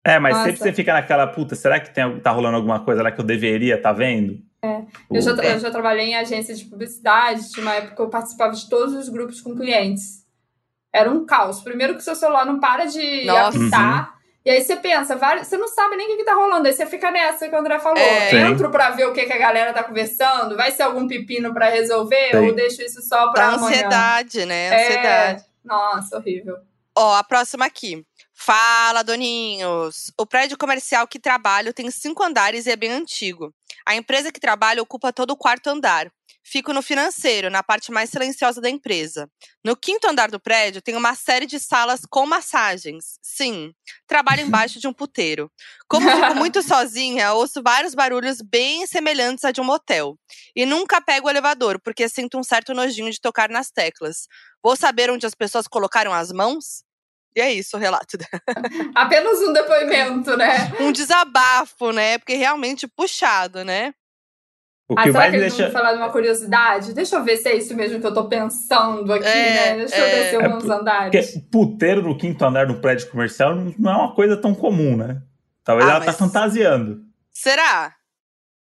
É, mas Nossa. sempre você fica naquela, puta, será que tem, tá rolando alguma coisa lá que eu deveria estar tá vendo? É. Eu, já, eu já trabalhei em agência de publicidade, de uma época que eu participava de todos os grupos com clientes. Era um caos. Primeiro que seu celular não para de Nossa. apitar. Uhum. E aí você pensa, você não sabe nem o que, tá rolando. Aí você fica nessa que o André falou. É. Entro pra ver o que, que a galera tá conversando. Vai ser algum pepino para resolver? Sim. Ou deixo isso só pra amanhã? Ansiedade, né? Ansiedade. É. Nossa, horrível. Ó, a próxima aqui. Fala, doninhos! O prédio comercial que trabalho tem cinco andares e é bem antigo. A empresa que trabalho ocupa todo o quarto andar. Fico no financeiro, na parte mais silenciosa da empresa. No quinto andar do prédio tem uma série de salas com massagens. Sim, trabalho [laughs] embaixo de um puteiro. Como fico muito sozinha, ouço vários barulhos bem semelhantes a de um motel. E nunca pego o elevador, porque sinto um certo nojinho de tocar nas teclas. Vou saber onde as pessoas colocaram as mãos? E é isso o relato. [laughs] Apenas um depoimento, né? Um desabafo, né? Porque realmente puxado, né? O que ah, será que eles deixa... vão falar de uma curiosidade? Deixa eu ver se é isso mesmo que eu tô pensando aqui, é, né? Deixa é, eu descer é, uns andares. Porque puteiro no quinto andar do prédio comercial não é uma coisa tão comum, né? Talvez ah, ela tá fantasiando. Será?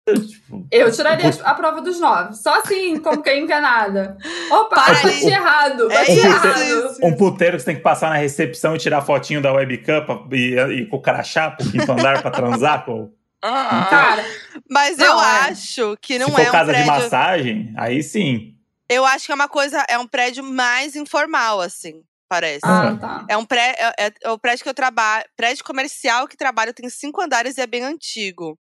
Tipo, eu tiraria a prova dos nove. Só assim, como quem enganada. Opa, Para bati errado. Bati é errado. Um puteiro que você tem que passar na recepção e tirar fotinho da webcam pra, e, e com o crachá pro quinto andar pra transar com. Ah, cara, mas não, eu é. acho que não Se é um casa prédio... de massagem, aí sim. Eu acho que é uma coisa, é um prédio mais informal, assim, parece. Ah, tá. É um pré, é, é o prédio que eu trabalho, prédio comercial que trabalho tem cinco andares e é bem antigo.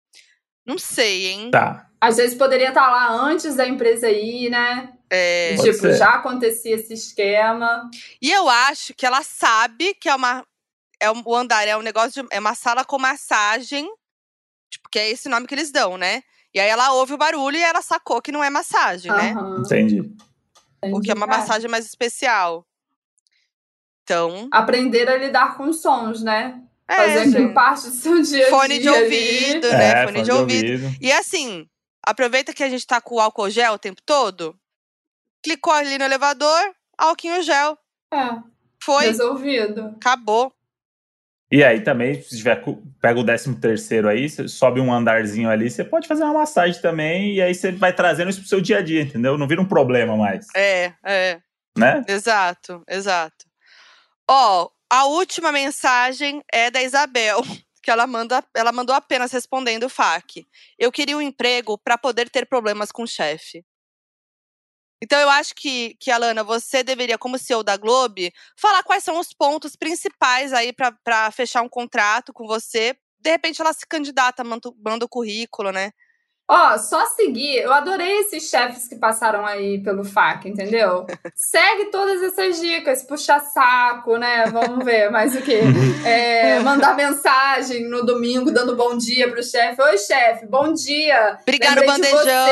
Não sei, hein? Tá. Às vezes poderia estar lá antes da empresa ir, né? É. Tipo, já acontecia esse esquema. E eu acho que ela sabe que é uma. É um, o andar é um negócio de, É uma sala com massagem. Tipo, que é esse nome que eles dão, né? E aí ela ouve o barulho e ela sacou que não é massagem, né? Entendi. O que é uma massagem mais especial. Então. Aprender a lidar com sons, né? É, fazer aquilo parte do seu dia Fone de ouvido, ali. né? É, fone, de, ouvido. ouvido. E assim, aproveita que a gente tá com o álcool gel o tempo todo. Clicou ali no elevador, álcool gel. É. Foi. Resolvido. Acabou. E aí também, se tiver, pega o 13 terceiro aí, sobe um andarzinho ali, você pode fazer uma massagem também, e aí você vai trazendo isso pro seu dia a dia, entendeu? Não vira um problema mais. É, é. Né? Exato, exato. Ó, a última mensagem é da Isabel, que ela, manda, ela mandou apenas respondendo o FAQ. Eu queria um emprego para poder ter problemas com o chefe. Então eu acho que, que, Alana, você deveria, como CEO da Globo, falar quais são os pontos principais aí para fechar um contrato com você. De repente ela se candidata, manda, manda o currículo, né? Ó, só seguir. Eu adorei esses chefes que passaram aí pelo FAC, entendeu? [laughs] Segue todas essas dicas, puxar saco, né? Vamos ver mais o quê? [laughs] É, mandar mensagem no domingo dando bom dia pro chefe. Oi, chefe, bom dia. Obrigado, bandejão.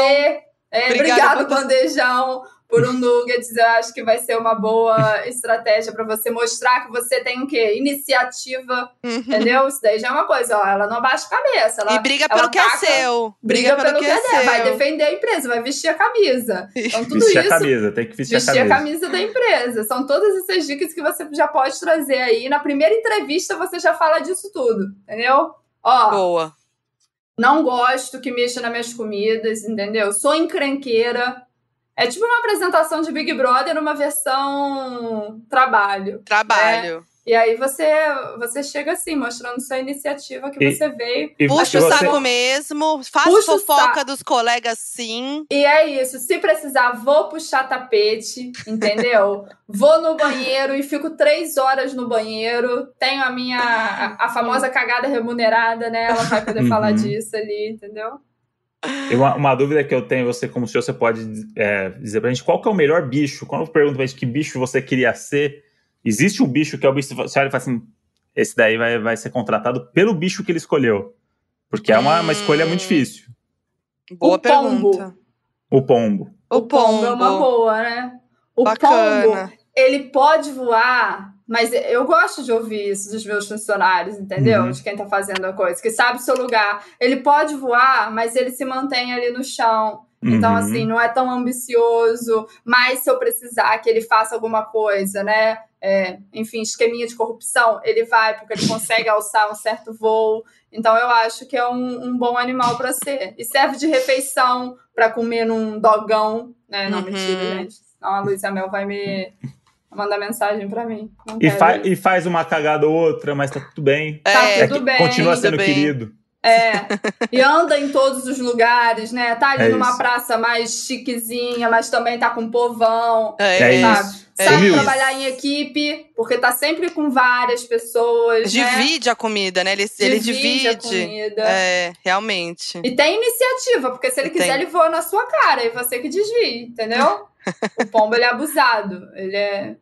É, obrigado, bandejão por um nuggets, eu acho que vai ser uma boa estratégia para você mostrar que você tem o quê? Iniciativa, uhum. entendeu? Isso daí já é uma coisa, ó, ela não abaixa a cabeça. Ela, e briga pelo que é seu. Briga, briga pelo, pelo, que, é, é seu. Vai defender a empresa, vai vestir a camisa. Então, tudo vestir isso, a camisa, tem que vestir, vestir a, camisa. a camisa da empresa. São todas essas dicas que você já pode trazer aí. Na primeira entrevista, você já fala disso tudo, entendeu? Ó, Boa. Não gosto que mexa nas minhas comidas, entendeu? Sou encrenqueira é tipo uma apresentação de Big Brother numa versão trabalho. Trabalho. Né? E aí você, você chega assim, mostrando sua iniciativa que e, você veio. E Puxa o saco mesmo, faz fofoca dos colegas sim. E é isso, se precisar, vou puxar tapete, entendeu? vou no banheiro e fico três horas no banheiro. Tenho a minha, a, a famosa cagada remunerada, né? Ela vai poder falar uhum. disso ali, entendeu? Uma, uma, dúvida que eu tenho, você como senhor, você pode é, dizer pra gente qual que é o melhor bicho? Quando eu pergunto pra gente que bicho você queria ser, existe um bicho que é o bicho, você olha e fala assim, esse daí vai, vai ser contratado pelo bicho que ele escolheu. Porque é uma, hum, uma escolha muito difícil. Boa o pergunta. Pombo. O pombo. O, pombo. é uma boa, né? O Bacana. pombo, ele pode voar, mas eu gosto de ouvir isso dos meus funcionários, entendeu? Uhum. De quem tá fazendo a coisa, que sabe o seu lugar. Ele pode voar, mas ele se mantém ali no chão. Então, Uhum. assim, não é tão ambicioso, mas se eu precisar que ele faça alguma coisa, né? É, enfim, esqueminha de corrupção, ele vai, porque ele consegue [laughs] alçar um certo voo. Então, eu acho que é um, um bom animal para ser. E serve de refeição para comer num dogão, né? Não, Uhum. mentira, gente. Senão a Luísa Mel vai me mandar mensagem para mim. E, fa- isso. e faz uma cagada ou outra, mas tá tudo bem. Tá É, tudo que bem, continua sendo bem. querido. É, e anda em todos os lugares, né? Tá ali É numa isso. praça mais chiquezinha, mas também tá com povão. É É, isso. É Sabe isso. trabalhar em equipe, porque tá sempre com várias pessoas. né? Divide a comida, né? Ele, ele divide. a comida. É, realmente. E tem iniciativa, porque se ele quiser, Tem. ele voa na sua cara e você que desvia, entendeu? O pombo, ele é abusado. Ele é,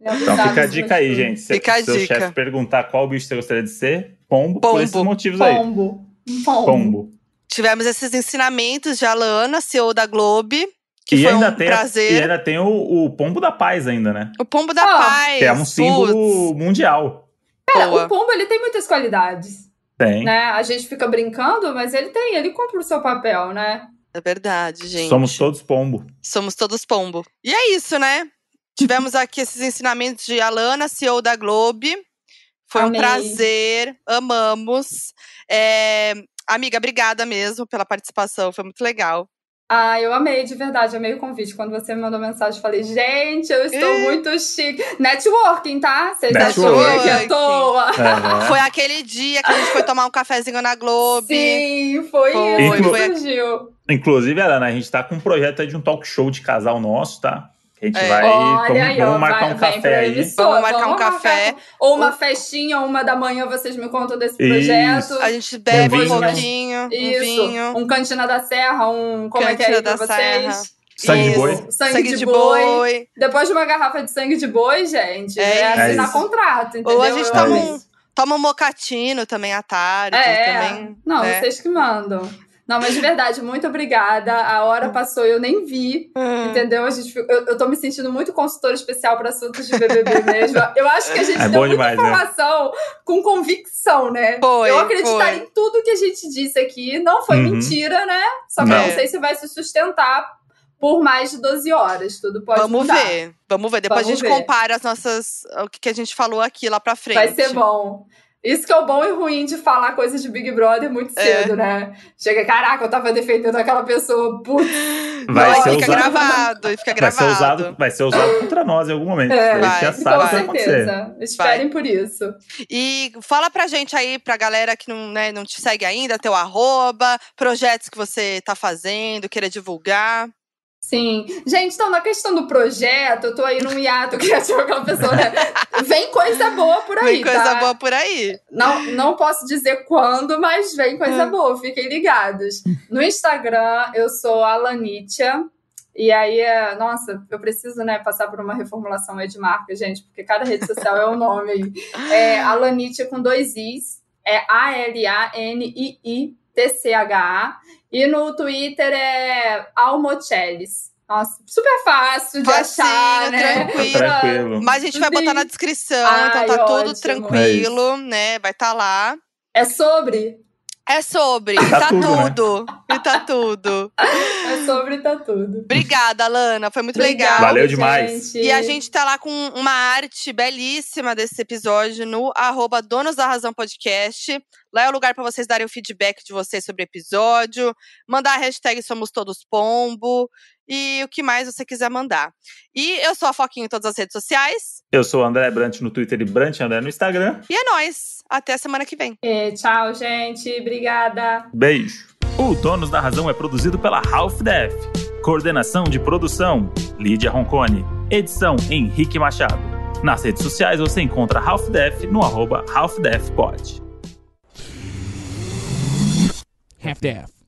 ele é abusado. Então fica a dica aí, tudo. gente. Se Fica a seu dica. chefe perguntar qual bicho você gostaria de ser, pombo, Pombo. por esses motivos aí. Pombo. Um pombo. Pombo. Tivemos esses ensinamentos de Alana, CEO da Globe, que e foi ainda um tem, a- prazer. e ainda tem o, o pombo da paz ainda, né? O pombo da Ah, paz. Que é um símbolo mundial. Cara, Boa. o pombo, ele tem muitas qualidades. Tem. né? A gente fica brincando, mas ele tem, ele cumpre o seu papel, né? É verdade, gente. Somos todos pombo. Somos todos pombo. E é isso, né? Tivemos aqui esses ensinamentos de Alana, CEO da Globe. Foi Amei. um prazer, amamos. É, Amiga, obrigada mesmo pela participação, foi muito legal. Ah, eu amei, de verdade, amei o convite. Quando você me mandou mensagem, eu falei, gente, eu estou Ih. muito chique. Networking, tá? Vocês acham é à toa? Foi aquele dia que a gente foi tomar um cafezinho na Globe. Sim, foi, Foi, isso que foi. surgiu. Inclusive, Alana, a gente tá com um projeto aí de um talk show de casal nosso, tá? A gente É. vai. Olha vamos aí, ó, vamos marcar vai- um café aí. emissora, Vamos marcar um café. Ou uma festinha, uma da manhã, vocês me contam desse Isso. projeto. A gente bebe um, vinho. pouquinho, um Isso, vinho. um Cantina da Serra, um. Como é que é Cantina pra da vocês? Serra. Sangue de Isso. boi. Sangue, de, boi. Depois de uma garrafa de sangue de boi, gente, É é, assinar isso. contrato, entendeu? Ou a gente toma amo um, toma um mocatino também à tarde. É, também, não, né? vocês que mandam. Não, mas de verdade, muito obrigada. A hora passou e eu nem vi, Hum. entendeu? A gente, eu, eu tô me sentindo muito consultora especial para assuntos de BBB [laughs] mesmo. Eu acho que a gente É deu muita demais, né? informação com convicção, né? Foi, eu acreditar foi. em tudo que a gente disse aqui. Não foi Uhum. mentira, né? Só que eu Não. não sei se vai se sustentar por mais de 12 horas. Tudo pode Vamos mudar. ver. Vamos ver. Depois Vamos a gente ver. compara as nossas. O que que a gente falou aqui lá pra frente. Vai ser bom. Isso que é o bom e ruim de falar coisas de Big Brother muito É. cedo, né? Chega, caraca, eu tava defendendo aquela pessoa. Putz. Vai Não, ser fica usado- gravado. Fica Vai ser, gravado. usado, vai ser usado contra nós em algum momento. É, a gente já vai, sabe o Com que vai acontecer. certeza. Esperem por isso. E fala pra gente aí, pra galera que não, né, não te segue ainda, teu arroba, projetos que você tá fazendo, queira divulgar. Sim. Gente, então, na questão do projeto, eu tô aí num hiato [laughs] criativo, aquela pessoa, né? Vem coisa boa por aí, Vem coisa tá? boa por aí. Não, não posso dizer quando, mas vem coisa Hum. boa, fiquem ligados. No Instagram, eu sou Alanitia. E aí, é, nossa, eu preciso, né, passar por uma reformulação aí de marca, gente, porque cada rede social é um nome aí. É Alanitia com dois Is, é A-L-A-N-I-I-T-C-H-A. E no Twitter é Almochelis. Nossa, super fácil de Facinho, achar, né? tranquilo. Tranquilo. Mas a gente vai botar na descrição, Ai, então tá tudo ótimo. tranquilo, né? Vai estar tá lá. É sobre? É sobre, Tá tá, tudo, né? tudo. E tá tudo. É sobre, tá tudo. Obrigada, Lana. Foi muito Obrigada, legal. Valeu demais. gente. E a gente tá lá com uma arte belíssima desse episódio no arroba Donos da Razão Podcast. Lá é o lugar para vocês darem o feedback de vocês sobre o episódio, mandar a hashtag Somos Todos Pombo e o que mais você quiser mandar. E eu sou a Foquinha em todas as redes sociais. Eu sou o André Brant no Twitter e Brant André no Instagram. E é nóis. Até a semana que vem. É, tchau, gente. Obrigada. Beijo. O Donos da Razão é produzido pela Half Def. Coordenação de produção: Lídia Roncone. Edição: Henrique Machado. Nas redes sociais você encontra Half Def no arroba HalfDefPod. half to half.